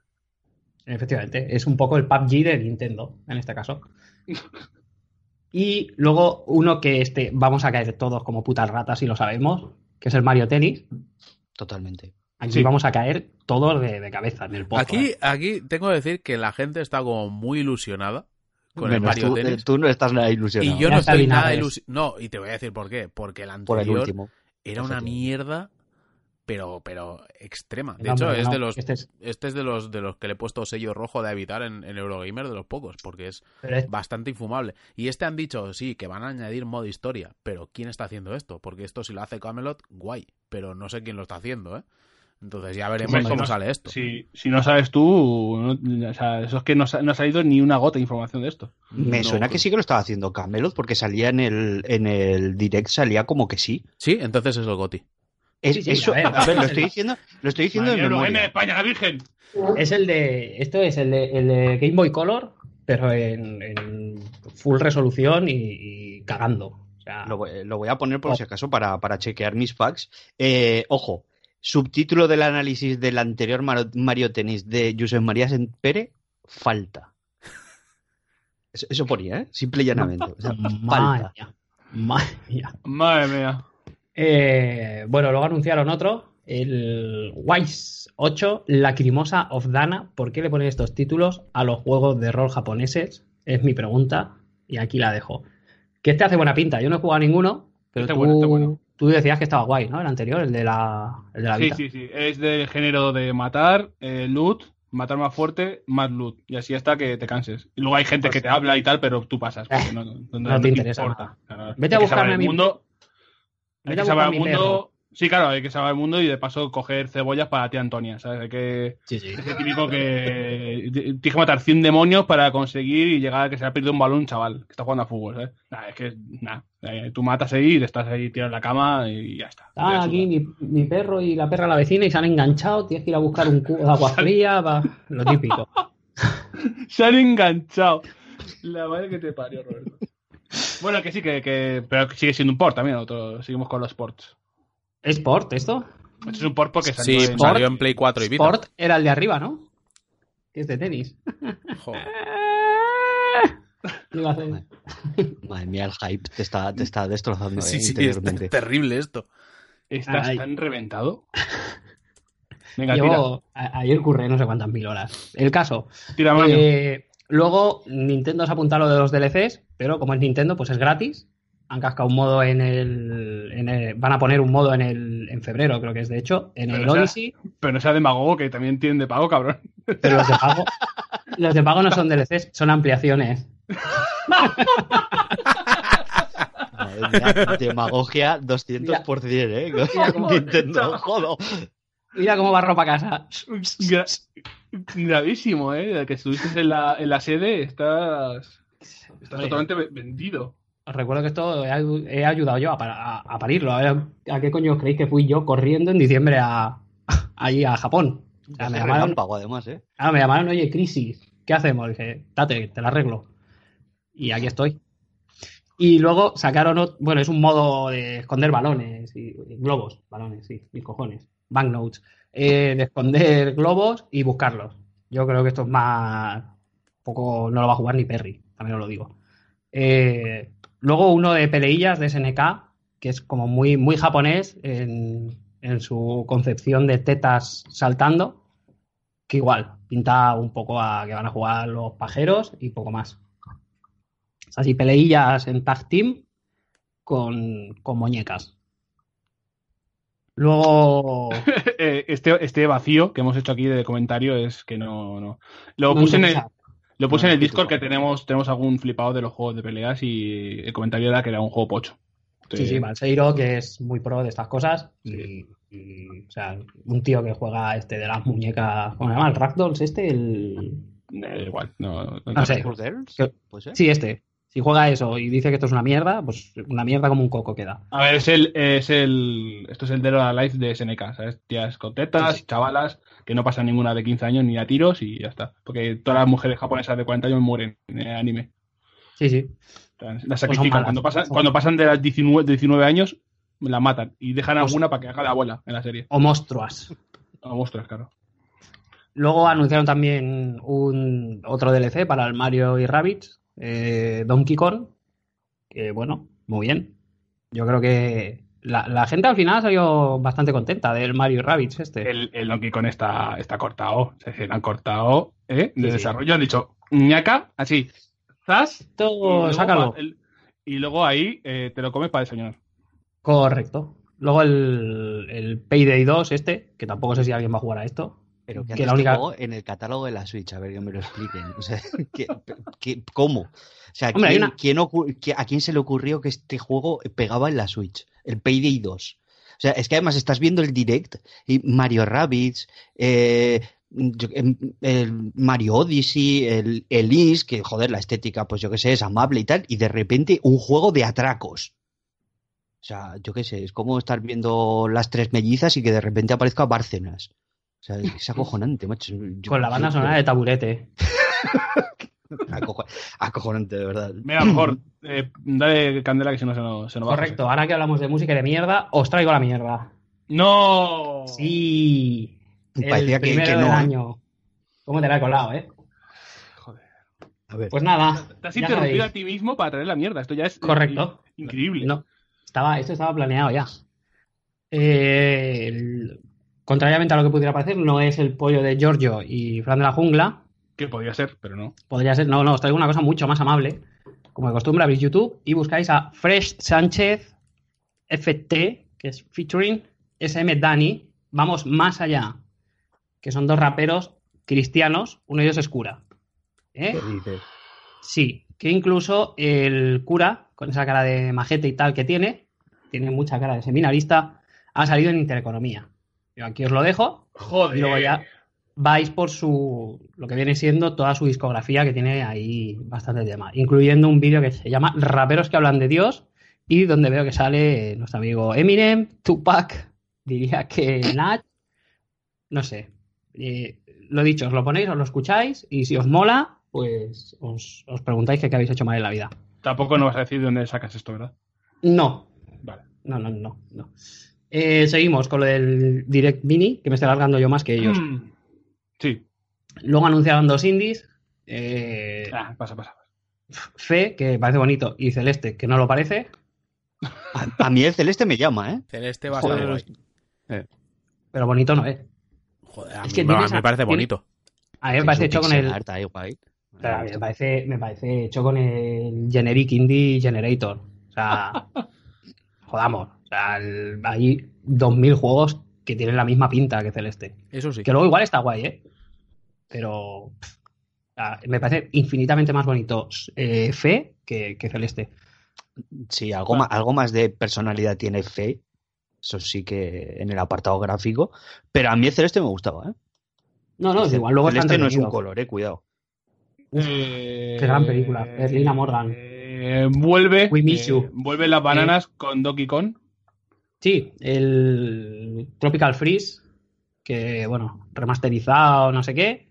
Efectivamente, es un poco el PUBG de Nintendo, en este caso. Y luego uno que este vamos a caer todos como putas ratas y lo sabemos, que es el Mario Tennis. Totalmente. Aquí Sí. vamos a caer todos de, de cabeza en el pozo. Aquí, ¿eh? aquí tengo que decir que la gente está como muy ilusionada con el Mario tú, Tennis. tú no estás nada ilusionado. Y yo Ya no estoy nada ilusionado. No, y te voy a decir por qué. Porque el por el anterior último. era una mierda, pero, pero extrema. De No, hecho, es de los, este es- este es de los de los que le he puesto sello rojo de evitar en, en Eurogamer de los pocos, porque es es- bastante infumable. Y este han dicho, sí, que van a añadir modo historia, pero ¿quién está haciendo esto? Porque esto si lo hace Camelot, guay, pero no sé quién lo está haciendo, ¿eh? Entonces ya veremos Hombre, cómo no- sale esto. Si, si no sabes tú, no- o sea, eso es que no, ha salido ni una gota de información de esto. Me No, suena que sí que lo estaba haciendo Camelot porque salía en el, en el direct, salía como que sí. Sí, entonces es el Goti. Es- Sí, sí, eso, a ver, a ver, lo es estoy diciendo, lo estoy diciendo Madre de memoria. de España, la Virgen. Es el de. Esto es el de, el de Game Boy Color, pero en, en full resolución y, y cagando. O sea, Lo voy, lo voy a poner por Oh. si acaso para, para chequear mis facts. Eh, ojo, subtítulo del análisis del anterior Mario, Mario Tennis de Josep María Pere, falta. Eso, eso ponía, ¿eh? Simple y llanamente. O sea, madre falta. mía. Madre mía. Madre mía. Eh, bueno, luego anunciaron otro, el Wise 8, Lacrimosa of Dana. ¿Por qué le ponen estos títulos a los juegos de rol japoneses? Es mi pregunta y aquí la dejo. Que este hace buena pinta. Yo no he jugado a ninguno, pero Está tú, bueno, está bueno. Tú decías que estaba guay, ¿no? El anterior, el de la, el de la Sí, Vita. sí, sí. Es del género de matar, eh, loot, matar más fuerte, más loot. Y así hasta que te canses. Y luego hay gente que te habla y tal, pero tú pasas. porque Eh, no, no- no- no te interesa importa. Claro. Vete a buscarme a mi- mundo. Vete a buscar mi mundo. Sí, claro, hay que saber el mundo y de paso coger cebollas para ti, Antonia. ¿sabes? Hay que. Sí, sí. Ese típico que tienes que matar 100 demonios para conseguir y llegar a que se ha perdido un balón, un chaval, que está jugando a fútbol, ¿sabes? Nah, es que, nada, eh, tú matas ahí, te estás ahí tirado en la cama y ya está. Ah, aquí mi, mi perro y la perra la vecina y se han enganchado. Tienes que ir a buscar un cubo de agua fría. va- Lo típico. Se han enganchado. La madre que te parió, Roberto. Bueno, que sí, que, que- pero sigue siendo un port también, otro, seguimos con los ports. ¿Es Sport esto? Esto es un port porque salió Sí, en- salió en Play 4 y Vita. Sport era el de arriba, ¿no? Que es de tenis. Joder. Madre mía, el hype te está, te está destrozando Sí, eh, sí, es interiormente. terrible esto. ¿Estás Ay. tan reventado? Venga, tira, Yo a- ayer curré no sé cuántas mil horas. El caso. tira eh, luego, Nintendo se apunta a lo de los DLCs, pero como es Nintendo, pues es gratis. Han cascado un modo en el, en el- Van a poner un modo en el en febrero, creo que es de hecho, en Pero el sea- Odyssey. Pero no sea demagogo que también tienen de pago, cabrón. Pero los de pago. Los de pago no son DLCs, son ampliaciones. Madre mía, demagogia 200%, ¿eh? Con Mira cómo- Nintendo, jodo. Mira cómo barro para casa. Gra- gravísimo, ¿eh? Que estuviste en la, en la sede, estás, estás Oye. totalmente ve- vendido. Os recuerdo que esto he, ayu- he ayudado yo a, par- a- a parirlo. A ver, ¿a qué coño os creéis que fui yo corriendo en diciembre a, allí a Japón? O sea, me llamaron, relámpago, además, ¿eh? ah, me llamaron, oye, crisis, ¿qué hacemos? dije, date, te la arreglo. Y aquí estoy. Y luego sacaron, bueno, es un modo de esconder balones y, y globos, balones, sí, mis cojones, banknotes, eh, de esconder globos y buscarlos. Yo creo que esto es más, poco, no lo va a jugar ni Perry, también os lo digo. Eh, luego uno de peleillas de SNK, que es como muy, muy japonés en, en su concepción de tetas saltando, que igual pinta un poco a que van a jugar los pajeros y poco más. Así peleillas en tag team con, con muñecas. Luego. Eh, este, este vacío que hemos hecho aquí de comentario es que no. no. Lo no puse, en el. Lo puse No, en el no, Discord que tenemos, tenemos algún flipado de los juegos de peleas y el comentario era que era un juego pocho. Sí, sí, Balseiro, que es muy pro de estas cosas. Y, y, o sea, un tío que juega este de las muñecas. ¿Cómo se llama? ¿El Ragdolls este? El... Eh, igual, no, no- No sé. Pues, ¿eh? Sí, este. Si juega eso y dice que esto es una mierda, pues una mierda como un coco queda. A ver, es el, es el. Esto es el Dead or Alive de SNK, ¿sabes? Tías con tetas, Sí, sí. chavalas, que no pasan ninguna de 15 años ni a tiros y ya está. Porque todas las mujeres japonesas de 40 años mueren en el anime. Sí, sí. Las son sacrifican. malas, cuando, pasan, son- cuando pasan de las 19, de 19 años, la matan y dejan Pues- alguna para que haga la abuela en la serie. O monstruas. A monstruos, claro. Luego anunciaron también un otro DLC para el Mario y Rabbids, eh, Donkey Kong, que bueno, muy bien. Yo creo que la, la gente al final salió bastante contenta del Mario y Rabbids este. El, el Donkey Kong está, está cortado. Se han cortado ¿eh? de Sí, sí. desarrollo. Han dicho, ñaca, así. Zas. y Esto, luego sácalo. el- y luego ahí eh, te lo comes para desayunar. Correcto. Luego el, el Payday 2 este, que tampoco sé si alguien va a jugar a esto. Pero que que la única- juego en el catálogo de la Switch, a ver que me lo expliquen. O sea, ¿qué- qué- ¿cómo? O sea, Hombre, ¿quién- una- ¿a quién se le ocurrió que este juego pegaba en la Switch? El Payday 2. O sea, es que además estás viendo el direct y Mario Rabbids, eh, em, el Mario Odyssey, el, el Is, que joder, la estética, pues yo qué sé, es amable y tal, y de repente un juego de atracos. O sea, yo qué sé, es como estar viendo las tres mellizas y que de repente aparezca Bárcenas. O sea, es acojonante, macho. Yo- Con la banda yo- sonora de taburete. Acojo- acojonante, de verdad. Mira, mejor, eh, dale candela que si no se nos, se nos va. Correcto, ahora que hablamos de música y de mierda, os traigo la mierda. ¡No! Sí. El Parecía que- primero que del no, ¿eh? año. ¿Cómo te la he colado, eh? Joder. A ver. Pues nada. Te has interrumpido sabéis. a ti mismo para traer la mierda. Esto ya es Correcto. in- increíble. No, estaba, esto estaba planeado ya. eh, el- contrariamente a lo que pudiera parecer, no es el pollo de Giorgio y Fran de la Jungla. Que podría ser, pero no. Podría ser, no, no, os traigo una cosa mucho más amable. Como de costumbre, abrís YouTube y buscáis a Fresh Sánchez FT, que es featuring SM Dani. Vamos más allá, que son dos raperos cristianos, uno de ellos es cura. ¿Eh? ¿Qué dices? Sí, que incluso el cura, con esa cara de majete y tal que tiene, tiene mucha cara de seminarista, ha salido en Intereconomía. Yo aquí os lo dejo Joder. y luego ya vais por su lo que viene siendo toda su discografía que tiene ahí bastante tema, incluyendo un vídeo que se llama Raperos que hablan de Dios y donde veo que sale nuestro amigo Eminem, Tupac, diría que Nach, no sé. Eh, lo dicho, os lo ponéis, os lo escucháis y si os mola, pues os, os preguntáis qué habéis hecho mal en la vida. Tampoco nos vas a decir de dónde sacas esto, ¿verdad? No, Vale. no, no, no. no. Eh, seguimos con lo del Direct Mini, que me estoy alargando yo más que ellos. Mm. Sí. Luego anunciaron dos indies. eh, Ah, pasa, pasa. Fe, que parece bonito, y Celeste, que no lo parece. A, a mí el celeste me llama, ¿eh? Celeste va a Joder, estar guay. Pero bonito no es. Joder, a Es mí, que me- tienes me a- parece bonito. A mí me parece hecho con el. art ahí, guay. pero a mí me parece, me parece hecho con el Generic Indie Generator. O sea, jodamos. El- hay 2000 juegos que tienen la misma pinta que Celeste. Eso sí. Que luego igual está guay, ¿eh? Pero pff, sea, me parece infinitamente más bonito eh, Fe que, que Celeste. Sí, algo, más, algo más de personalidad tiene Fe. Eso sí que en el apartado gráfico. Pero a mí el celeste me gustaba, ¿eh? No, no, El igual luego celeste no es un color, eh, cuidado. Uf, Eh, qué gran película. Berlina Morgan. eh, vuelve. We miss eh, you. vuelve las bananas con Donkey Kong. Sí, el Tropical Freeze, que bueno, remasterizado, no sé qué.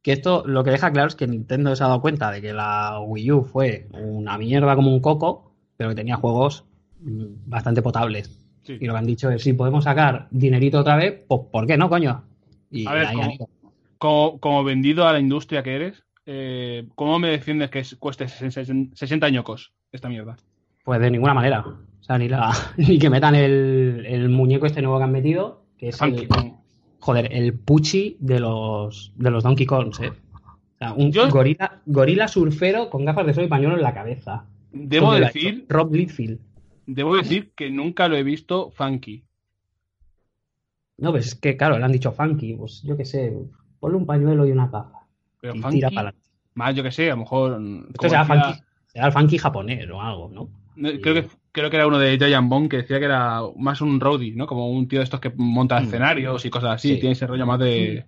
Que esto lo que deja claro es que Nintendo se ha dado cuenta de que la Wii U fue una mierda como un coco, pero que tenía juegos bastante potables. Sí. Y lo que han dicho es, si podemos sacar dinerito otra vez, pues ¿por qué no, coño? Y A ver. Como, como vendido a la industria que eres, eh, ¿cómo me defiendes que es- cueste 60 añocos esta mierda? Pues de ninguna manera. O sea, ni, la, ni que metan el, el muñeco este nuevo que han metido, que es Funky el, joder, el Pucci de los, de los Donkey Kongs, ¿eh? O sea, un Yo- gorila, gorila surfero con gafas de sol y pañuelo en la cabeza. Debo ¿Dónde lo ha decir? Rob Littlefield. debo decir que nunca lo he visto funky. No, pues es que, claro, le han dicho funky. Pues yo qué sé, ponle un pañuelo y una gafa. Pero y funky, tira para adelante. más yo que sé, a lo mejor. Esto será, decía- funky, será el funky japonés o algo, ¿no? No, creo, que, creo que era uno de Giant Bomb que decía que era más un roadie, ¿no? Como un tío de estos que monta Mm. escenarios y cosas así. Sí. Tiene ese rollo más de,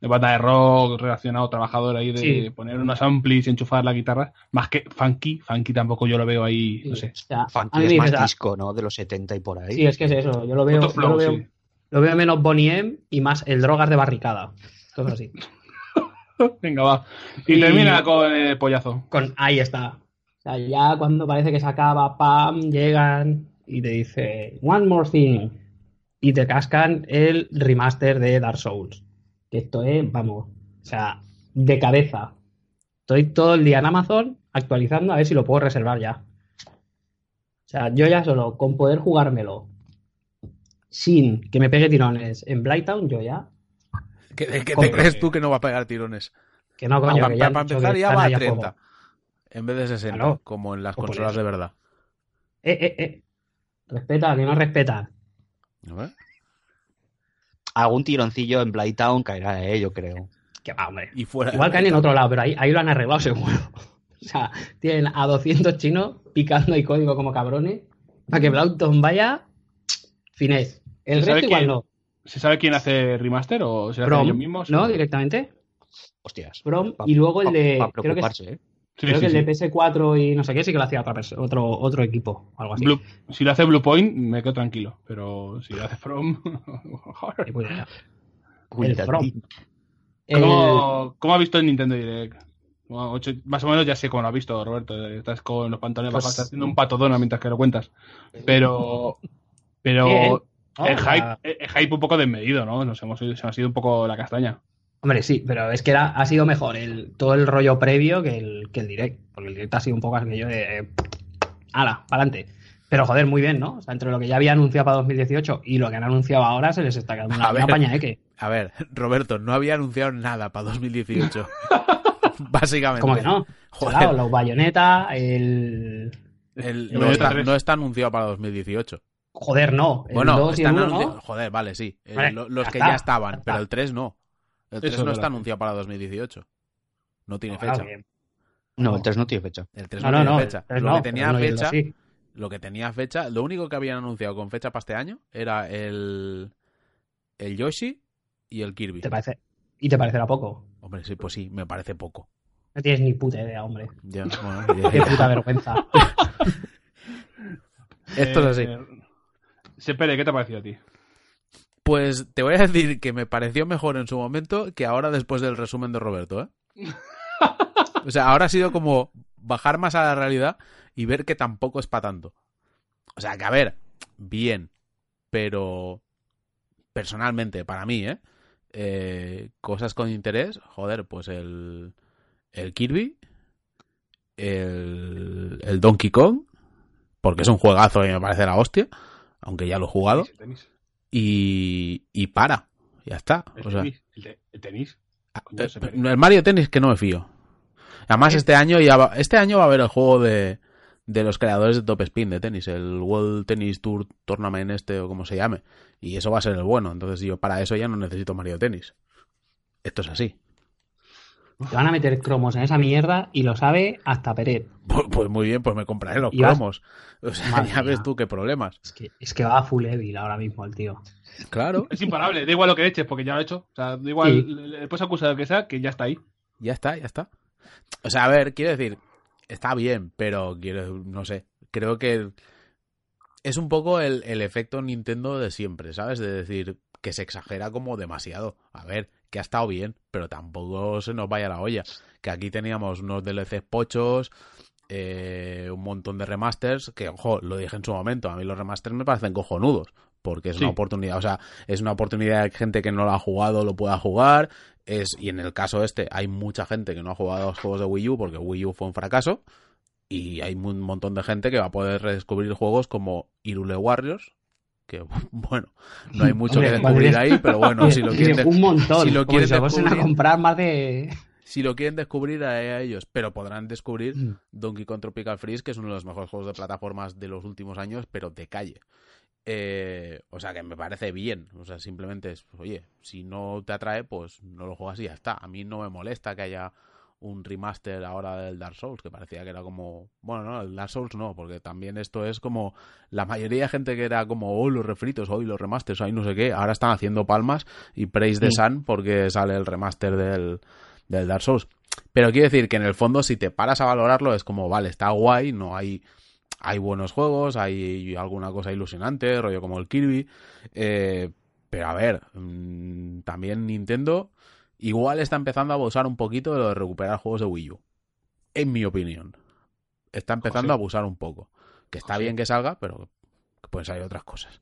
de banda de rock relacionado, trabajador ahí, de Sí. poner unos amplis y enchufar la guitarra. Más que funky, funky tampoco yo lo veo ahí, no sé. O sea, a Funky es más disco, ¿no? De los 70 y por ahí. sí, es que es eso. Yo lo veo, Puto yo flow, lo veo, sí. lo veo menos Bonnie M y más el drogas de barricada. Todo así. Venga, va. Y, Y- termina con el pollazo. con ahí está. O sea, ya cuando parece que se acaba, pam, llegan y te dice one more thing y te cascan el remaster de Dark Souls. Que esto es, vamos, o sea, de cabeza. Estoy todo el día en Amazon actualizando a ver si lo puedo reservar ya. O sea, yo ya solo con poder jugármelo sin que me pegue tirones en Blighttown, yo ya. ¿Qué, qué te crees tú que no va a pegar tirones? Que no, coño, para, que ya han para empezar ya va a ahí a 30. juego. En vez de 60, Claro. como en las consolas de verdad. Eh, eh, eh. Respeta, que no respeta. Ver. Algún tironcillo en Blighttown caerá, ¿eh? Yo creo. Que va, hombre. Y fuera. Igual caen en otro lado, pero ahí, ahí lo han arreglado seguro. O sea, tienen a 200 chinos picando ahí código como cabrones para que Blackton vaya finés. El ¿Se sabe resto igual quién? no. ¿Se sabe quién hace remaster o se hace ellos mismos? ¿no? Directamente. Hostias. From. Pa- Y luego el de. Para creo que, preocuparse, ¿eh? Sí, creo sí, que sí. el de PS4 y no sé qué sí que lo hacía otra otro, otro equipo o algo así. Blue- si lo hace Blue Point, me quedo tranquilo. Pero si lo hace From. Cuidadín. From. El- ¿Cómo, cómo ha visto el Nintendo Direct? Bueno, ocho- más o menos ya sé cómo lo has visto, Roberto. Estás con los pantalones Pues- estás haciendo un patodona mientras que lo cuentas. Pero. Pero. El sea, hype, el hype un poco desmedido, ¿no? Nos hemos se nos ha ido un poco la castaña. Hombre, sí, pero es que era, ha sido mejor el, todo el rollo previo que el, que el direct. Porque el direct ha sido un poco aquello de. ¡Hala! ¡Para adelante! Pero joder, muy bien, ¿no? O sea, entre lo que ya había anunciado para 2018 y lo que han anunciado ahora se les está quedando una, A ver. una pañaeque. A ver, Roberto, no había anunciado nada para 2018. Básicamente. ¿Cómo que no? Joder, Claro, los bayoneta, el. el- el no, está, 3. no está anunciado para 2018. Joder, no. El Bueno, 2 y el están 1, anunci- ¿no? Joder, vale, sí. Eh, Vale, los ya que está, ya estaban, ya pero el 3 no. El 3 Eso no es está verdad. anunciado para 2018. No tiene Claro, fecha. No, el 3 no tiene fecha. El 3 No, tiene no. fecha. lo no, que tenía fecha, lo que tenía fecha, lo único que habían anunciado con fecha para este año era el el Yoshi y el Kirby. ¿Te parece? ¿Y te parecerá poco? Hombre, sí, pues sí, me parece poco. No tienes ni puta idea, hombre. Ya, bueno, ya- Qué puta vergüenza. Esto es así. Eh, Sepere, ¿qué te ha parecido a ti? Pues te voy a decir que me pareció mejor en su momento que ahora después del resumen de Roberto, ¿eh? O sea, ahora ha sido como bajar más a la realidad y ver que tampoco es para tanto. O sea, que a ver, bien, pero personalmente, para mí, ¿eh? Eh, cosas con interés, joder, pues el, el Kirby, el, el Donkey Kong, porque es un juegazo y me parece la hostia, aunque ya lo he jugado, tenis. Y, y para, ya está. El O sea, tenis. El, te- el tenis. Coño, eh, el Mario Tennis que no me fío. Además, este año ya va, este año va a haber el juego de, de los creadores de Top Spin de tenis, el World Tennis Tour Tournament este o como se llame. Y eso va a ser el bueno. Entonces yo para eso ya no necesito Mario Tennis. Esto es así. Te van a meter cromos en esa mierda y lo sabe hasta Peret. Pues, pues muy bien, pues me compraré los cromos. O sea, Madre ya ves mía. tú qué problemas. Es que, es que va a full evil ahora mismo el tío. Claro, Es imparable, da igual lo que eches, porque ya lo he hecho. O sea, da igual, Sí. le, puedes acusar que sea, que ya está ahí. ya está, ya está. O sea, a ver, quiero decir, está bien, pero quiero, no sé, creo que es un poco el, el efecto Nintendo de siempre, ¿sabes? De decir que se exagera como demasiado. A ver, que ha estado bien, pero tampoco se nos vaya la olla. Que aquí teníamos unos DLCs pochos, eh, un montón de remasters, que, ojo, lo dije en su momento, a mí los remasters me parecen cojonudos, porque es Sí. una oportunidad, o sea, es una oportunidad de que gente que no lo ha jugado lo pueda jugar, es, y en el caso este hay mucha gente que no ha jugado los juegos de Wii U porque Wii U fue un fracaso, y hay un montón de gente que va a poder redescubrir juegos como Irule Warriors, que bueno, no hay mucho Hombre, que descubrir ahí, pero bueno, si lo quieren, de- un montón. si lo quieren fuesen a descubrir- comprar más de. si lo quieren descubrir a, a ellos, pero podrán descubrir Mm. Donkey Kong Tropical Freeze, que es uno de los mejores juegos de plataformas de los últimos años, pero de calle. Eh, o sea que me parece bien. O sea, simplemente es, oye, si no te atrae, pues no lo juegas y ya está. A mí no me molesta que haya un remaster ahora del Dark Souls, que parecía que era como. Bueno, no, el Dark Souls no, porque también esto es como. La mayoría de gente que era como, oh, los refritos, hoy los remasters, hoy no sé qué, ahora están haciendo palmas y praise the Sí. sun porque sale el remaster del, del Dark Souls. Pero quiero decir que en el fondo, si te paras a valorarlo, es como, vale, está guay, no hay. Hay buenos juegos, hay alguna cosa ilusionante, rollo como el Kirby. eh, pero a ver, mm, también Nintendo igual está empezando a abusar un poquito de lo de recuperar juegos de Wii U. En mi opinión. Está empezando José. a abusar un poco. Que está José. bien que salga, pero que pueden salir otras cosas.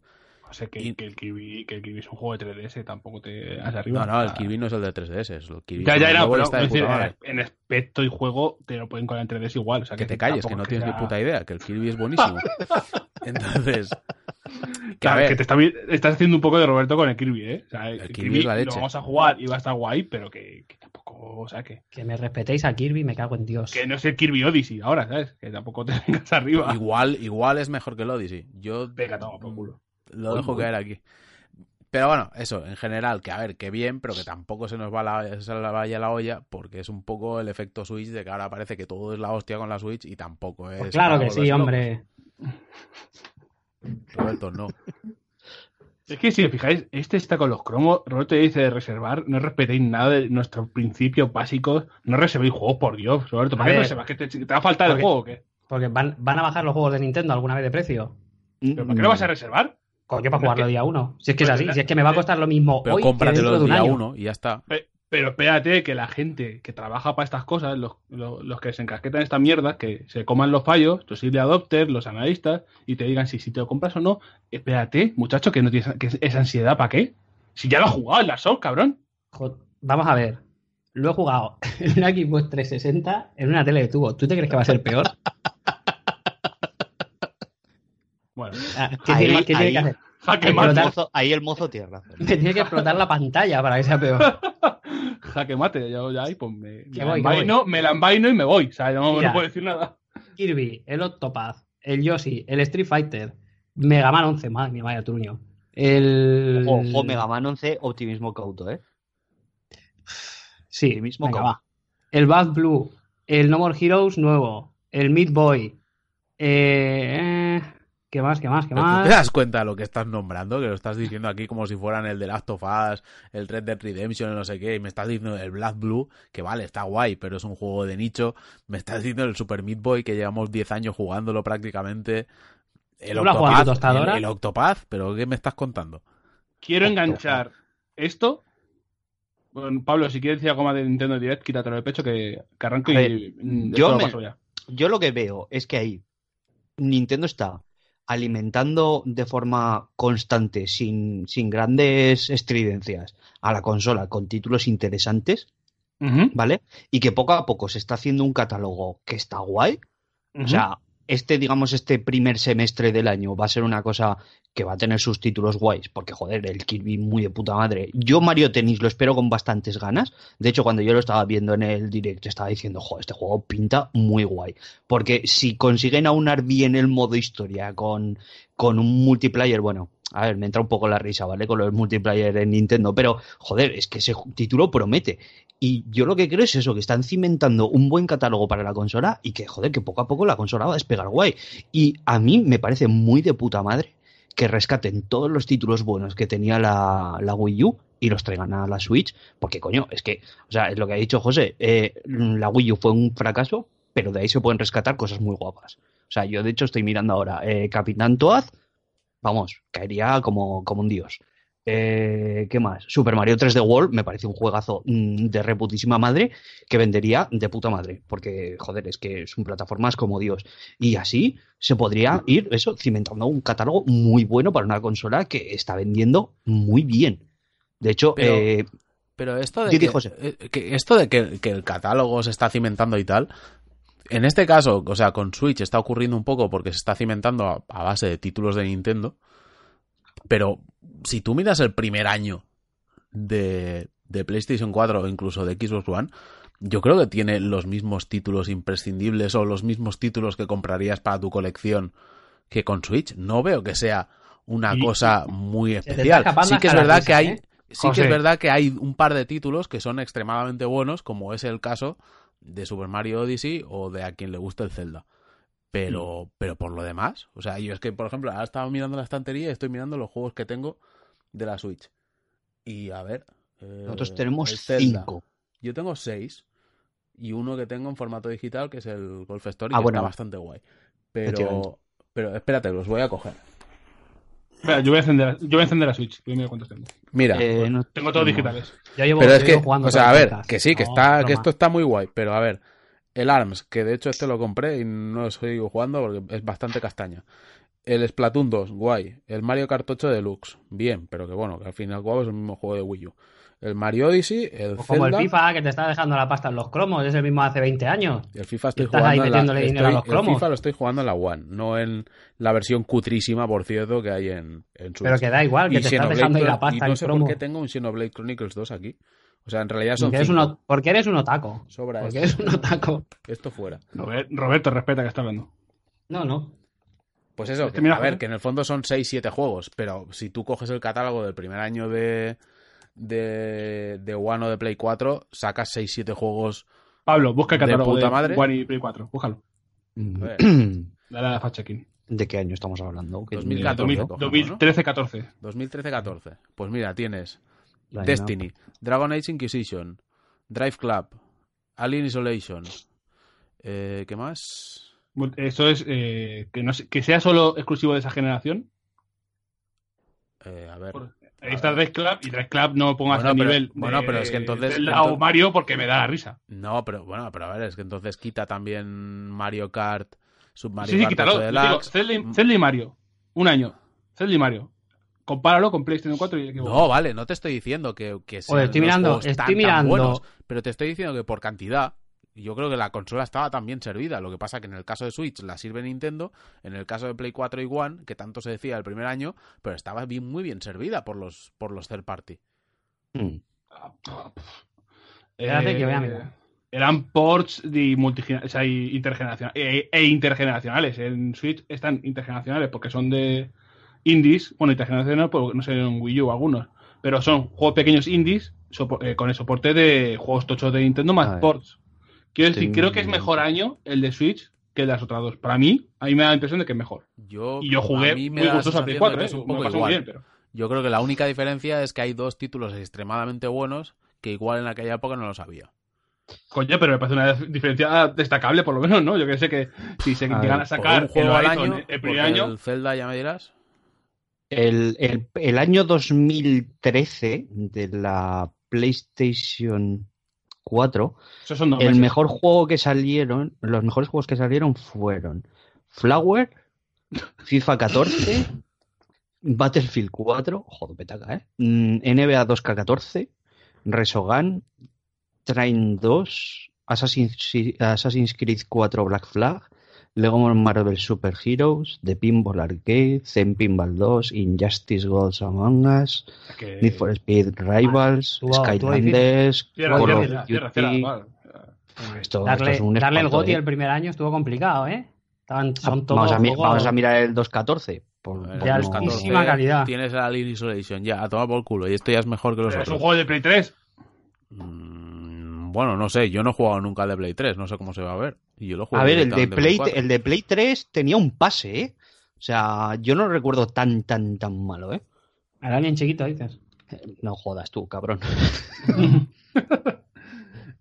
O sea, que, Y- que el Kirby, que el Kirby es un juego de 3DS, tampoco te hace arriba. No, no, el sea, Kirby no es el de 3DS, es el Kirby. Ya, ya el era, pero está de decir, en aspecto y juego te lo pueden colar en 3DS igual. O sea, Que te calles, que no es tienes ni puta idea, que el Kirby es buenísimo. Entonces, Claro, ver, que te está, estás haciendo un poco de Roberto con el Kirby, ¿eh? O sea, el, El Kirby, Kirby es la lo leche. vamos a jugar y va a estar guay, pero que, que tampoco, o sea, que, Que me respetéis a Kirby, me cago en Dios. que no es el Kirby Odyssey ahora, ¿sabes? Que tampoco te vengas arriba. igual, igual es mejor que el Odyssey. Yo Venga, toma, por culo. lo dejo caer aquí. Pero bueno, eso, en general, que a ver, que bien, pero que tampoco se nos va la, se la vaya la olla, porque es un poco el efecto Switch de que ahora parece que todo es la hostia con la Switch y tampoco es. Pues claro para que sí, hombre. Roberto, no. Es que si os fijáis, este está con los cromos. Roberto dice de reservar. No respetéis nada de nuestros principios básicos. No reservéis juegos, por Dios, Roberto. ¿Para qué reservas? ¿Que te, te va a faltar el juego o qué? Porque van, van a bajar los juegos de Nintendo alguna vez de precio. ¿Pero ¿Para qué lo vas a reservar? Coño, para jugarlo es que- día uno. Si es que es así, si es que me va a costar lo mismo Pero hoy que dentro de un día año. uno y ya está. Pero espérate que la gente que trabaja para estas cosas, los, los, los que se encasquetan esta mierda, que se coman los fallos, los early adopters, los analistas, y te digan si, si te lo compras o no. Espérate, muchacho, que no tienes que esa ansiedad, ¿para qué? Si ya lo has jugado en la Soul, cabrón. Vamos a ver. Lo he jugado en una Xbox 360 en una tele de tubo. ¿Tú te crees que va a ser peor? Ah, ¿Qué Ahí- tiene, qué tiene ahí- que hacer? Ahí el mozo, ahí el mozo tiene razón. Me tiene que explotar la pantalla para que sea peor. Jaque mate. Yo ya ahí, pues me, me, voy, que envaino, me la envaino y me voy. O sea, no, Mira. no puedo decir nada. Kirby, el Octopath, el Yoshi, el Street Fighter, Mega Man 11, madre mía, vaya truño. El. Ojo, Mega Man 11, optimismo cauto, ¿eh? Sí, el mismo venga, cabo. va. El Bad Blue, el No More Heroes nuevo, el Meat Boy. Eh, eh, ¿Qué más? ¿Qué más? ¿Qué Pero ¿Tú más? te das cuenta de lo que estás nombrando? Que lo estás diciendo aquí como si fueran el de Last of Us, el Red Dead Redemption, el no sé qué. Y me estás diciendo el Black Blue, que vale, está guay, pero es un juego de nicho. Me estás diciendo el Super Meat Boy, que llevamos 10 años jugándolo prácticamente. El ¿Tú lo has jugado en tu Octopath, tostadora? el, el Octopath, pero ¿qué me estás contando? Quiero Octopath. enganchar esto. Bueno, Pablo, si quieres decir algo más de Nintendo Direct, quítatelo del pecho que, que arranco ver, y mm, yo me- paso ya. Yo lo que veo es que ahí Nintendo está alimentando de forma constante, sin, sin grandes estridencias, a la consola con títulos interesantes, ¿vale? Y que poco a poco se está haciendo un catálogo que está guay. O sea, este, digamos, este primer semestre del año va a ser una cosa que va a tener sus títulos guays, porque joder, el Kirby muy de puta madre. Yo Mario Tennis lo espero con bastantes ganas. De hecho, cuando yo lo estaba viendo en el directo, estaba diciendo, joder, este juego pinta muy guay. Porque si consiguen aunar bien el modo historia con, con un multiplayer, bueno, a ver, me entra un poco la risa, ¿vale? Con los multiplayer en Nintendo, pero joder, es que ese título promete. Y yo lo que creo es eso, que están cimentando un buen catálogo para la consola y que, joder, que poco a poco la consola va a despegar guay. Y a mí me parece muy de puta madre que rescaten todos los títulos buenos que tenía la, la Wii U y los traigan a la Switch, porque coño, es que, o sea, es lo que ha dicho José, eh, la Wii U fue un fracaso, pero de ahí se pueden rescatar cosas muy guapas. O sea, yo de hecho estoy mirando ahora eh, Capitán Toad, vamos, caería como, como un dios. Eh, ¿Qué más? Super Mario 3D World me parece un juegazo mm, de reputísima madre que vendería de puta madre, porque joder, es que son plataformas como Dios. Y así se podría ir, eso, cimentando un catálogo muy bueno para una consola que está vendiendo muy bien. De hecho, Pero- eh, Pero esto de, que, José. eh, que- esto de que, que el catálogo se está cimentando y tal, en este caso, o sea, con Switch está ocurriendo un poco porque se está cimentando a, a base de títulos de Nintendo, pero si tú miras el primer año de, de PlayStation 4 o incluso de Xbox One, yo creo que tiene los mismos títulos imprescindibles o los mismos títulos que comprarías para tu colección que con Switch. No veo que sea una Y- cosa muy especial. escapando Sí que es verdad risa, que hay, ¿eh? sí que es verdad que hay un par de títulos que son extremadamente buenos, como es el caso de Super Mario Odyssey o de a quien le guste el Zelda. Pero, pero por lo demás, o sea, yo es que, por ejemplo, ahora estaba mirando la estantería y estoy mirando los juegos que tengo de la Switch. Y a ver. eh, nosotros tenemos cinco. Yo tengo seis. Y uno que tengo en formato digital, que es el Golf Story, Ah, que bueno. está bastante guay. Pero, pero espérate, los voy a coger. Espera, yo voy a encender, yo voy a encender la Switch. Primero cuántos tengo. Mira, Eh, no- Tengo todos no. digitales. Yo llevo, pero es que, jugando o sea, a ver, que sí, que No, está, que esto está muy guay, pero a ver, el ARMS, que de hecho este lo compré y no lo sigo jugando porque es bastante castaña. El Splatoon 2, guay. El Mario Kart 8 Deluxe, bien, pero que bueno, que al fin y al cabo es el mismo juego de Wii U. El Mario Odyssey, el O como el FIFA que te está dejando la pasta en los cromos, es el mismo hace 20 años. el FIFA estoy Estás jugando ahí en la, a los el cromos. FIFA lo estoy jugando en la One, no en la versión cutrísima, por cierto, que hay en, en Switch. Pero que da igual, que Y te estás dejando ahí la pasta y en no sé por cromos. qué tengo un Xenoblade Chronicles 2 aquí. O sea, en realidad son Porque eres, un, porque eres un otaco. Sobra Porque esto. eres un otaco. Esto fuera. Robert- Roberto, respeta que está hablando. No, no. Pues eso, Es que a ver, joder. que en el fondo son 6-7 juegos, pero si tú coges el catálogo del primer año de, de, de One o de Play 4, sacas 6-7 juegos. Pablo, busca el De catálogo de, puta madre. One y Play 4. Búscalo. ver. Dale a la fact checking. ¿De qué año estamos hablando? Que- 2014. 2000- cogemos, ¿no? 2013-14. 2013-14. Pues mira, tienes Line Destiny, Dragon Age Inquisition, Drive Club, Alien Isolation. Eh, ¿Qué más? Eso es eh, que, no sé- que sea solo exclusivo de esa generación. Eh, a ver. Por- Ahí está Drive Club y Drive Club no pongas Bueno, a pero- nivel. bueno, de pero es que entonces- Zelda entonces- o Mario porque me da la risa. No, pero bueno, pero a ver, es que entonces quita también Mario Kart, Submario sí, sí, Kart quítalo. 8 Yo digo, Deluxe. Zelda, y. Zelda y Mario. Un año. Zelda y Mario. Compáralo con PlayStation 4 y No, vale, no te estoy diciendo que, que sean Oye, estoy los mirando- juegos estoy tan, tan mirando- buenos, pero te estoy diciendo que por cantidad yo creo que la consola estaba también servida. Lo que pasa que en el caso de Switch la sirve Nintendo, en el caso de Play 4 y One, que tanto se decía el primer año, pero estaba bien, muy bien servida por los, por los third party. Mm. Espérate que vea, Eh, mira. Eran ports de o sea, y intergeneracion- e, e intergeneracionales. En Switch están intergeneracionales porque son de indies. Bueno, intergeneracionales, pues no sé, en Wii U algunos. Pero son juegos pequeños indies sopo- eh, con el soporte de juegos tochos de Nintendo más ports. Quiero decir, creo que es mejor año el de Switch que el de las otras dos. Para mí, a mí me da la impresión de que es mejor. Yo, Y yo a jugué mí me muy gustoso al Play sensación 4, de que ¿eh? Me poco pasó muy bien, pero... Yo creo que la única diferencia es que hay dos títulos extremadamente buenos que igual en aquella época no lo sabía. Coño, pero me parece una diferencia destacable, por lo menos, ¿no? Yo que sé que si se A llegan ver, a sacar un juego el al Horizon año, el primer porque año, el Zelda ya me dirás. El, el- el año 2013 de la PlayStation 4, esos son dos el meses. mejor juego que salieron, los mejores juegos que salieron fueron Flower, FIFA 14, Battlefield 4, joder, petaca, ¿eh? Mm, NBA 2K14, Resogun, Train 2, Assassin's, Assassin's Creed 4 Black Flag, Lego Marvel Super Heroes, The Pinball Arcade, Zen Pinball 2, Injustice Gods Among Us, Es Need for Speed Rivals, Estuvo- estuvo Skylanders, Cierra, Call of Duty. Esto, esto Darle, es un darle el GOTI ¿eh? el primer año estuvo complicado, ¿eh? Estaban, son todos vamos, a mi- vamos a mirar el 2.14. por- El por De no- calidad. Tienes el Alien Isolation, ya, a tomar por culo. Y esto ya es mejor que los Pero es un otros. juego de Play 3. Mm, Bueno, no sé, yo no he jugado nunca al de Play 3, no sé cómo se va a ver. Y yo lo juego A ver, el de, Play, 4. el de Play 3 tenía un pase, ¿eh? O sea, yo no recuerdo tan, tan, tan malo, ¿eh? El alien chiquito, dices. No jodas tú, cabrón.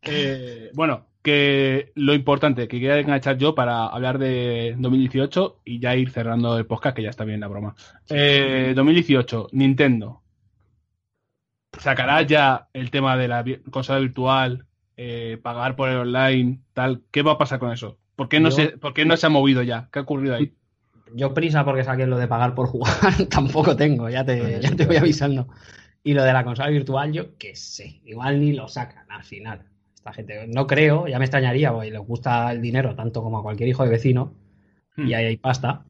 Eh, bueno, que lo importante que quería enganchar yo para hablar de 2018 y ya ir cerrando el podcast, que ya está bien la broma. Eh, 2018, Nintendo. ¿Sacará ya el tema de la consola virtual, eh, pagar por el online, tal? ¿Qué va a pasar con eso? ¿Por qué no, Yo- se, ¿Por qué no se ha movido ya? ¿Qué ha ocurrido ahí? Yo prisa porque saqué lo de pagar por jugar tampoco tengo, ya te, ya te voy avisando. Y lo de la consola virtual, yo qué sé, igual ni lo sacan al final. Esta gente, no creo, ya me extrañaría, porque les gusta el dinero tanto como a cualquier hijo de vecino, Hmm. y ahí hay pasta.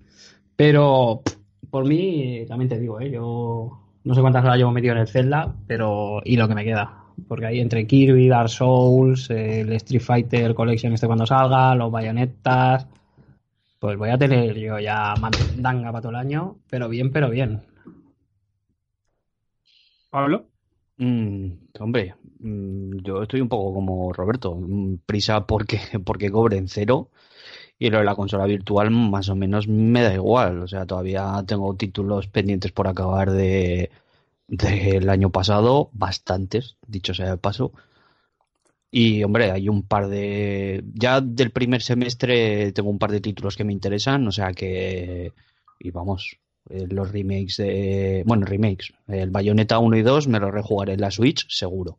Pero por mí, también te digo, ¿eh? yo no sé cuántas horas llevo metido en el Zelda, pero y lo que me queda. Porque ahí entre Kirby, Dark Souls, el Street Fighter Collection este cuando salga, los bayonetas, pues voy a tener yo ya mandanga para todo el año, pero bien, pero bien. Pablo. Mm, hombre, mm, yo estoy un poco como Roberto. mm, Prisa porque, porque cobren cero. Y lo de la consola virtual más o menos me da igual. O sea, todavía tengo títulos pendientes por acabar de del año pasado, bastantes, dicho sea de paso. Y hombre, hay un par de... Ya del primer semestre tengo un par de títulos que me interesan, o sea que... Y vamos, eh, los remakes de... Bueno, remakes. El Bayonetta 1 y 2 me los rejugaré en la Switch, seguro.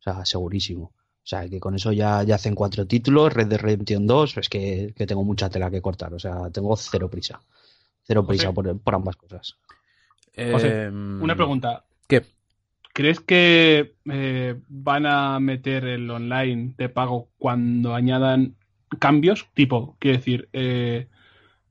O sea, segurísimo. O sea, que con eso ya, ya hacen cuatro títulos. Red Dead Redemption 2, es que, que tengo mucha tela que cortar. O sea, tengo cero prisa. Cero prisa por, por ambas cosas. José, Em, Una pregunta. ¿Qué? ¿Crees que eh, van a meter el online de pago cuando añadan cambios? Tipo, quiero decir, eh,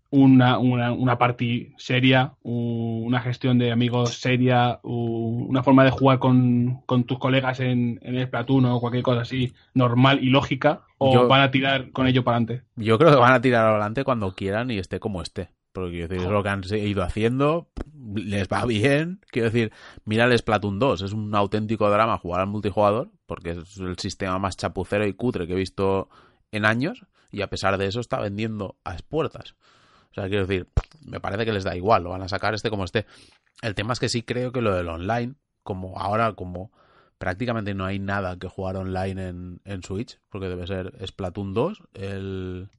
una, una, una party seria, una gestión de amigos seria, una forma de jugar con, con tus colegas en, en el Splatoon o cualquier cosa así normal y lógica, o Yo- van a tirar con ello para adelante. Yo creo que van a tirar adelante cuando quieran y esté como esté. Porque es lo que han ido haciendo, les va bien. Quiero decir, mira el Splatoon 2, es un auténtico drama jugar al multijugador, porque es el sistema más chapucero y cutre que he visto en años, y a pesar de eso está vendiendo a expuertas. O sea, quiero decir, me parece que les da igual, lo van a sacar este como esté. El tema es que sí creo que lo del online, como ahora, como prácticamente no hay nada que jugar online en, en Switch, porque debe ser Splatoon 2, el,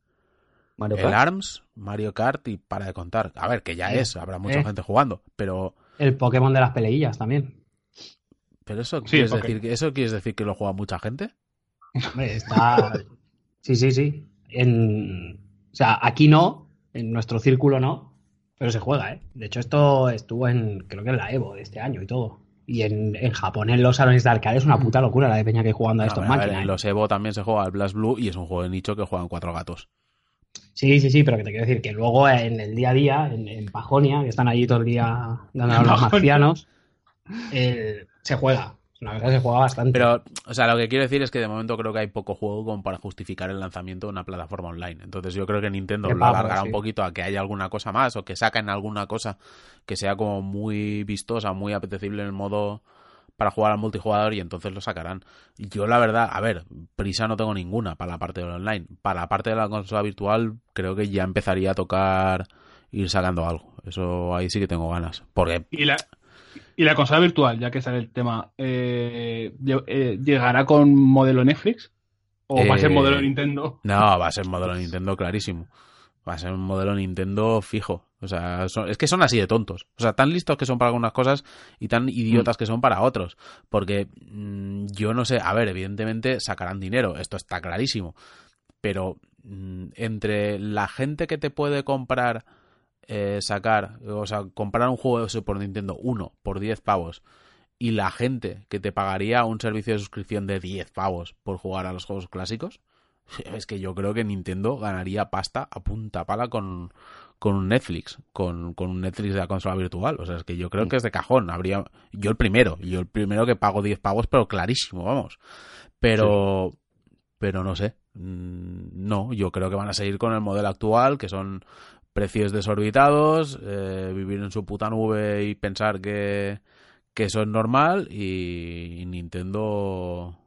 Mario el Kart. ARMS, Mario Kart y para de contar. A ver, que ya Eh, es, habrá mucha eh. gente jugando, pero, El Pokémon de las peleillas también. pero eso, Sí, quieres porque- decir, que ¿eso quieres decir que lo juega mucha gente? Hombre, está. Sí, sí, sí. En... O sea, aquí no, en nuestro círculo no, pero se juega, ¿eh? De hecho, esto estuvo en, creo que en la Evo de este año y todo. Y en, en Japón, en los salones de arcade, es una puta locura la de peña que hay jugando a No, estos a ver, máquinas. en ¿eh? los Evo también se juega al Blast Blue y es un juego de nicho que juegan cuatro gatos. Sí, sí, sí, pero que te quiero decir que luego en el día a día, en, en Pajonia, que están allí todo el día dando a los marcianos, se juega. Cosa que se juega bastante. Pero, o sea, lo que quiero decir es que de momento creo que hay poco juego como para justificar el lanzamiento de una plataforma online. Entonces yo creo que Nintendo lo alargará sí. un poquito a que haya alguna cosa más o que saquen alguna cosa que sea como muy vistosa, muy apetecible en el modo para jugar al multijugador y entonces lo sacarán. Yo la verdad, a ver, prisa no tengo ninguna para la parte del online. Para la parte de la consola virtual creo que ya empezaría a tocar ir sacando algo. Eso ahí sí que tengo ganas. Porque Y la, y la consola virtual, ya que sale el tema, eh, eh, ¿llegará con modelo Netflix? ¿O va a ser Eh, modelo Nintendo? No, va a ser modelo Nintendo clarísimo. Va a ser un modelo Nintendo fijo. O sea, son- es que son así de tontos. O sea, tan listos que son para algunas cosas y tan idiotas que son para otros. Porque mm, yo no sé, a ver, evidentemente sacarán dinero, esto está clarísimo. Pero mm, entre la gente que te puede comprar, eh, sacar, o sea, comprar un juego de Super Nintendo 1 por 10 pavos y la gente que te pagaría un servicio de suscripción de 10 pavos por jugar a los juegos clásicos, es que yo creo que Nintendo ganaría pasta a punta pala con, con un Netflix, con, con un Netflix de la consola virtual. O sea, es que yo creo que es de cajón. Habría, yo el primero, yo el primero que pago 10 pavos, pero clarísimo, vamos. Pero, pero no sé. Mm, No, yo creo que van a seguir con el modelo actual, que son precios desorbitados, eh, vivir en su puta nube y pensar que, que eso es normal y, y Nintendo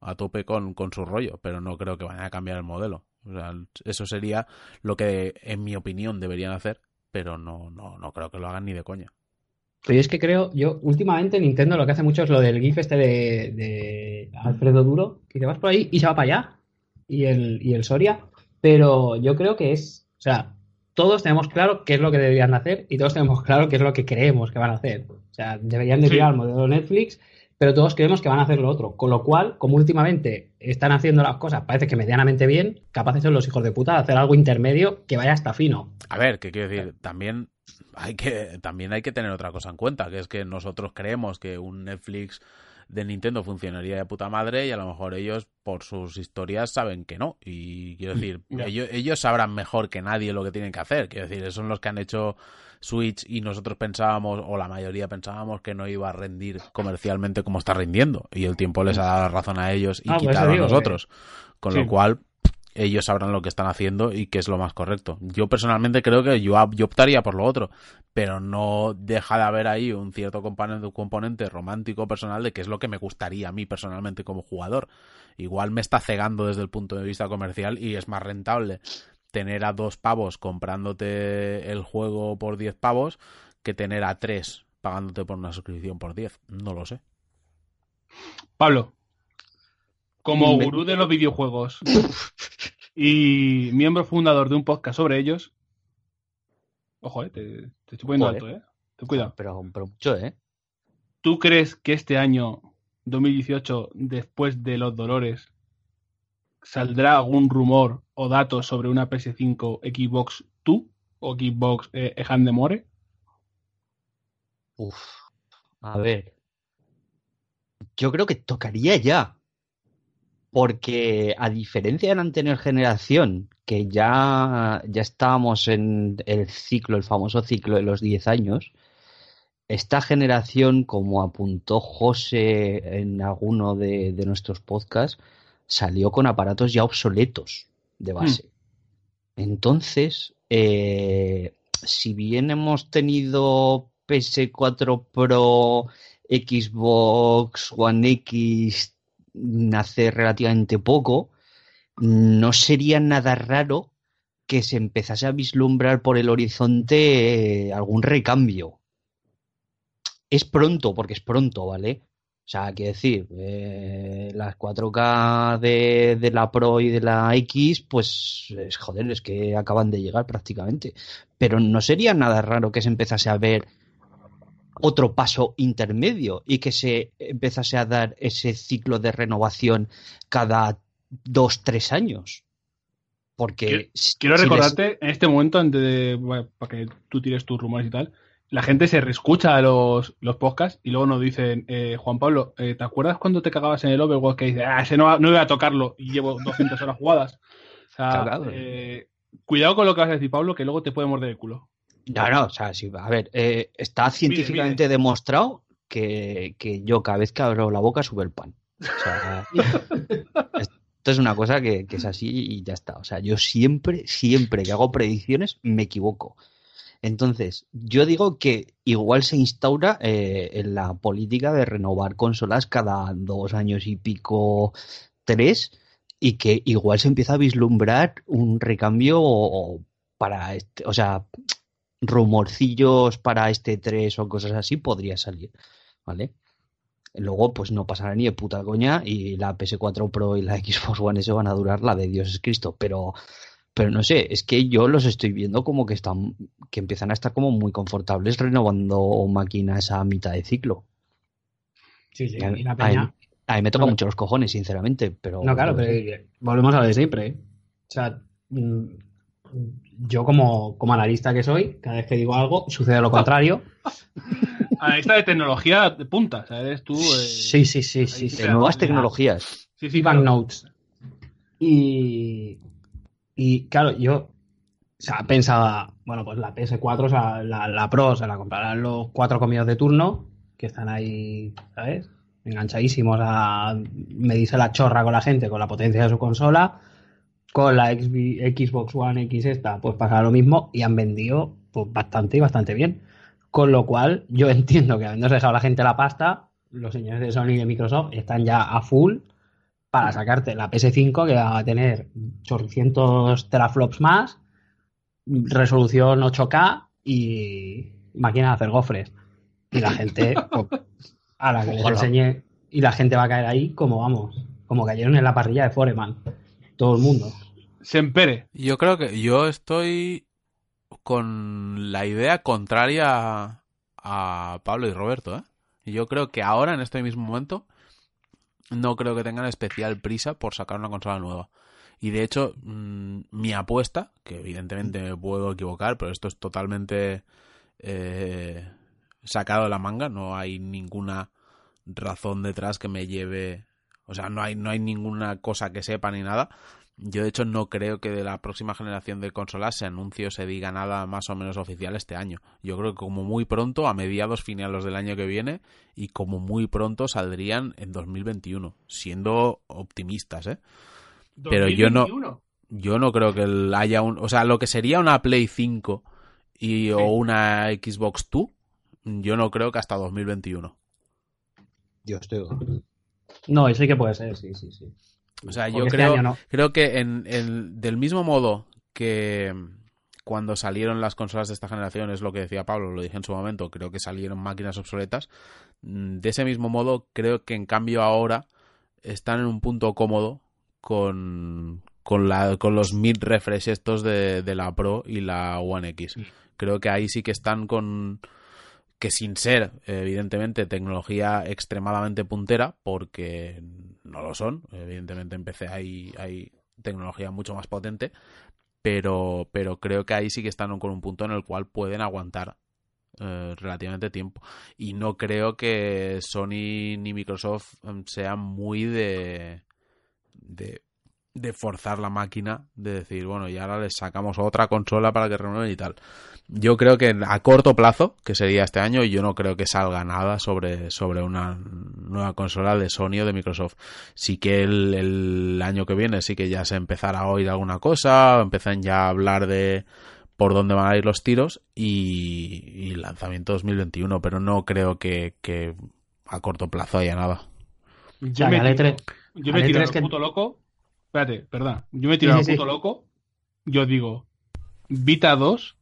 a tope con, con su rollo, pero no creo que vayan a cambiar el modelo. O sea, eso sería lo que, en mi opinión, deberían hacer, pero no, no, no creo que lo hagan ni de coña. Pero yo es que creo, yo últimamente Nintendo lo que hace mucho es lo del GIF este de, de Alfredo Duro, que te vas por ahí y se va para allá, y el, y el Soria, pero yo creo que es, o sea, todos tenemos claro qué es lo que deberían de hacer y todos tenemos claro qué es lo que creemos que van a hacer. O sea, deberían de Sí. tirar al modelo Netflix, pero todos creemos que van a hacer lo otro. Con lo cual, como últimamente están haciendo las cosas, parece que medianamente bien, capaces son los hijos de puta de hacer algo intermedio que vaya hasta fino. A ver, ¿qué quiero decir? También hay que, también hay que tener otra cosa en cuenta, que es que nosotros creemos que un Netflix de Nintendo funcionaría de puta madre y a lo mejor ellos por sus historias saben que no. Y quiero decir, ellos sabrán mejor que nadie lo que tienen que hacer. Quiero decir, son los que han hecho Switch y nosotros pensábamos, o la mayoría pensábamos que no iba a rendir comercialmente como está rindiendo. Y el tiempo les ha dado la razón a ellos y Ah, por eso quitado a que- nosotros. Con Sí. lo cual, ellos sabrán lo que están haciendo y qué es lo más correcto. Yo personalmente creo que yo, yo optaría por lo otro, pero no deja de haber ahí un cierto componente, componente romántico personal de qué es lo que me gustaría a mí personalmente como jugador. Igual me está cegando desde el punto de vista comercial y es más rentable tener a dos pavos comprándote el juego por 10 pavos que tener a tres pagándote por una suscripción por 10. No lo sé. Pablo, como Me- gurú de los videojuegos y miembro fundador de un podcast sobre ellos, ojo, eh, te, te estoy poniendo Joder. alto, ¿eh? Ten cuidado. Pero, pero mucho, ¿eh? ¿Tú crees que este año 2018, después de los dolores, saldrá algún rumor o datos sobre una PS5 Xbox 2 o Xbox eh, Hand de More? Uf. A ver. Yo creo que tocaría ya. Porque a diferencia de la anterior generación, que ya, ya estábamos en el ciclo, el famoso ciclo de los 10 años, esta generación, como apuntó José en alguno de, de nuestros podcasts, salió con aparatos ya obsoletos de base. Entonces, eh, si bien hemos tenido PS4 Pro, Xbox One X hace relativamente poco, no sería nada raro que se empezase a vislumbrar por el horizonte eh, algún recambio. Es pronto, porque es pronto, ¿vale? O sea, quiero decir, eh, las 4K de, de la Pro y de la X, pues, es, joder, es que acaban de llegar prácticamente. Pero no sería nada raro que se empezase a ver otro paso intermedio y que se empezase a dar ese ciclo de renovación cada dos, tres años. Porque si- Quiero si les- recordarte en este momento, antes de, bueno, para que tú tires tus rumores y tal, la gente se reescucha los, los podcasts y luego nos dicen, eh, Juan Pablo, eh, ¿te acuerdas cuando te cagabas en el Overwatch que dices, ah, ese no, no voy a tocarlo y llevo 200 horas jugadas? O sea, Cagado. eh, cuidado con lo que vas a decir, Pablo, que luego te puede morder el culo. No, no, o sea, sí, a ver, eh, está científicamente demostrado que, que yo cada vez que abro la boca sube el pan. O sea, esto es una cosa que, que es así y ya está. O sea, yo siempre, siempre que hago predicciones me equivoco. Entonces, yo digo que igual se instaura eh, en la política de renovar consolas cada dos años y pico, tres, y que igual se empieza a vislumbrar un recambio para este, o sea, rumorcillos para este 3 o cosas así podría salir, ¿vale? Luego, pues no pasará ni de puta coña y la PS4 Pro y la Xbox One S van a durar la de Dios es Cristo, pero, pero no sé, es que yo los estoy viendo como que están, que empiezan a estar como muy confortables renovando máquinas a mitad de ciclo. Sí, sí. A, Y la a peña. mí, a mí me toca No. mucho los cojones, sinceramente, pero... No, claro, pero eh, volvemos a lo de siempre. ¿eh? O sea, mm, yo como, como analista que soy, cada vez que digo algo, sucede lo contrario. Analista de tecnología de punta, eres tú. eh, Sí, sí, sí, sí. de nuevas tecnologías. sí, sí, banknotes. Y, y claro, yo o sea, pensaba, bueno, pues la PS4, o sea, la, la Pro, se la comprarán los cuatro comidos de turno, que están ahí, ¿sabes? Enganchadísimos a medirse la chorra con la gente, con la potencia de su consola. Con la XB Xbox One X esta, pues pasa lo mismo y han vendido pues, bastante y bastante bien. Con lo cual, yo entiendo que habiéndose dejado la gente la pasta, los señores de Sony y de Microsoft están ya a full para sacarte la PS5 que va a tener 800 teraflops más, resolución 8K y máquina de hacer gofres. Y la gente, pues, a la que les enseñe, y la gente va a caer ahí como vamos, como cayeron en la parrilla de Foreman. Todo el mundo. Sempere. Yo creo que yo estoy con la idea contraria a Pablo y Roberto, ¿eh? Yo creo que ahora, en este mismo momento, no creo que tengan especial prisa por sacar una consola nueva. Y de hecho, mm, mi apuesta, que evidentemente me puedo equivocar, pero esto es totalmente eh, sacado de la manga, no hay ninguna razón detrás que me lleve, o sea, no hay, no hay ninguna cosa que sepa ni nada. Yo de hecho no creo que de la próxima generación de consolas se anuncie o se diga nada más o menos oficial este año. Yo creo que como muy pronto, a mediados finales del año que viene, y como muy pronto saldrían en 2021, siendo optimistas, ¿eh? Pero yo no- 2021. Yo no creo que haya un... O sea, lo que sería una Play 5 y, o una Xbox 2, yo no creo que hasta 2021. Dios te No, eso sí que puede ser, sí, sí, sí. O sea, yo este creo, no. creo que en, en- del mismo modo que cuando salieron las consolas de esta generación, es lo que decía Pablo, lo dije en su momento, creo que salieron máquinas obsoletas. mm, De ese mismo modo, creo que en cambio ahora están en un punto cómodo con, con, la, con los mid refresh estos de, de la Pro y la One X. Creo que ahí sí que están con que sin ser, evidentemente, tecnología extremadamente puntera, porque no lo son, evidentemente en PC hay, hay tecnología mucho más potente, pero, pero creo que ahí sí que están con un punto en el cual pueden aguantar eh, relativamente tiempo. Y no creo que Sony ni Microsoft em, sean muy de, de, de forzar la máquina, de decir, bueno, y ahora les sacamos otra consola para que renueven y tal. Yo creo que a corto plazo, que sería este año, yo no creo que salga nada sobre, sobre una nueva consola de Sony o de Microsoft. Sí que el, el año que viene sí que ya se empezará a oír alguna cosa, empiezan ya a hablar de por dónde van a ir los tiros y, y lanzamiento 2021, pero no creo que, que a corto plazo haya nada. Yo me tiro, E3 yo al me tiro E3 al que- puto loco. Espérate, perdón. Yo me tiro Sí, al sí, puto sí. loco. Yo digo, Vita 2,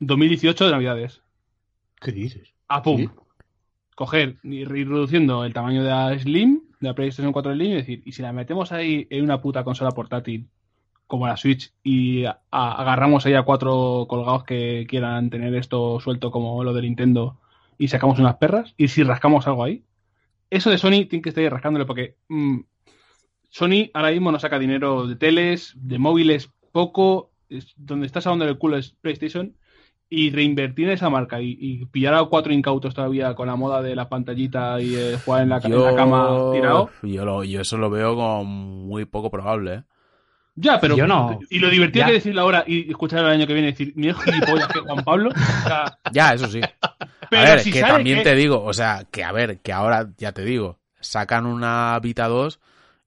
2018 de Navidades. ¿Qué dices? A pum. ¿Sí? Coger y ir reduciendo el tamaño de la Slim, de la PlayStation 4 Slim, y decir, y si la metemos ahí en una puta consola portátil como la Switch y a- a- agarramos ahí a cuatro colgados que quieran tener esto suelto como lo de Nintendo y sacamos unas perras, y si rascamos algo ahí, eso de Sony tiene que estar ahí rascándole porque mm, Sony ahora mismo no saca dinero de teles, de móviles, poco, es- donde está sacando el culo es PlayStation y reinvertir en esa marca y, y pillar a cuatro incautos todavía con la moda de la pantallita y eh, jugar en la, en la cama tirado. Yo, lo- yo eso lo veo como muy poco probable, ¿eh? Ya, pero. Yo no. Y lo divertido Ya. que decirlo ahora y escuchar el año que viene y decir, mira gilipollas que Juan Pablo. O sea, Ya, eso sí. pero a ver, si que también que- te digo, o sea, que a ver, que ahora ya te digo, sacan una Vita 2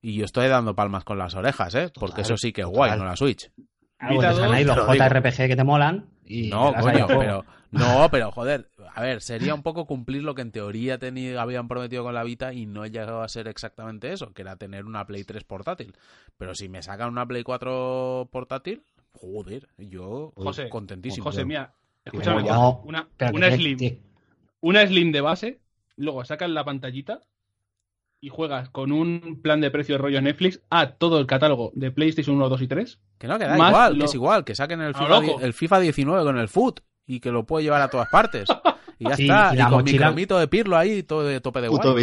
y yo estoy dando palmas con las orejas, ¿eh? Porque Total, eso sí que es guay, total. no la Switch. Algo Vita te salen ahí dos, los. JRPG que te molan y No, coño, pero no, pero joder, a ver, sería un poco cumplir lo que en teoría teni- habían prometido con la Vita y no he llegado a ser exactamente eso, que era tener una Play 3 portátil. Pero si me sacan una Play 4 portátil, joder, yo José, contentísimo. José, mira, escúchame, una, una Slim. una Slim de base, luego sacas la pantallita y juegas con un plan de precio rollo Netflix a todo el catálogo de PlayStation 1, 2 y 3. Que no, que da igual, lo- que es igual, que saquen el A FIFA, el FIFA 19 con el Foot y que lo puede llevar a todas partes. Y ya Sí, está, y con mi mochila- cromito de pirlo ahí, todo de tope de Puto.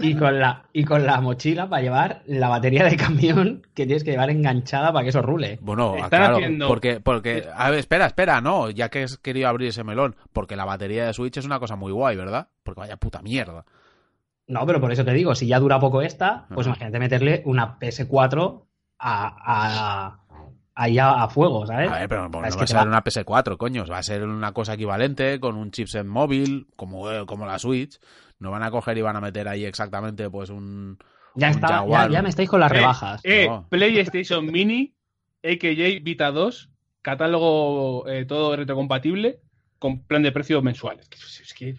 Y con la, y con la mochila para llevar la batería de camión que tienes que llevar enganchada para que eso rule. Bueno, Están claro, haciendo- porque, porque, a ver, espera, espera, no, ya que has querido abrir ese melón, porque la batería de Switch es una cosa muy guay, ¿verdad? Porque vaya puta mierda. No, pero por eso te digo, si ya dura poco esta, pues Ajá. imagínate meterle una PS4 a, a, ahí a, a fuego, ¿sabes? A ver, pero no va a ser va- una PS4, coño, va a ser una cosa equivalente con un chipset móvil, como, eh, como la Switch. No van a coger y van a meter ahí exactamente, pues, un... ya un está, ya, Jaguar. ya me estáis con las Eh, rebajas. Eh, No. PlayStation Mini, AKJ Vita 2, catálogo eh, todo retrocompatible, con plan de precio mensual. Es que, es que-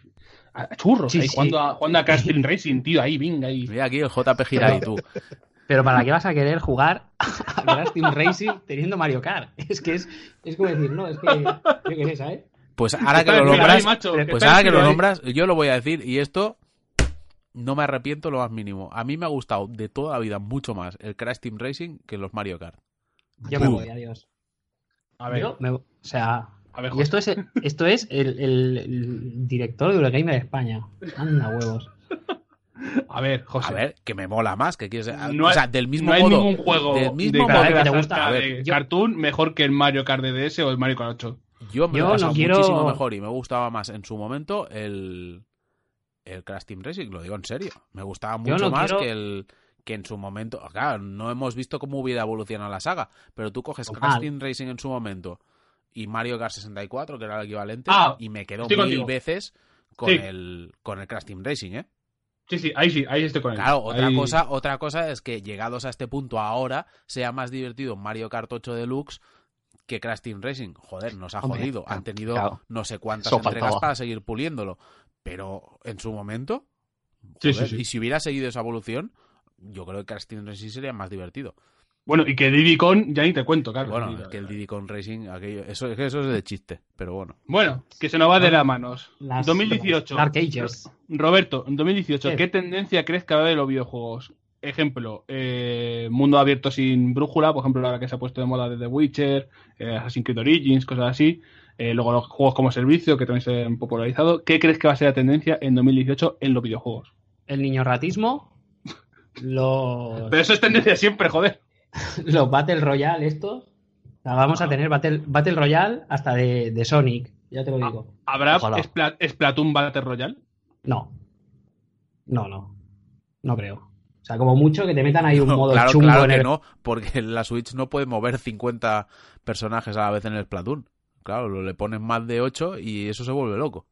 a, a churros, Sí, ahí, sí. jugando a, jugando a Crash Team Racing, tío, ahí, venga, ahí. Mira aquí el JP gira y tú. Pero ¿para qué vas a querer jugar a Crash Team Racing teniendo Mario Kart? Es que es, es como decir, no, es que yo qué sé, ¿sabes? Pues ahora que lo nombras, macho, pues ahora que lo nombras, yo lo voy a decir y esto no me arrepiento lo más mínimo. A mí me ha gustado de toda la vida mucho más el Crash Team Racing que los Mario Kart. Yo me voy, adiós. A ver, Yo me- o sea, y esto es, esto es el, el- el director de Eurogamer de España. Anda huevos. a ver, José. A ver, que me mola más, que quieres, No o sea, del mismo no hay modo, ningún juego del de carrera que te gusta. A ver, de yo- Cartoon mejor que el Mario Kart DDS o el Mario Kart 8. Yo me Yo lo he pasado no quiero- muchísimo mejor y me gustaba más en su momento el, el Crash Team Racing, lo digo en serio. Me gustaba mucho no más quiero- que el que en su momento, claro, no hemos visto cómo hubiera evolucionado la saga, pero tú coges. Crash Team Racing en su momento y Mario Kart 64, que era el equivalente, Ah, y me quedo estoy mil contigo. veces con Sí. el con el Crash Team Racing, ¿eh? Sí, sí, ahí sí, ahí estoy con él. Claro, otra Ahí- cosa, otra cosa es que llegados a este punto ahora sea más divertido Mario Kart 8 Deluxe que Crash Team Racing. Joder, nos ha Hombre, jodido. Han tenido claro. no sé cuántas Eso entregas faltaba. para seguir puliéndolo. Pero en su momento, Sí, joder, sí, sí. y si hubiera seguido esa evolución, yo creo que Crash Team Racing sería más divertido. Bueno, y que Diddy Con, ya ni te cuento, claro. bueno, es que el Diddy Con Racing, aquello, eso, es que eso es de chiste, pero bueno. Bueno, que se nos va de las manos. Las- 2018. Dark Ages. Roberto, en 2018, ¿Qué? ¿qué tendencia crees que va a haber en los videojuegos? Ejemplo, eh, mundo abierto sin brújula, por ejemplo, ahora que se ha puesto de moda de The Witcher, eh, Assassin's Creed Origins, cosas así. Eh, luego los juegos como servicio, que también se han popularizado. ¿Qué crees que va a ser la tendencia en 2018 en los videojuegos? El niño ratismo. Los, Pero eso es tendencia siempre, joder. los Battle Royale estos. O sea, vamos a tener Battle, Battle Royale hasta de, de Sonic. Ya te lo digo. ¿Habrá Ojalá. Spla- Splatoon Battle Royale? No. No, no. No creo. O sea, como mucho que te metan ahí un modo claro, chungo claro en que el. no, porque la Switch no puede mover 50 personajes a la vez en el Splatoon. Claro, lo- le pones más de 8 y eso se vuelve loco.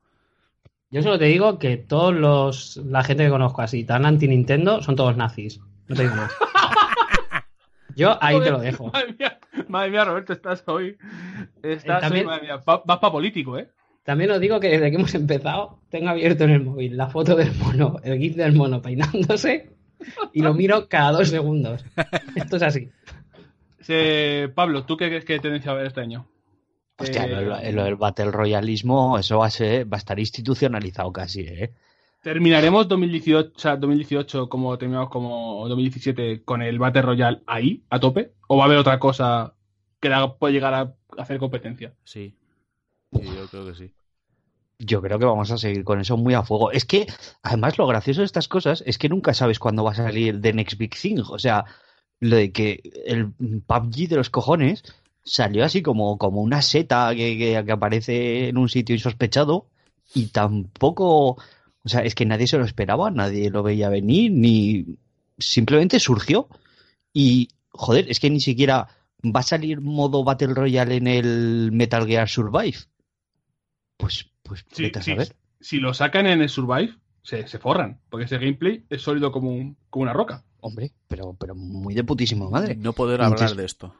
Yo solo te digo que todos los. La gente que conozco así, tan anti-Nintendo, son todos nazis. No te digo más. Yo ahí te lo dejo. Madre mía, madre mía, Roberto, estás hoy. Estás también- hoy, madre mía, va- vas para político, ¿eh? También os digo que desde que hemos empezado, tengo abierto en el móvil la foto del mono, el gif del mono peinándose y lo miro cada dos segundos. Esto es así. Se- Pablo, ¿tú qué crees que tendencia va a haber este año? Hostia, Eh, lo, lo del Battle Royalismo, eso va a ser, va a estar institucionalizado casi, ¿eh? ¿Terminaremos 2018, o sea, 2018 como terminamos como 2017 con el Battle Royale ahí, a tope? ¿O va a haber otra cosa que la puede llegar a hacer competencia? Sí. Sí, yo creo que sí. Yo creo que vamos a seguir con eso muy a fuego. Es que, además, lo gracioso de estas cosas es que nunca sabes cuándo va a salir The Next Big Thing. O sea, lo de que el PUBG de los cojones salió así como, como una seta que, que- que aparece en un sitio insospechado y tampoco, o sea, es que nadie se lo esperaba, nadie lo veía venir, ni simplemente surgió. Y, joder, es que ni siquiera va a salir modo Battle Royale en el Metal Gear Survive. Pues, pues, Sí, vete a sí, saber. Si lo sacan en el Survive, se, se forran. Porque ese gameplay es sólido como, un- como una roca. Hombre, pero, pero muy de putísima madre. No poder Entonces- hablar de esto.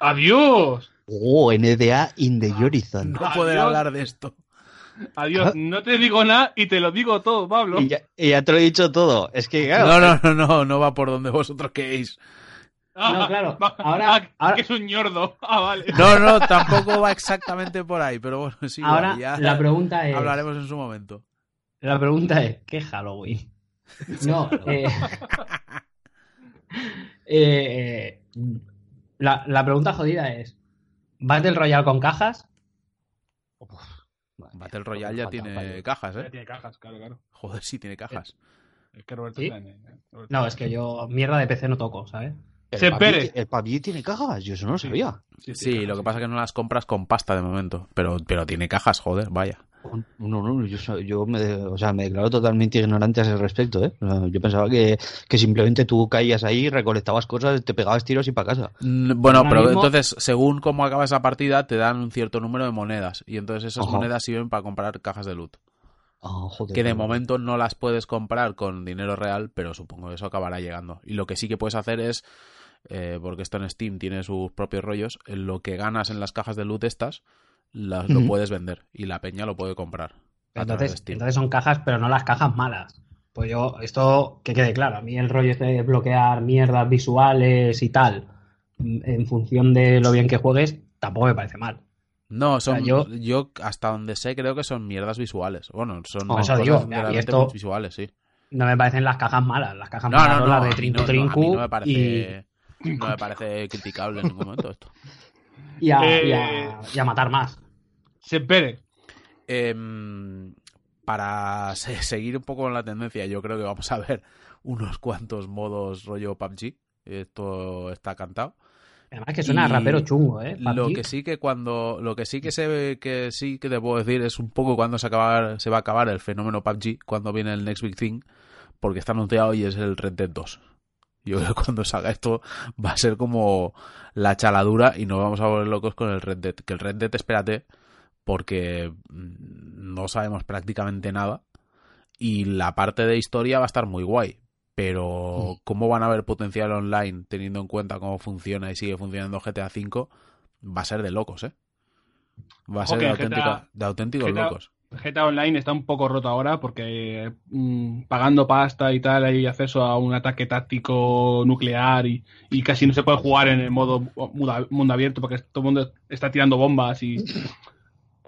¡Adiós! Oh, NDA in the Horizon. No Adiós. poder hablar de esto. Adiós. No te digo nada y te lo digo todo, Pablo. Y ya, y ya te lo he dicho todo. Es que, claro, No, no, no, no, no va por donde vosotros queréis. Ah, No, claro, va- ahora- ah, ahora- que es un ñordo. Ah, vale. No, no, tampoco va exactamente por ahí, pero bueno, sí, Ahora ya la pregunta es. hablaremos en su momento. La pregunta es, ¿qué Halloween? No, eh, eh, la, la pregunta jodida es, ¿Battle Royale con cajas? Battle Royale ya tiene cajas, Ya ¿eh? tiene cajas, claro, claro. Joder, sí tiene cajas. Es que Roberto ¿Sí? en- eh, Roberto. No, es que yo mierda de PC no toco, ¿sabes? el espere. el PUBG tiene cajas, yo eso no lo Sí. sabía. Sí, lo que pasa es que no las compras con pasta de momento, pero, pero tiene cajas, joder, vaya. No, no, yo, yo me, de- o sea, me declaro totalmente ignorante a ese respecto, ¿eh? O sea, yo pensaba que, que simplemente tú caías ahí, recolectabas cosas, te pegabas tiros y para casa. Mm, Bueno, pero mismo- entonces, según cómo acaba esa partida, te dan un cierto número de monedas. Y entonces esas Ajá. monedas sirven para comprar cajas de loot. Ah, joder. Que de joder. momento no las puedes comprar con dinero real, pero supongo que eso acabará llegando. Y lo que sí que puedes hacer es, eh, porque esto en Steam tiene sus propios rollos, en lo que ganas en las cajas de loot estas, las, lo puedes vender. Y la peña lo puede comprar. Entonces, entonces son cajas, pero no las cajas malas. Pues yo, esto que quede claro, a mí el rollo este de bloquear mierdas visuales y tal, mm, en función de lo bien que juegues, tampoco me parece mal. No, son, sea, yo- yo... hasta donde sé creo que son mierdas visuales. Bueno, son cosas digo, esto- visuales, sí. No me parecen las cajas malas, las cajas No, malas no, no, las a de mí Trinku no, no, a mí Trinku no me y, parece, no me parece criticable en ningún momento esto. y a, Eh, y a- y a matar más. Se espere. Em, para se- seguir un poco con la tendencia, yo creo que vamos a ver unos cuantos modos rollo PUBG. Esto está cantado. Además que suena y rapero chungo, ¿eh? Lo que sí que cuando lo que sí que se ve que sí que te puedo decir es un poco cuando se acabar se va a acabar el fenómeno PUBG, cuando viene el next big thing, porque está anunciado y es el Red Dead 2. Yo creo que cuando salga esto va a ser como la chaladura y nos vamos a volver locos con el Red Dead. Que el Red Dead, espérate, porque mm, no sabemos prácticamente nada y la parte de historia va a estar muy guay. Pero cómo van a ver potencial online teniendo en cuenta cómo funciona y sigue funcionando GTA V va a ser de locos, ¿eh? Va a ser de, GTA auténtica- de auténticos GTA locos. GTA Online está un poco roto ahora porque mm, pagando pasta y tal hay acceso a un ataque táctico nuclear y, y casi no se puede jugar en el modo mundo, abierto porque todo el mundo está tirando bombas y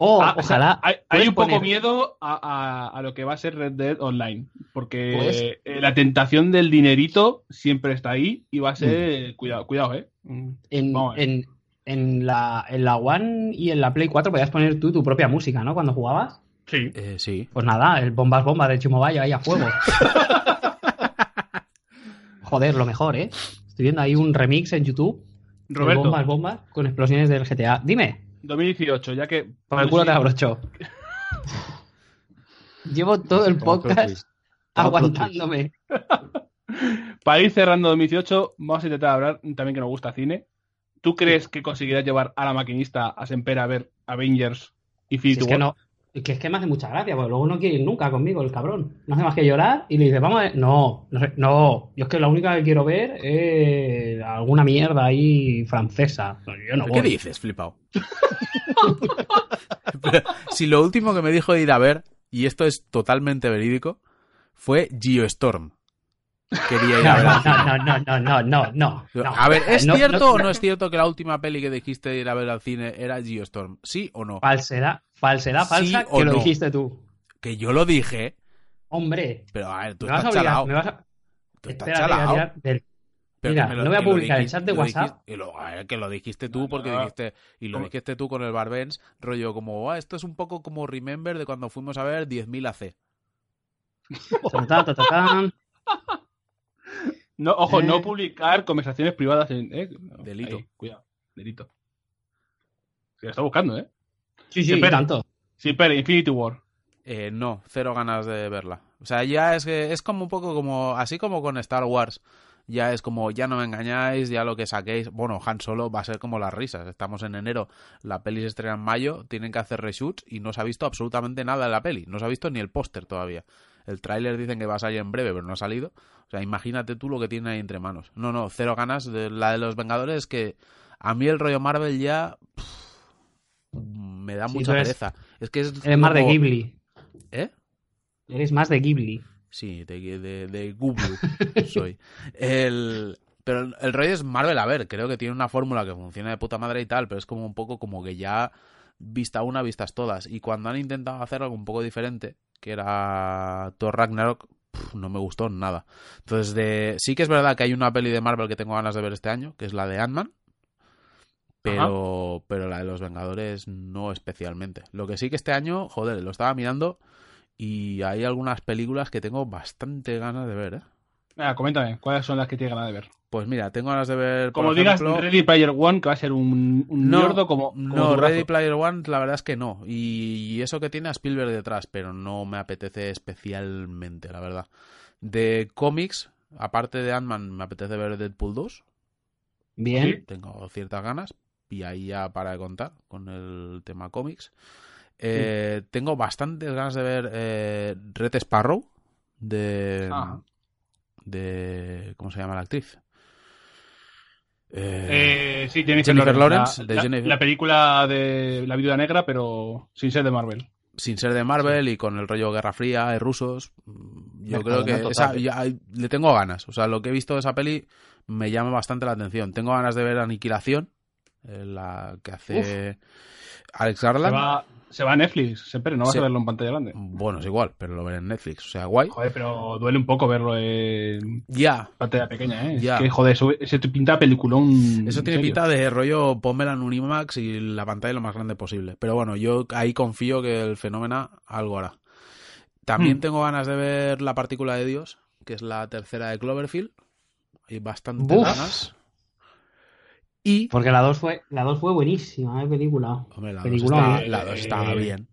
Oh, Ah, o sea, ojalá. hay, hay un poco poner- miedo a, a- a lo que va a ser Red Dead Online porque Pues- eh, la tentación del dinerito siempre está ahí y va a ser cuidado cuidado eh Mm. En, en, en la, en la One y en la Play 4 podías poner tú tu propia música, ¿no? Cuando jugabas. Sí Eh, sí. Pues nada, el Bombas Bombas de Chimobayo ahí a fuego. Joder, lo mejor, ¿eh? Estoy viendo ahí un remix en YouTube. de Roberto Bombas Bombas con explosiones del GTA. Dime, 2018 ya que por el culo sí, te abrocho. Llevo todo el podcast aguantándome. Para ir cerrando 2018, vamos a intentar hablar también que nos gusta cine. ¿Tú crees que conseguirás llevar a la maquinista a Sempera a ver Avengers Si Infinity es que War? no. Que es que me hace mucha gracia, porque luego no quiere ir nunca conmigo el cabrón. No hace más que llorar y le dice, vamos a ver. No, no, sé, no. Yo es que la única que quiero ver es alguna mierda ahí francesa. No, Yo no ¿Qué voy. dices, flipao? Pero, si lo último que me dijo de ir a ver, y esto es totalmente verídico, fue Geostorm. Quería ir a ver. No, no, no, no, no, no, no. A ver, ¿es No, cierto no, o no es cierto que la última peli que dijiste de ir a ver al cine era Geostorm? ¿Sí o no? Falsedad, falsedad falsa que lo no. dijiste tú. Que yo lo dije, Hombre, pero a ver, tú me vas a estás obligar, me vas a... Tú estás Espera, del- Mira, lo- no voy a publicar el chat de lo WhatsApp. dijiste- y lo- a ver, que lo dijiste tú porque no. dijiste y lo dijiste tú con el Barbens, rollo como, "Ah, esto es un poco como Remember de cuando fuimos a ver 10.000 AC. No, ojo, Eh. no publicar conversaciones privadas en. eh, no, Delito. ahí, cuidado. Delito. Se lo está buscando, ¿eh? Sí, sí, Espera. tanto. Sí, pero Infinity War. Eh, no, cero ganas de verla. O sea, ya es que es como un poco como, así como con Star Wars. Ya es como, ya no me engañáis, ya lo que saquéis. Bueno, Han Solo va a ser como las risas. Estamos en enero, la peli se estrena en mayo, tienen que hacer reshoots y no se ha visto absolutamente nada de la peli. No se ha visto ni el póster todavía. El tráiler dicen que va a salir en breve, pero no ha salido. O sea, imagínate tú lo que tiene ahí entre manos. No, no, cero ganas. De la de los Vengadores es que a mí el rollo Marvel ya pff, me da Sí, mucha pereza. Es que es Eres más de Ghibli. ¿Eh? Eres más de Ghibli. Sí, de, de, de Google soy. El, pero el, rollo es Marvel, a ver, creo que tiene una fórmula que funciona de puta madre y tal, pero es como un poco como que ya vista una, vistas todas. Y cuando han intentado hacer algo un poco diferente, que era Thor Ragnarok, no me gustó nada. Entonces, de, sí que es verdad que hay una peli de Marvel que tengo ganas de ver este año, que es la de Ant-Man. Pero, pero la de los Vengadores no especialmente. Lo que sí que este año, joder, lo estaba mirando y hay algunas películas que tengo bastante ganas de ver, ¿eh? Venga, coméntame, ¿cuáles son las que tienes ganas de ver? Pues mira, tengo ganas de ver. por Como digas, ejemplo- Ready Player One, que va a ser un, un no, como, como no. Ready Player One, la verdad es que no. Y, y eso que tiene a Spielberg detrás, pero no me apetece especialmente, la verdad. De cómics, aparte de Ant-Man, me apetece ver Deadpool 2. Bien. Tengo ciertas ganas. Y ahí ya para de contar con el tema cómics. Eh, Tengo bastantes ganas de ver eh, Red Sparrow. De. De. ¿Cómo se llama la actriz? Eh, Eh, sí, Jennifer, Jennifer Lawrence, la, de la- Jennifer- la película de La Viuda Negra, pero sin ser de Marvel. sin ser de Marvel y con el rollo Guerra Fría, de rusos. mm, Yo creo que esa, ya- le tengo ganas. O sea, lo que he visto de esa peli me llama bastante la atención. Tengo ganas de ver Aniquilación, la que hace Alex Se Garland. va, se va a Netflix, siempre, no vas a verlo en pantalla grande. Bueno, es igual, pero lo veré en Netflix. O sea, guay. Joder, pero duele un poco verlo en Ya. pantalla pequeña, ¿eh? Es que, joder, eso, ese te pinta peliculón. Eso en tiene serio. pinta de rollo pónmela en un IMAX y la pantalla lo más grande posible. Pero bueno, yo ahí confío que el fenómeno algo hará. También Hmm. tengo ganas de ver La Partícula de Dios, que es la tercera de Cloverfield. Hay bastantes Buf. ganas. Y. Porque la 2 fue, la 2 fue buenísima, ¿eh? Película. Hombre, la 2 Peliculón, está, ¿eh? la dos estaba Eh, bien.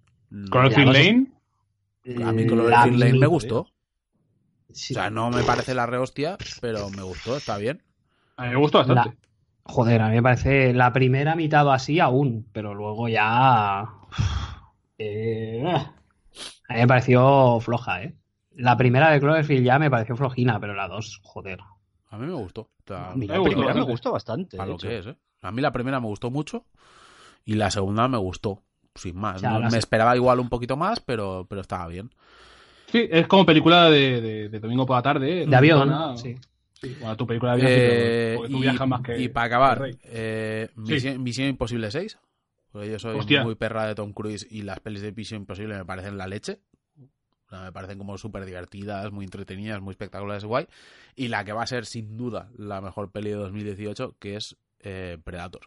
Cloverfield Lane, A mí Cloverfield Lane me gustó. Sí. O sea, no me parece la rehostia, pero me gustó, está bien. a mí me gustó bastante. La- Joder, a mí me parece la primera mitad así aún, pero luego ya. Eh, a mí me pareció floja, ¿eh? La primera de Cloverfield ya me pareció flojina, pero la dos, joder. A mí me gustó. O sea, A mí Me la gustó primera me bastante. gustó bastante. para lo hecho. que es, ¿eh? A mí la primera me gustó mucho y la segunda me gustó, sin más. O sea, No- las- Me esperaba igual un poquito más, pero, pero estaba bien. Sí, es como película de, de- de domingo por la tarde. ¿eh? De avión, Nada. sí. Sí, Bueno, tu película de avión, Eh, tú y, viajas más que. y para acabar, eh, Sí. Misión, Misión Imposible 6. Porque yo soy Hostia. muy perra de Tom Cruise y las pelis de Misión Imposible me parecen la leche. O sea, me parecen como súper divertidas, muy entretenidas, muy espectaculares, guay. Y la que va a ser sin duda la mejor peli de 2018, que es eh, Predator.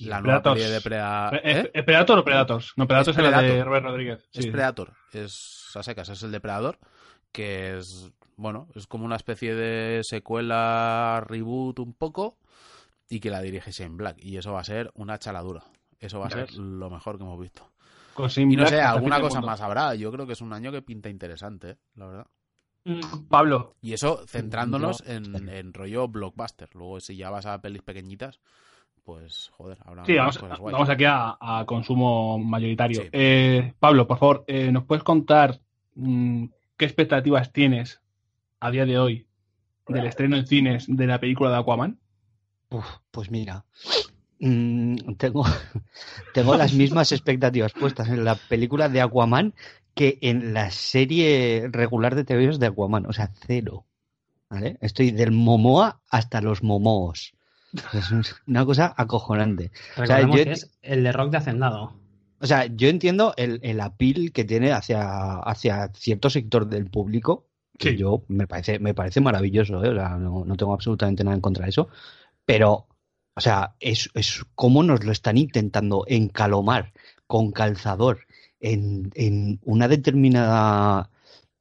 La nueva Predators. peli de Predator. ¿Es, es Predator o Predators? No, Predators Es es, la de Predator. Robert Rodríguez. Es. Predator, es a secas, es el depredador, que es, bueno, es como una especie de secuela, reboot un poco, y que la dirige Shane Black, y eso va a ser una chaladura. Eso va a Ya ser ves. lo mejor que hemos visto. Y no Black, sé, alguna cosa más habrá. Yo creo que es un año que pinta interesante, ¿eh? la verdad. Mm, Pablo, Y eso centrándonos en, en rollo blockbuster. Luego, si ya vas a pelis pequeñitas, pues joder, habrá sí, vamos, cosas guays. vamos aquí a, a consumo mayoritario. Sí. Eh, Pablo, por favor, eh, ¿nos puedes contar mm, qué expectativas tienes a día de hoy del estreno en cines de la película de Aquaman? Uf, pues mira, mm, tengo, tengo las mismas expectativas puestas en la película de Aquaman que en la serie regular de TV de Aquaman, o sea, cero. ¿Vale? Estoy del Momoa hasta los Momoos. Es una cosa acojonante. Recordemos yo- que es el de Rock de Hacendado. O sea, yo entiendo el, el appeal que tiene hacia, hacia cierto sector del público. Que yo me parece, me parece maravilloso, ¿eh? O sea, no, no tengo absolutamente nada en contra de eso. Pero, o sea, es, es cómo nos lo están intentando encalomar con calzador en, en una determinada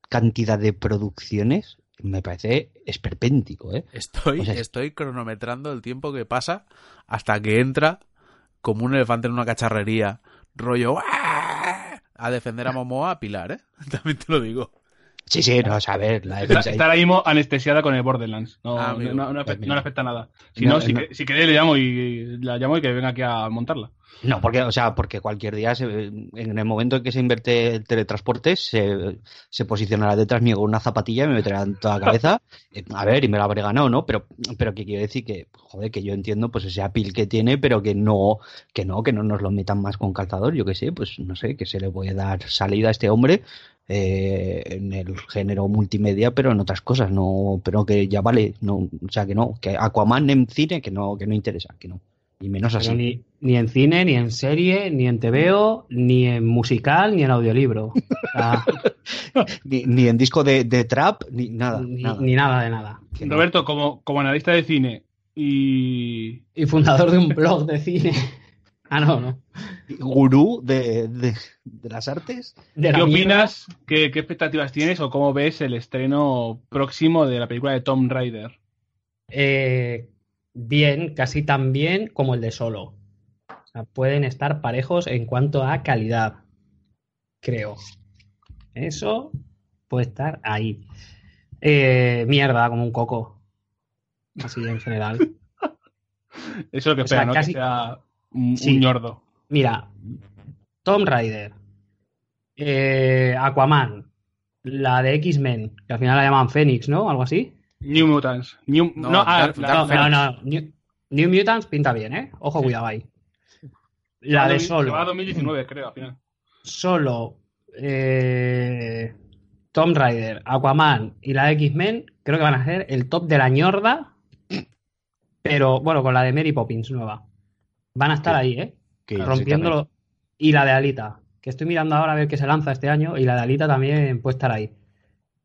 cantidad de producciones. me parece esperpéntico, ¿eh? Estoy, O sea- estoy cronometrando el tiempo que pasa hasta que entra como un elefante en una cacharrería, rollo ¡ah! a defender a Momoa a Pilar, ¿eh? También te lo digo. Sí, sí, no, o sea, a ver, la Está, defensa... está ahora mismo anestesiada con el Borderlands. No, Ah, amigo. no, no, afecta, Pues no le afecta nada. Si No, no, si, no. que- si queréis le llamo y la llamo y que venga aquí a montarla. No, porque, o sea, porque cualquier día, se- en el momento en que se inverte el teletransporte, se, se posicionará detrás mío con una zapatilla y me meterá en toda la cabeza. Eh, A ver, y me la habré ganado, ¿no? Pero, pero que quiero decir que, joder, que yo entiendo pues ese apil que tiene, pero que no, que no, que no nos lo metan más con calzador, yo qué sé, pues no sé, que se le puede dar salida a este hombre eh, en el género multimedia, pero en otras cosas, no, pero que ya vale, no, o sea que no, que Aquaman en cine que no, que no interesa, que no. Y menos así. ni, ni en cine, ni en serie, ni en TVO, ni en musical, ni en audiolibro. Ni, ni en disco de, de trap, ni nada. ni, nada. ni nada de nada. Roberto, como, como analista de cine y. Y fundador de un blog de cine. Ah, no, no. Gurú de, de- de las artes. De la ¿Qué opinas? ¿Qué, ¿Qué expectativas tienes o cómo ves el estreno próximo de la película de Tom Raider? Eh, bien, casi tan bien como el de Solo. O sea, pueden estar parejos en cuanto a calidad. Creo. Eso puede estar ahí. Eh, mierda, como un coco. Así en general. Eso es lo que O espera, sea, ¿no? casi- Que sea un, Sí. un ñordo. Mira, Tom Raider, eh, Aquaman, la de X-Men, que al final la llaman Phoenix, ¿no? Algo así. New Mutants. New... No, No, ah, Dark- la- Dark No, no, no. New, New Mutants pinta bien, ¿eh? Ojo, cuidado ahí. La de se va a Solo. 2019, creo, al final. Solo, eh, Tom Raider, Aquaman y la de X-Men, creo que van a ser el top de la ñorda, pero bueno, con la de Mary Poppins nueva. Van a estar Sí. ahí, ¿eh? Que rompiéndolo. Y la de Alita, que estoy mirando ahora a ver qué se lanza este año, y la de Alita también puede estar ahí.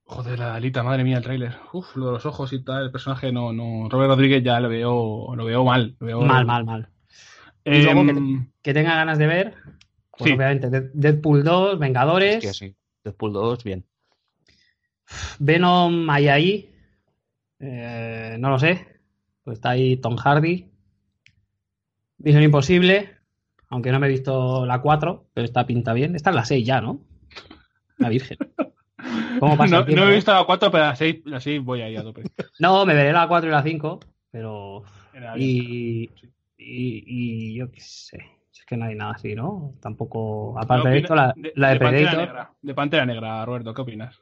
Joder, la Dalita, madre mía, el tráiler. Uf, lo de los ojos y tal, el personaje no, no. Robert Rodríguez ya lo veo, lo veo mal. Lo veo... Mal, mal, mal. Em, Y luego que- Que tenga ganas de ver, pues Sí. obviamente, Dead- Deadpool 2, Vengadores, Hostia, sí. Deadpool 2, bien. Venom ahí ahí, eh, no lo sé, pues está ahí Tom Hardy, Misión Imposible, aunque no me he visto la 4, pero está pinta bien, está en la 6 ya, ¿no? La Virgen. ¿Cómo pasa no, no he visto la 4, pero la 6, la 6 voy ahí a tope. No, me veré la 4 y la 5, pero... Y, y, y yo qué sé, es que no hay nada así, ¿no? Tampoco, ¿Qué aparte de esto, la, la de, Pantera Predator... Negra, de Pantera Negra, Roberto, ¿qué opinas?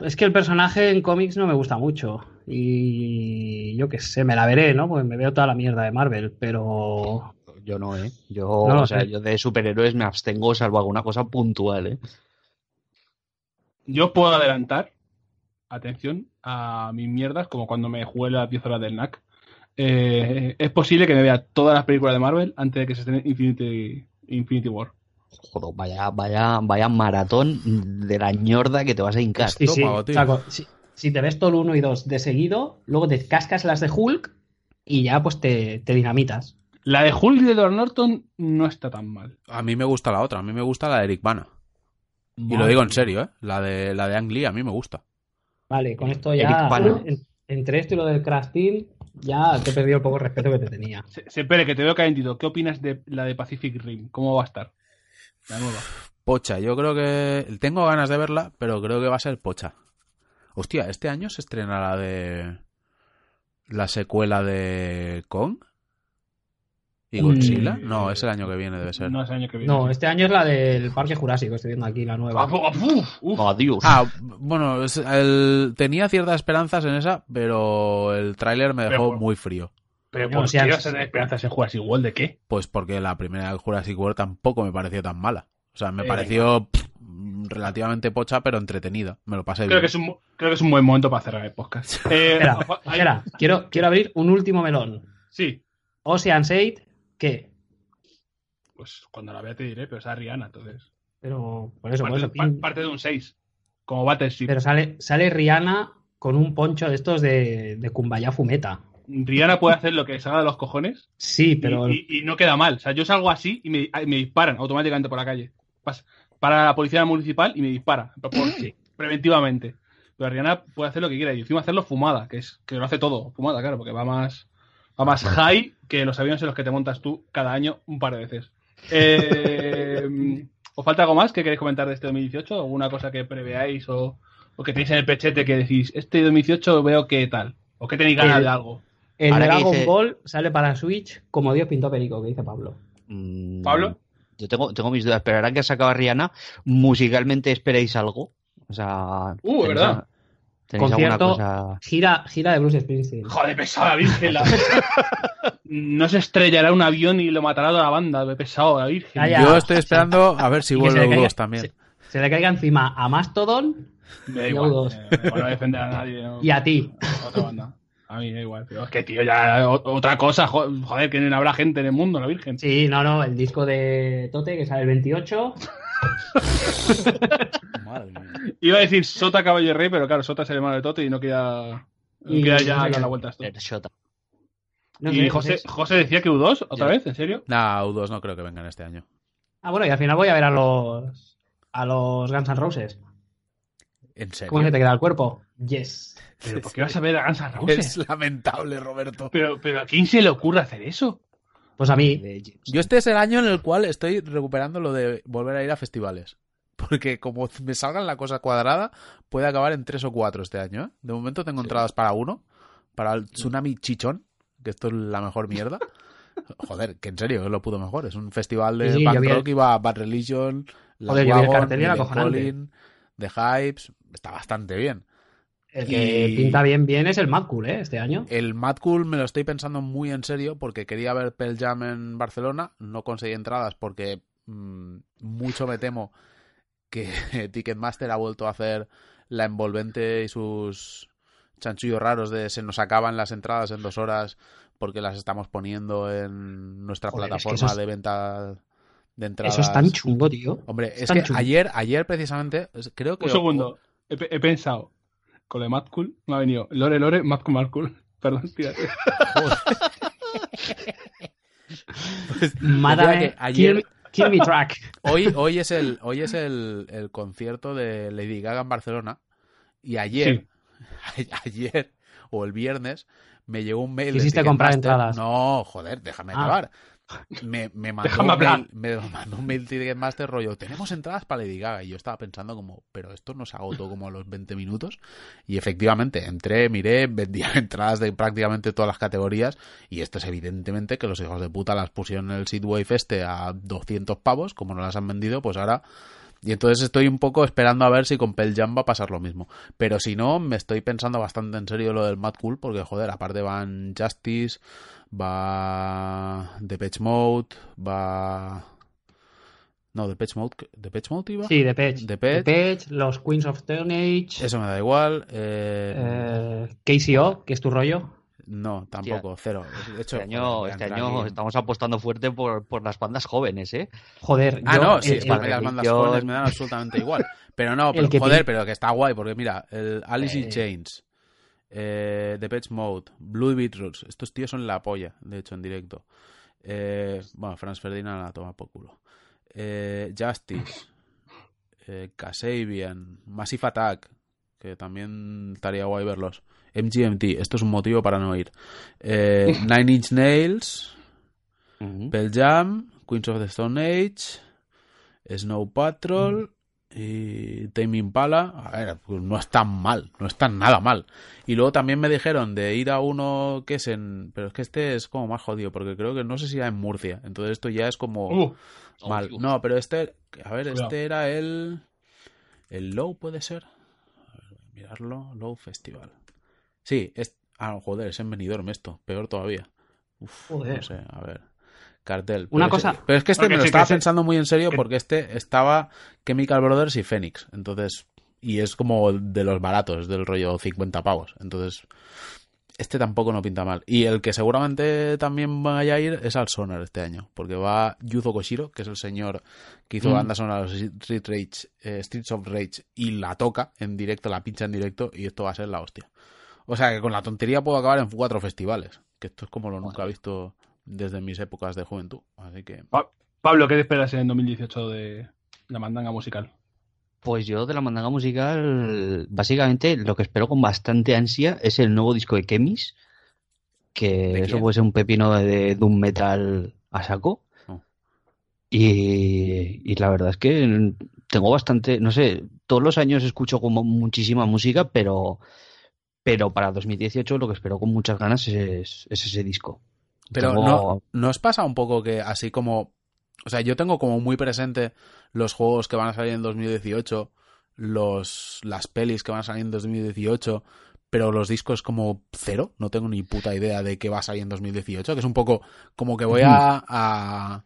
Es que el personaje en cómics no me gusta mucho. Y yo qué sé, me la veré, ¿no? Pues me veo toda la mierda de Marvel, pero. Yo no, ¿eh? Yo, No o sea, yo de superhéroes me abstengo salvo alguna cosa puntual, ¿eh? Yo os puedo adelantar, atención, a mis mierdas, como cuando me jugué las 10 horas del NAC. Eh, es posible que me vea todas las películas de Marvel antes de que se estrene Infinity, Infinity War. Joder, vaya, vaya, vaya maratón de la ñorda que te vas a hincar. Sí, sí. O sea, si, si te ves todo el 1 y 2 de seguido, luego te cascas las de Hulk y ya pues te, te dinamitas. La de Hulk de Edward Norton no está tan mal. A mí me gusta la otra, a mí me gusta la de Eric Bana. Y lo digo en serio, ¿eh? La de, la de Ang Lee a mí me gusta. Vale, con esto Eric ya. Bana. en- entre esto y lo del Crash Team, ya te he perdido el poco respeto que te tenía. Se, se espere, que te veo calentito. ¿Qué opinas de la de Pacific Rim? ¿Cómo va a estar? La nueva. Pocha, yo creo que. Tengo ganas de verla, pero creo que va a ser Pocha. Hostia, este año se estrena la de. La secuela de Kong. ¿Y Godzilla? Mm. No, es el año que viene, debe ser. No es el año que viene. No, este año es la del Parque Jurásico, estoy viendo aquí la nueva. Ah, uf, uf. Adiós. Ah, bueno, el- tenía ciertas esperanzas en esa, pero el tráiler me dejó Pero muy frío. Pero ¿por si qué vas a tener esperanzas en Jurassic World? ¿De qué? Pues porque la primera de Jurassic World tampoco me pareció tan mala. O sea, me Eh, pareció pff, relativamente pocha, pero entretenida. Me lo pasé Creo bien. que, es un, creo que es un buen momento para cerrar el podcast. Eh, Espera, hay- espera, quiero, quiero abrir un último melón. Sí, Ocean's 8, ¿qué? pues cuando la vea te diré, pero esa es Rihanna, entonces. Pero por eso, por Parte, eso. par- parte de un 6. Como Battleship. Pero sale, sale Rihanna con un poncho de estos de, de Kumbaya Fumeta. Rihanna puede hacer lo que salga de los cojones Sí, pero y, y no queda mal. O sea, yo salgo así y me, me disparan automáticamente por la calle. Para la policía municipal y me dispara. por- preventivamente. Pero Rihanna puede hacer lo que quiera y encima hacerlo fumada, que es que lo hace todo, fumada, claro, porque va más, va más high que los aviones en los que te montas tú cada año un par de veces. Eh, ¿Os falta algo más que queréis comentar de este 2018? ¿Alguna cosa que preveáis o, o que tenéis en el pechete que decís, este 2018 veo que tal? ¿O que tenéis ganas El- de algo? El Ahora Dragon dice- Ball sale para Switch como Dios pintó Perico, que dice Pablo. Mm, ¿Pablo? Yo tengo, tengo mis dudas, pero ahora que ha sacado a Rihanna, musicalmente esperéis algo. O sea, Uh, ¿tenéis ¿verdad? A- ¿Tenéis alguna Concierto- cosa? Gira, gira de Bruce Springsteen. Joder, pesado la virgen. la- no se estrellará un avión y lo matará toda la banda, de pesado la virgen. Calla. Yo estoy esperando a ver si vuelve U2 también. Se, se le caiga encima a Mastodon Me da y igual. U2. eh, a defender a nadie. no. y a ti. Otra banda. A mí me da igual. Pero es que, tío, ya otra cosa. jo- Joder, que no habrá gente en el mundo, la virgen. Sí, no, no, el disco de Tote que sale el 28. Madre mía. Iba a decir Sota Caballo Rey, pero claro, Sota es el hermano de Tote y no queda. No no ya dar la vuelta a esto. No y sé, José, José decía que U2, otra Ya. vez, ¿en serio? Nah, U2 no creo que vengan este año. Ah, bueno, y al final voy a ver a los a los Guns N' Roses. En serio. ¿Cómo se te queda el cuerpo? Yes. Pero ¿por qué vas a ver a Guns N' Roses? Es lamentable, Roberto. Pero, pero ¿a quién se le ocurre hacer eso? Pues a mí. De James. Yo este es el año en el cual estoy recuperando lo de volver a ir a festivales. Porque como me salgan la cosa cuadrada, puede acabar en tres o cuatro este año. ¿eh? De momento tengo entradas para uno, para el Tsunami Chichón, que esto es la mejor mierda. Joder, que en serio, es lo puto mejor. Es un festival de Sí, sí, punk yo vi el- rock y va Bad Religion, Last Joder, el Wagon, cartel y. Collin, The Hypes. Está bastante bien. El que Y- pinta bien bien es el Mad Cool, ¿eh? Este año. El Mad Cool me lo estoy pensando muy en serio porque quería ver Pearl Jam en Barcelona. No conseguí entradas porque mm, mucho me temo que Ticketmaster ha vuelto a hacer la envolvente y sus chanchullos raros de se nos acaban las entradas en dos horas porque las estamos poniendo en nuestra Joder, es que plataforma es- de venta de entradas. Eso es tan chungo, tío. Hombre, es que chungo. ayer, ayer precisamente, creo que... Un segundo. He pensado. Con lo de Mad Cool me ha venido Lore Lore, Mad Cool, Mad Cool. Perdón, tírate. Madame, que ayer- kill, kill me track. Hoy, hoy es el, hoy es el, el concierto de Lady Gaga en Barcelona. Y ayer, ayer o el viernes, me llegó un mail. de Quisiste comprar entradas. No, joder, déjame Ah. acabar. Me, me mandó un mail, me mandó un mail Ticketmaster rollo, tenemos entradas para Lady Gaga. Y yo estaba pensando como, pero esto no se agotó como a los 20 minutos. Y efectivamente, entré, miré, vendía entradas de prácticamente todas las categorías. Y esto es evidentemente que los hijos de puta las pusieron en el Seedwave este a 200 pavos, como no las han vendido, pues ahora... Y entonces estoy un poco esperando a ver si con Pearl Jam va a pasar lo mismo. Pero si no, me estoy pensando bastante en serio lo del Mad Cool, porque joder, aparte van Justice, va Depeche Mode, va... No, Depeche Mode, Depeche Mode iba. Sí, Depeche. Depeche. Depeche, los Queens of Stone Age. Eso me da igual. eh, eh, KCO, que es tu rollo. No, tampoco, cero. De hecho, Este año, este año estamos apostando fuerte por, por las bandas jóvenes, ¿eh? Joder, Ah, yo, no, sí, el- es que a el- mí las bandas yo- jóvenes me dan absolutamente igual. Pero no, pero, que joder, pero que está guay, porque mira, el Alice in Eh. Chains, eh, Depeche Mode, Blue Beetroots, estos tíos son la polla, de hecho, en directo. Eh, bueno, Franz Ferdinand la toma por culo. Eh, Justice, eh, Kasabian, Massive Attack, que también estaría guay verlos. MGMT, esto es un motivo para no ir. Eh, Nine Inch Nails. Pearl Jam, Queens of the Stone Age, Snow Patrol y Tame Impala. A ver, pues no es tan mal, no es tan nada mal. Y luego también me dijeron de ir a uno que es en... Pero es que este es como más jodido, porque creo que no sé si era en Murcia. Entonces esto ya es como Uh, mal. No, pero este... A ver, Cuidado. este era el... El Low puede ser. A ver, mirarlo. Low Festival. Sí, es... Ah, joder, es en Benidorm esto. Peor todavía. Uf, Joder. no sé, a ver. Cartel. Una Pero es- cosa- pero es que este Porque me lo sí estaba pensando muy en serio que- porque este estaba Chemical Brothers y Phoenix. Entonces, y es como de los baratos, del rollo 50 pavos. Entonces, este tampoco no pinta mal. Y el que seguramente también vaya a ir es al Sonar este año, porque va Yuzo Koshiro, que es el señor que hizo Mm. banda sonora de los Street Rage, eh, Streets of Rage, y la toca en directo, la pincha en directo, y esto va a ser la hostia. O sea que con la tontería puedo acabar en cuatro festivales, que esto es como lo nunca he visto desde mis épocas de juventud. Así que Pa- Pablo, ¿qué te esperas en el 2018 de la mandanga musical? Pues yo de la mandanga musical, básicamente lo que espero con bastante ansia es el nuevo disco de Kemis, que ¿De eso puede ser un pepino de Doom Metal a saco. Oh. Y, y la verdad es que tengo bastante, no sé, todos los años escucho como muchísima música, pero, pero para 2018 lo que espero con muchas ganas es, es ese disco. Pero Tengo- no, ¿no os pasa un poco que así como... O sea, yo tengo como muy presente los juegos que van a salir en 2018, los, las pelis que van a salir en 2018, pero los discos como cero. No tengo ni puta idea de qué va a salir en 2018, que es un poco como que voy a... a-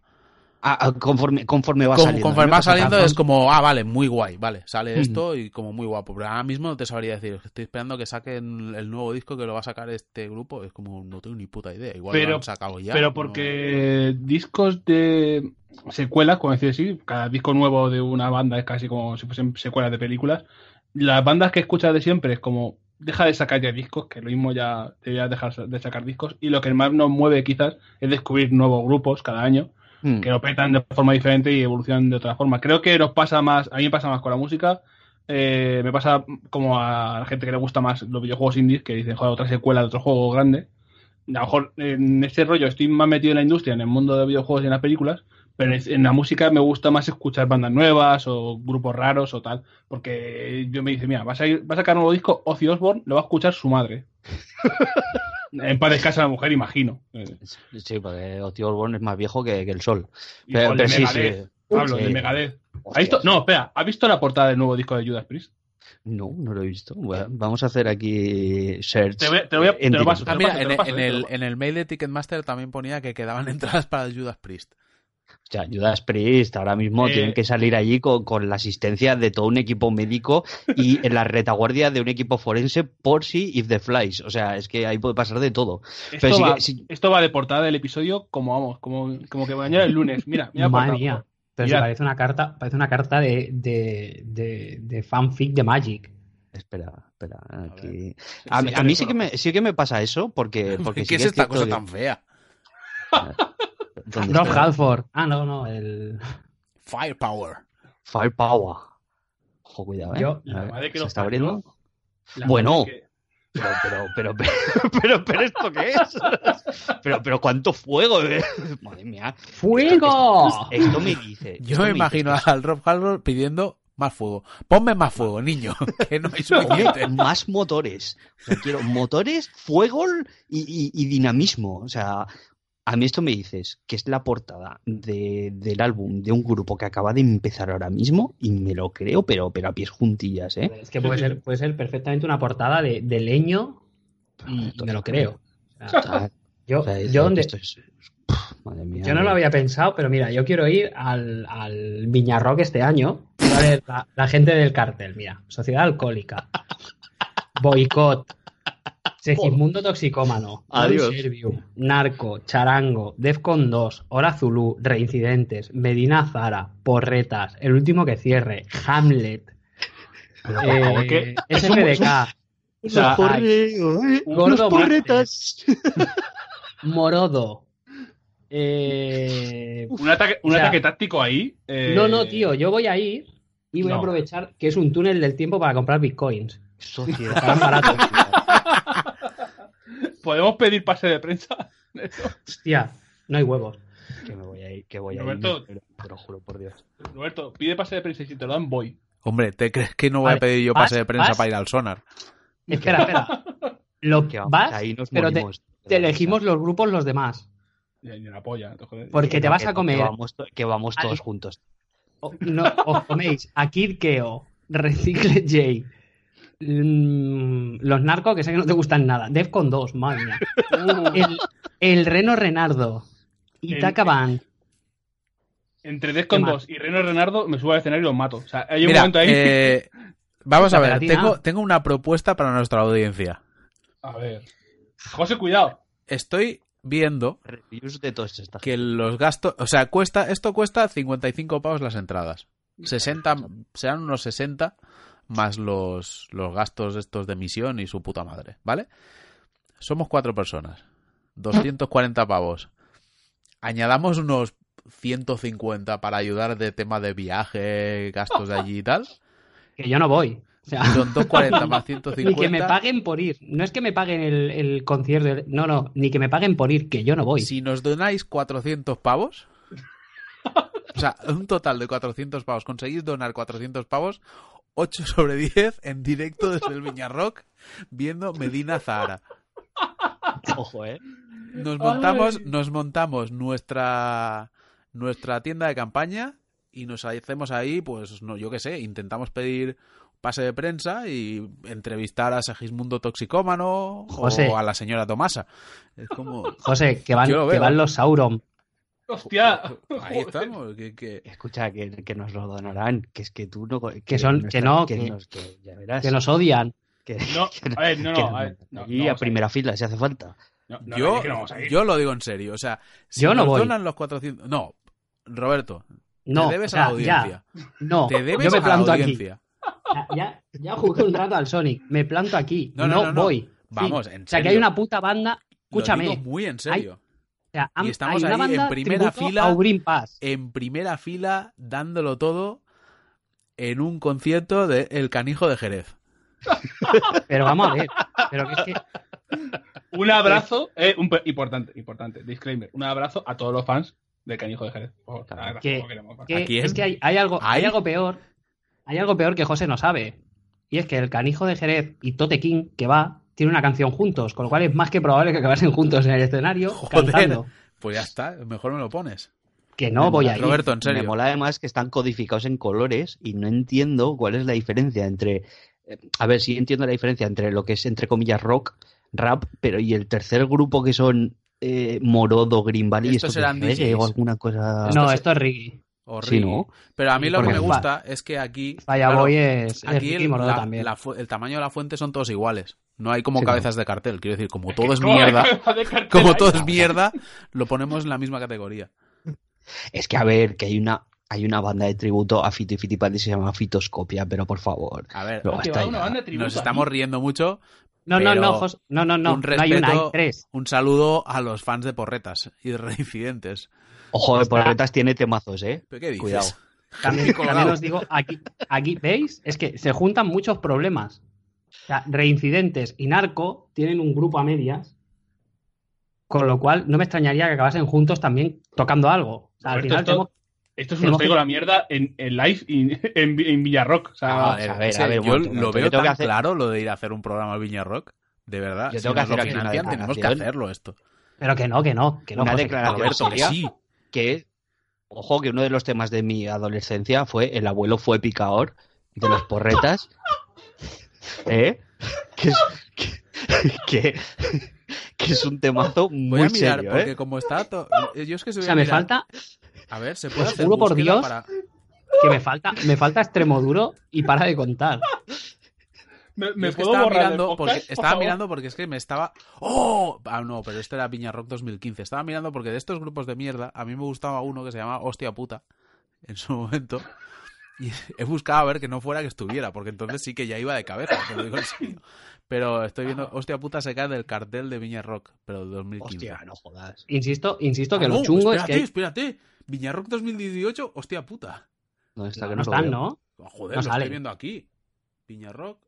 Conforme, conforme va con- saliendo. conforme va saliendo es como, ah, vale, muy guay, vale, sale Ujú. esto y como muy guapo. Pero ahora mismo no te sabría decir, estoy esperando que saquen el nuevo disco que lo va a sacar este grupo. Es como, no tengo ni puta idea. Igual Pero- lo han sacado ya. Pero no- porque discos de secuelas, como decir así, cada disco nuevo de una banda es casi como si fuesen secuelas de películas. Las bandas que escuchas de siempre es como, deja de sacar ya discos, que lo mismo ya deberías dejar de sacar discos. Y lo que más nos mueve quizás es descubrir nuevos grupos cada año Mm. que lo petan de forma diferente y evolucionan de otra forma. Creo que nos pasa más, a mí me pasa más con la música, eh, me pasa como a la gente que le gusta más los videojuegos indies, que dicen, joder, otra secuela de otro juego grande. A lo mejor en ese rollo estoy más metido en la industria, en el mundo de videojuegos y en las películas, pero en- la música me gusta más escuchar bandas nuevas o grupos raros o tal, porque yo me dice, mira, vas a, ir, va a sacar un nuevo disco, Ozzy Osbourne, lo va a escuchar su madre. en paz descansa la mujer, imagino. Sí, porque Ozzy Osbourne es más viejo que, que el sol. y Pero, sí, sí. Pablo, Sí. de Megadeth. ¿Has Hostias. visto? No, espera, ¿has visto la portada del nuevo disco de Judas Priest? No, no lo he visto. Bueno, vamos a hacer aquí search. Te, voy a- te lo voy a- te en lo paso. Ah, mira, en, lo paso, en el, en el mail de Ticketmaster también ponía que quedaban entradas para Judas Priest. O sea, Judas Priest ahora mismo Eh, tienen que salir allí con, con la asistencia de todo un equipo médico y en la retaguardia de un equipo forense por si if the flies. O sea, es que ahí puede pasar de todo. Esto, Pero sí va, que- sí- esto va de portada del episodio como vamos, como, como que mañana el lunes. Mira, mira Madre portada. mía. Pero Mirad. se parece una carta, parece una carta de, de, de, de fanfic de Magic. Espera, espera, aquí. A, mí- Sí, a mí sí teléfono. que me, sí que me pasa eso porque, porque ¿Qué es esta cosa que- tan fea? ¿Dónde Rob? Halford. Ah, no, no, el. Firepower. Firepower. Ojo, cuidado, ¿eh? Yo- La A ver, madre que ¿Se está abriendo? La Bueno. que- Pero, pero, pero, pero, pero, pero, ¿esto qué es? Pero, pero, ¿cuánto fuego? eh? Madre mía. ¡Fuego! Esto me dice. Yo me imagino al Rob Halford pidiendo más fuego. Ponme más fuego, niño, que no hay suficiente. Más motores. O sea, quiero motores, fuego y, y- y dinamismo. O sea, a mí esto me dices que es la portada de- del álbum de un grupo que acaba de empezar ahora mismo y me lo creo, pero, pero a pies juntillas, ¿eh? Es que puede ser, puede ser perfectamente una portada de, de leño y me lo creo. O sea, yo, o sea, yo, donde- es- madre mía. yo no lo había pensado, pero mira, yo quiero ir al, al Viñarrock este año. A ver, la, la gente del cartel, mira. Sociedad Alcohólica. Boicot. Segismundo Toxicómano. Adiós. Narco, Charango, Defcon 2, Hora Zulu, Reincidentes, Medina Zara, Porretas, El último que cierre, Hamlet. Pero, eh, SFDK. O sea, ¿eh? Gordo porretas. Morodo. Eh, Un ataque, un O sea, ataque táctico ahí. eh, No, no, tío, yo voy a ir y voy a aprovechar que es un túnel del tiempo para comprar bitcoins. Estarán baratos. ¿Podemos pedir pase de prensa? Hostia, no hay huevos. que me voy a ir, que voy a ir. Roberto. Pero, te lo juro por Dios. Roberto, pide pase de prensa y si te lo dan, voy. Hombre, ¿te crees que no voy Vale, a pedir yo ¿vas? pase de prensa ¿vas? para ir al sonar? Espera, espera. Lo Que vamos, vas, ahí nos pero te, elegimos los grupos los demás. Y la polla, te jodes. Porque te vas a comer. Que vamos, que todos juntos. O- no, os coméis a Kid Keo, Recicle J, mm, los narcos que sé que no te gustan nada, Defcon 2, madre mía. El, el Reno Renardo, Itaca Band. Entre Descon ¿Qué más? 2 y Reno Renardo me subo al escenario y los mato. O sea, hay un Mira, momento ahí. eh, vamos a ver, tengo, tengo una propuesta para nuestra audiencia. A ver. José, cuidado. Estoy viendo de que los gastos, o sea, cuesta, esto cuesta 55 pavos las entradas. 60, serán unos 60 más los, los gastos estos de emisión y su puta madre, ¿vale? Somos cuatro personas. 240 pavos. Añadamos unos 150 para ayudar de tema de viaje, gastos de allí y tal. que yo no voy. O sea, Son 240 más 150. ni que me paguen por ir. No es que me paguen el, el concierto. No, no, ni que me paguen por ir, que yo no voy. Si nos donáis 400 pavos, o sea, un total de 400 pavos, conseguís donar 400 pavos, 8 sobre 10 en directo desde el Viñarrock viendo Medina Zahara. Ojo, ¿eh? Nos montamos, nos montamos nuestra nuestra tienda de campaña y nos hacemos ahí, pues no, yo qué sé, intentamos pedir pase de prensa y entrevistar a Segismundo Toxicómano José. o a la señora Tomasa. Es como José, que van, que van los Sauron. ¡Hostia! ahí estamos, que, que- Escucha, que, que nos lo donarán. Que es que tú no. Que son- que no, que- nos- que ya verás. Que nos odian. que- No, que- a ver, no, que no, a ver, no, allí no a vamos a primera fila, si hace falta. No, no, yo, yo lo digo en serio, o sea, si Yo no nos voy. donan los 400... No, Roberto, No, te debes o sea, a la audiencia. ya, no, Te debes yo me a la planto aquí. audiencia. Ya, ya, ya jugué un rato al Sonic, me planto aquí, No, no, no, no, no. voy. Vamos, en O sea, que serio. hay una puta banda, escúchame, Lo digo muy en serio. o sea, y estamos ahí en primera fila. En primera fila, dándolo todo en un concierto de El Canijo de Jerez. Pero vamos a ver, pero que es que Un abrazo, eh, un importante, importante, disclaimer, un abrazo a todos los fans del Canijo de Jerez. Por favor, Claro. nada, Que- que ¿A quién? es que hay, hay algo, hay ¿Hay? algo peor, hay algo peor que José no sabe. Y es que el canijo de Jerez y Tote King, que va, tiene una canción juntos, con lo cual es más que probable que acabasen juntos en el escenario Joder. cantando. Pues ya está, mejor me lo pones. Que no voy a ir. Roberto, en Me serio. mola además que están codificados en colores y no entiendo cuál es la diferencia entre. eh, A ver, sí entiendo la diferencia entre lo que es, entre comillas, rock, rap, pero y el tercer grupo que son eh, Morodo, Green Valley, Estos eran es reggae o alguna cosa. No, esto es Ricky. O Sí, Ricky. ¿no? Pero a mí Sí, lo que me gusta es que aquí. Fireboy claro, es, es Aquí Ricky el, Morodo la- también. la fu- el tamaño de la fuente son todos iguales. No hay como Sí, cabezas de cartel. Quiero decir, como todo es ¿Cómo mierda, como todo es mierda, lo ponemos en la misma categoría. Es que, a ver, que hay una. Hay una banda de tributo a Fito y Fitipaldi que se llama Fitoscopia, pero por favor. A ver, hasta una banda de tributo nos estamos riendo mucho. No, no, no, Jos- no, no, no, un no hay una, hay tres. Un saludo a los fans de Porretas y de Reincidentes. Ojo, de Porretas tiene temazos, ¿eh? ¿Pero qué dices? Cuidado. También, también os digo, aquí, aquí, ¿veis? Es que se juntan muchos problemas. O sea, reincidentes y narco tienen un grupo a medias, con lo cual no me extrañaría que acabasen juntos también tocando algo. O sea, al final esto- tenemos- Esto es un tenemos traigo que- la mierda en, en live y en, en Villarrock. O sea, A ver, a ver, que a ver, yo momento, lo veo tan que hacer- claro lo de ir a hacer un programa al Viña Rock. De verdad. Yo si tengo que nos lo hacer aquí una financian, tenemos que hacerlo esto. Pero que no, que no, que no. Una José, declaración que no. Roberto, que sí. que, ojo, que uno de los temas de mi adolescencia fue El abuelo fue picador de los porretas. ¿Eh? Que es, que, que, que es un temazo Voy muy a mirar, serio, porque ¿eh? como está... to- Yo es que se O voy sea, a me mirar. falta, A ver, se puede Os hacer juro por Dios. para- que me falta, me falta extremo duro y para de contar. me, me puedo estaba borrar mirando podcast, porque por estaba favor? mirando porque es que me estaba oh ah no pero este era Viña Rock 2015 estaba mirando porque de estos grupos de mierda a mí me gustaba uno que se llamaba Hostia puta en su momento y he buscado a ver que no fuera que estuviera porque entonces sí que ya iba de cabeza te lo digo en serio pero estoy viendo Hostia puta se cae del cartel de Viña Rock pero de 2015 Hostia, no jodas. Insisto, insisto que Ah, lo no, chungo es espérate, que espérate Viña Rock 2018 Hostia puta No, está no, que no están, veo. ¿no? Joder No lo sale. estoy viendo aquí Viña Rock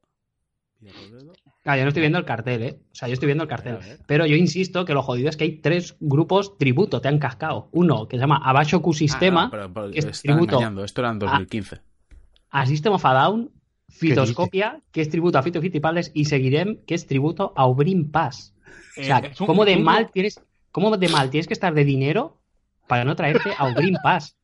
Ah, yo no estoy viendo el cartel, ¿eh? O sea, yo estoy viendo el cartel. A. Pero yo insisto que lo jodido es que hay tres grupos tributo, te han cascado. Uno que se llama Abajo Q Sistema, Ah, no, pero- pero que es tributo engañando esto era en 2015 a System of a Down, Fitoscopia, que es tributo a Fito Fitipaldes, y Seguirem, que es tributo a Ubrin Pass. O sea, Eh, un- ¿cómo de un- mal tienes, cómo de mal tienes que estar de dinero para no traerte a Ubrin Pass?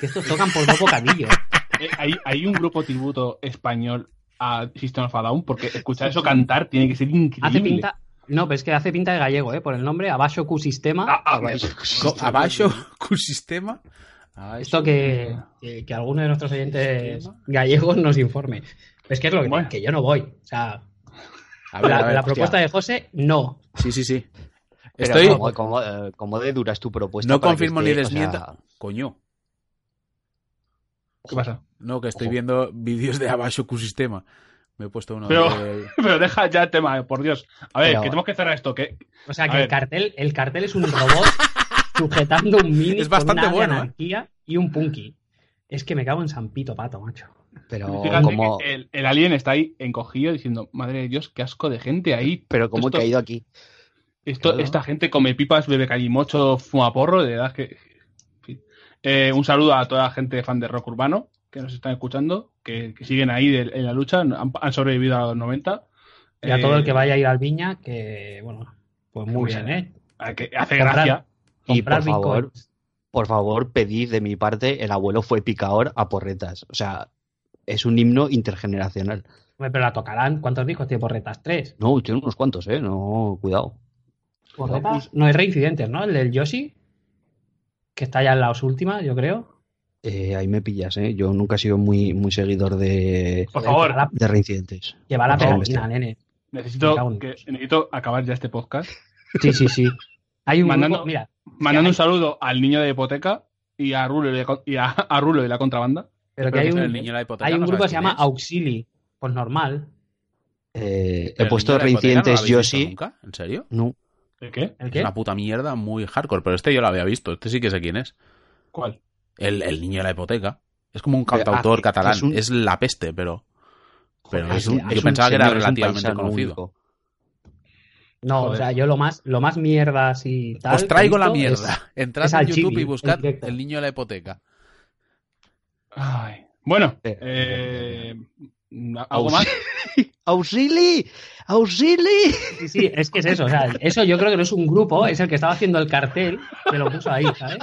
Que estos tocan por dos bocadillos. Eh, hay, hay un grupo tributo español a System of a Down, porque escuchar eso cantar tiene que ser increíble. Hace pinta. No, pero es que hace pinta de gallego, ¿eh? Por el nombre, Abajo Q Sistema. Ah, abajo Q sistema. Esto que, que, que alguno de nuestros oyentes gallegos nos informe. Es que es lo que, Bueno. que yo no voy. O sea, A ver, la, a ver, la hostia. propuesta de José, no. Sí, sí, sí. Pero Estoy. ¿cómo, cómo, eh, de dura es tu propuesta? No confirmo ni esté, o desmienta. sea, Coño. ¿Qué pasa? No, que estoy Ojo. viendo vídeos de abajo Q sistema. Me he puesto uno Pero- de- Pero deja ya el tema, eh, por Dios. A ver, Pero- que tenemos que cerrar esto. Que... O sea, A que el ver. cartel, el cartel es un robot sujetando un mini Es bastante con una bueno, ¿eh? anarquía y un punky. Es que me cago en San Pito Pato, macho. Pero Fíjate como, que el, el alien está ahí encogido diciendo, madre de Dios, qué asco de gente ahí. pero como he esto- caído aquí. Esto, Claro. Esta gente come pipas, bebe calimocho, fuma porro, de verdad que... Eh, un saludo a toda la gente fan de rock urbano que nos están escuchando, que, que siguen ahí de- en la lucha, han, han sobrevivido a los 90. Y a Eh, todo el que vaya a ir al Viña, que, bueno, pues muy bien, bien. ¿eh? que hace Comprar- gracia. Y por favor, bitcoins. por favor, pedid de mi parte, el abuelo fue picador a porretas. O sea, es un himno intergeneracional. Hombre, Pero la tocarán. ¿Cuántos discos tiene Porretas? ¿Tres? No, tiene unos cuantos, ¿eh? No, cuidado. Porretas. No es reincidentes, ¿no? El del Yoshi. Que está ya en las últimas, yo creo. Eh, ahí me pillas, ¿eh? Yo nunca he sido muy, muy seguidor de, Por favor, de reincidentes. Que va la pegatina, nene. Necesito, que, necesito acabar ya este podcast. Sí, sí, sí. Hay un Mandando- grupo, mira, Mandando hay- un saludo al niño de hipoteca y a Rulo y, a- y a, a Rulo y la contrabanda. pero que hay que un, el niño de la hipoteca, hay un ¿no grupo que se llama es? Auxili. Pues normal. Eh, he puesto de ¿no reincidentes habéis yo sí. nunca? ¿En serio? No. ¿El qué? ¿El Es qué? una puta mierda muy hardcore, pero este yo lo había visto. Este sí que sé quién es. ¿Cuál? El, el niño de la hipoteca. Es como un ah, cantautor catalán. es un- Es la peste, pero. Pero Joder, es un- es yo un pensaba que era es relativamente conocido. único. No, Joder. o sea, yo lo más, lo más mierdas y tal. Os traigo la mierda. es- Entrad es en al YouTube Chibi, y buscad el niño de la hipoteca. Ay. Bueno, Eh, eh, ¿algo más? ¡Auxili! ¡Auxili! Sí, sí, es que es eso. O sea, eso yo creo que no es un grupo, es el que estaba haciendo el cartel que lo puso ahí, ¿sabes?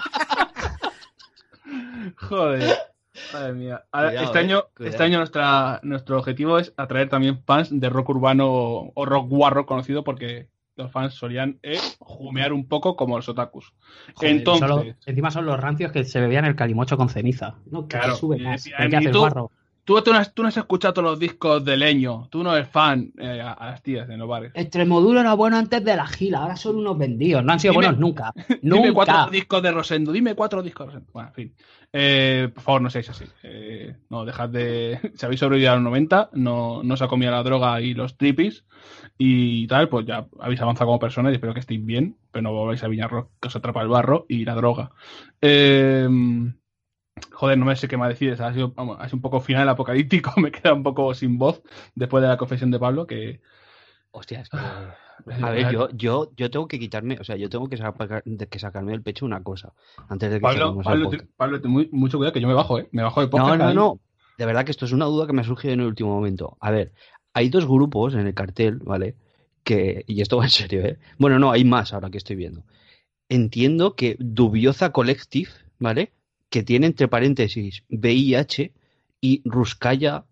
Joder. Madre mía. Ahora, Cuidado, este eh, año, cuidado. este año nuestra, nuestro objetivo es atraer también fans de rock urbano o rock guarro conocido porque los fans solían eh, jumear un poco como los otakus. Joder, Entonces, solo- encima son los rancios que se bebían el calimocho con ceniza. No, que Claro, sube más. ¿Qué en haces, YouTube- guarro? Tú, tú no has, tú no has escuchado todos los discos de Leño, tú no eres fan eh, a, a las tías en los bares. Extremoduro era bueno antes de la gila, ahora son unos vendidos. No han sido Dime- buenos nunca. Dime cuatro discos de Rosendo, dime cuatro discos de Rosendo. Bueno, en fin. Eh, por favor, no seáis así. Eh, no, dejad de. Si habéis sobrevivido a los 90, no, no os ha comido la droga y los tripis y tal, pues ya habéis avanzado como personas y espero que estéis bien, pero no volváis a Viñarro, que os atrapa el barro y la droga. Eh, joder, no me sé qué más decir. Ha sido, vamos, ha sido un poco final apocalíptico, me queda un poco sin voz después de la confesión de Pablo, que. Hostia, es que- A ver, yo, yo, yo tengo que quitarme, o sea, yo tengo que, sacar- que sacarme del pecho una cosa antes de que Pablo, Pablo, te- Pablo, muy- mucho cuidado que yo me bajo, ¿eh? Me bajo de podcast. No, no, no. De verdad que esto es una duda que me ha surgido en el último momento. A ver, hay dos grupos en el cartel, ¿vale? Que, y esto va en serio, ¿eh? Bueno, no, hay más ahora que estoy viendo. Entiendo que Dubioza Collective, ¿vale? Que tiene entre paréntesis VIH y Ruskaya,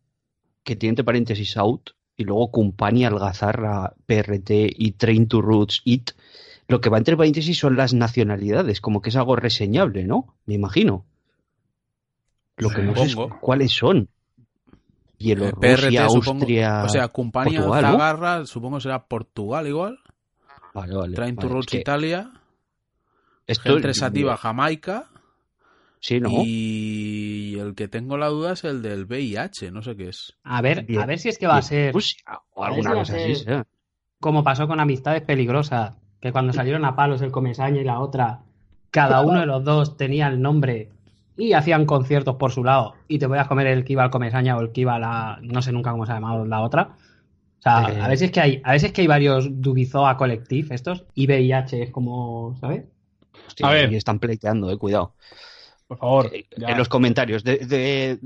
que tiene entre paréntesis Out, y luego Company, Algazarra, PRT y Train to Roots, IT. Lo que va entre paréntesis son las nacionalidades, como que es algo reseñable, ¿no? Me imagino. Lo que no sé es cuáles son. Eh, Bielorrusia, supongo- Austria. O sea, Compañía Portugal, ¿no? Zagarra, supongo será Portugal igual. vale, vale, Train to Roots es que Italia. esto- Gente Sativa Jamaica. Sí, ¿no? Y el que tengo la duda es el del VIH, no sé qué es. A ver, Bien. a ver si es que va a ser Rusia, o alguna si cosa ser- así. como pasó con Amistades Peligrosas, que cuando salieron a palos el Comesaña y la otra, cada uno de los dos tenía el nombre y hacían conciertos por su lado y te podías comer el que iba al Comesaña o el que iba a la... no sé nunca cómo se ha llamado la otra. O sea, Eh. a veces que hay, a veces que hay varios Dubizoa Collective estos, y VIH es como, ¿sabes? Hostia, A ver. y están pleiteando, eh, cuidado. Por favor. Eh, ya. En los comentarios, de, de-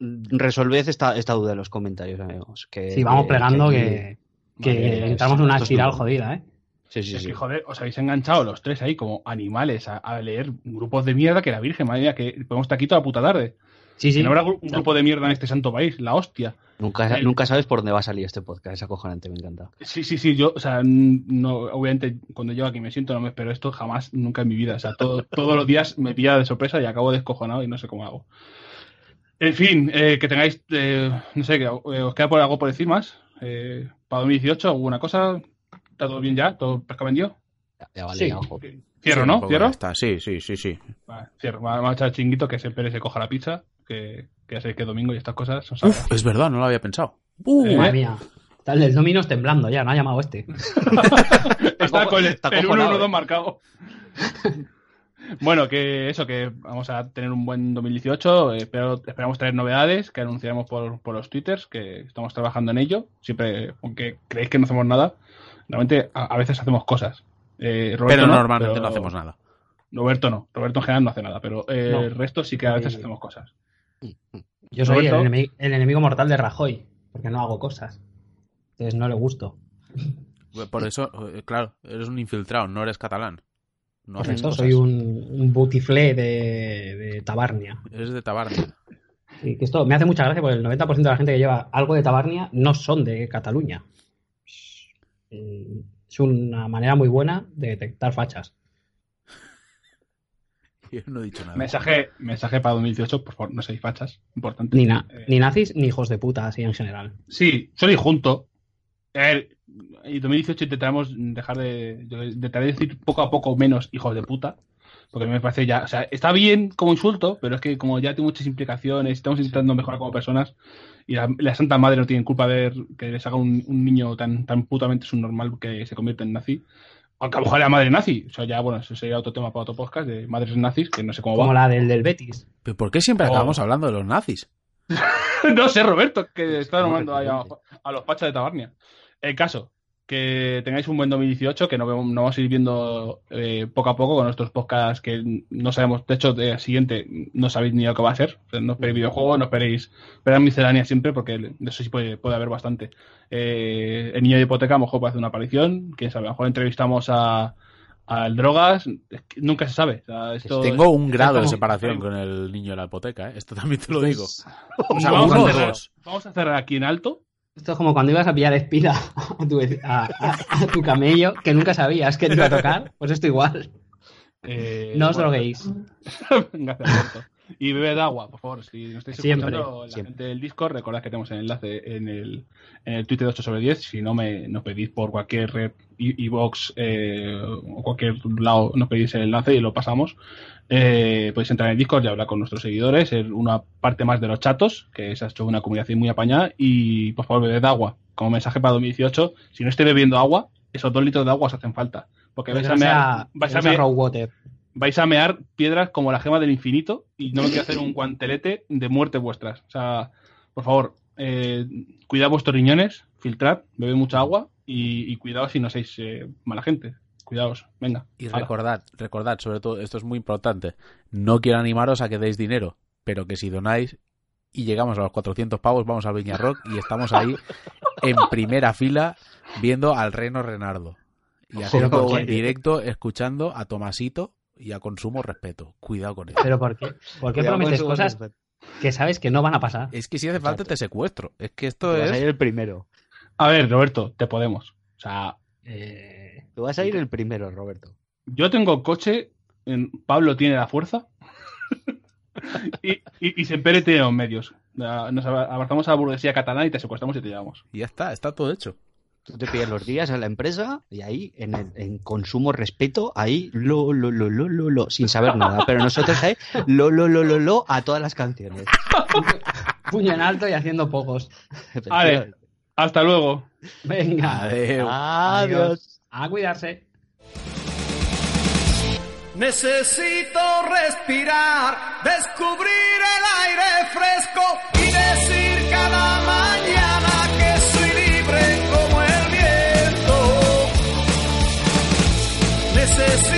resolved esta, esta duda en los comentarios, amigos. Que, Sí, vamos plegando que, que entramos en una es espiral duro. jodida, ¿eh? Sí, sí, Es sí. que, joder, os habéis enganchado los tres ahí como animales a, a leer grupos de mierda que la Virgen, madre mía, que podemos estar aquí toda la puta tarde. Sí, sí. Que no habrá un grupo de mierda en este santo país, la hostia. Nunca, El- nunca sabes por dónde va a salir este podcast. Es acojonante, me encanta. Sí, sí, sí, yo, o sea, no, obviamente cuando llego aquí me siento, no me espero esto jamás, nunca en mi vida. O sea, todo, todos los días me pilla de sorpresa y acabo descojonado y no sé cómo hago. En fin, eh, que tengáis, eh, no sé, que eh, os queda por algo por decir más. Eh, para 2018, ¿alguna cosa? ¿Está todo bien ya? ¿Todo pesca vendido? Ya, ya vale, Sí. ya, ojo. Cierro, Sí, ¿no? ¿Cierro? está. Sí, sí, sí, sí. Vale, cierro. Vamos a echar el chinguito que siempre se coja la pizza, que, que ya sabéis que domingo y estas cosas son. Uf, es verdad, no lo había pensado. Uh, Eh, Madre mía. Está el del Dominos temblando ya, no ha llamado este. Está con el, está el acojonado, 1-1-2 eh. marcado. Bueno, que eso, que vamos a tener un buen 2018. Espero, esperamos traer novedades que anunciaremos por, por los twitters, que estamos trabajando en ello. Siempre, aunque creéis que no hacemos nada, realmente a, a veces hacemos cosas. Eh, Roberto Pero no, normalmente pero- no hacemos nada. Roberto no. Roberto en general no hace nada, pero eh, No. el resto sí que a veces Eh, hacemos cosas. Yo soy el Roberto. enemi- el enemigo mortal de Rajoy, porque no hago cosas. Entonces no le gusto. Por eso, eh, claro, eres un infiltrado, no eres catalán. No Correcto, cosas. soy un, un butiflé de, de Tabarnia. Eres de Tabarnia. Y que esto me hace mucha gracia porque el 90% de la gente que lleva algo de Tabarnia no son de Cataluña. Es una manera muy buena de detectar fachas. Yo no he dicho nada. Mensaje, mensaje para 2018, por favor, no seáis fachas. Importante. Ni, na- Eh, ni nazis ni hijos de puta, así en general. Sí, soy junto. A ver, y 2018 intentaremos dejar de, de, intentaré decir poco a poco menos hijos de puta. Porque me parece ya, o sea, está bien como insulto, pero es que como ya tiene muchas implicaciones, estamos intentando mejorar como personas y la, la Santa Madre no tiene culpa de ver que les haga un, un niño tan, tan putamente subnormal que se convierte en nazi. Aunque a lo mejor era madre nazi. O sea, ya, bueno, eso sería otro tema para otro podcast de madres nazis, que no sé cómo va. Como la del del Betis. ¿Pero por qué siempre Oh. acabamos hablando de los nazis? no sé, Roberto, que está No, nombrando ahí a, a los pachas de Tabarnia. El caso, que tengáis un buen 2018, que no, vemos- no vamos a ir viendo eh, poco a poco con nuestros podcasts que no sabemos, de hecho, del siguiente no sabéis ni lo que va a ser. O sea, no esperéis videojuegos, no esperéis, esperad miscelánea siempre, porque de eso sí puede, puede haber bastante. Eh, el niño de hipoteca a lo mejor puede hacer una aparición, quién sabe, a lo mejor entrevistamos a al drogas, es que nunca se sabe. O sea, esto- Tengo un grado de separación con el niño de la hipoteca, ¿eh? Esto también te lo digo. O sea, vamos, a cerrar, vamos a cerrar aquí en alto Esto es como cuando ibas a pillar espina a tu, a- a- a tu camello, que nunca sabías que te iba a tocar. Pues esto igual. Eh, No os bueno, droguéis. Gracias, Alberto. Y bebed agua, por favor. Si nos estáis Siempre, escuchando, la siempre. gente del Discord, recordad que tenemos el enlace en el, en el Twitter de 8 sobre 10. Si no, me, nos pedís por cualquier red, i- iVoox eh, o cualquier lado, nos pedís el enlace y lo pasamos. Eh, podéis entrar en el Discord y hablar con nuestros seguidores, ser una parte más de los chatos, que se ha hecho una comunicación muy apañada. Y por favor, bebed agua. Como mensaje para 2018, si no estoy bebiendo agua, esos dos litros de agua os hacen falta. Porque vais a, mear, vais, a mear, vais a mear piedras como la gema del infinito y no me quiero hacer un guantelete de muerte vuestras. O sea, por favor, eh, cuidad vuestros riñones, filtrad, bebed mucha agua y, y cuidaos si no sois eh, mala gente. Cuidaos, venga. Y hala. recordad, recordad, sobre todo, esto es muy importante, no quiero animaros a que deis dinero, pero que si donáis y llegamos a los 400 pavos, vamos al Viña Rock y estamos ahí en primera fila viendo al Reno Renardo. Y haciendo en directo, escuchando a Tomasito y a Consumo Respeto. Cuidado con eso. Pero ¿por qué, ¿por qué prometes cosas que sabes que no van a pasar? Es que si hace falta te secuestro. Es que esto Tú vas a ir es... el primero. A ver, Roberto, te podemos. O sea, Eh, Tú vas a ir el primero, Roberto. yo tengo coche, en- Pablo tiene la fuerza y, y, y Sempere tiene los medios. Nos abarcamos a la burguesía catalana y te secuestramos y te llevamos. Y ya está, está todo hecho. Tú te pides los días a la empresa y ahí, en, el- en consumo respeto, ahí lo, lo, lo, lo, lo, lo, sin saber nada. Pero nosotros ahí, lo, lo, lo, lo, lo, a todas las canciones. puño en alto y haciendo pocos. Vale, hasta luego. Venga. Adiós. Adiós. A cuidarse. Necesito respirar, descubrir el aire fresco y decir cada mañana que soy libre como el viento. Necesito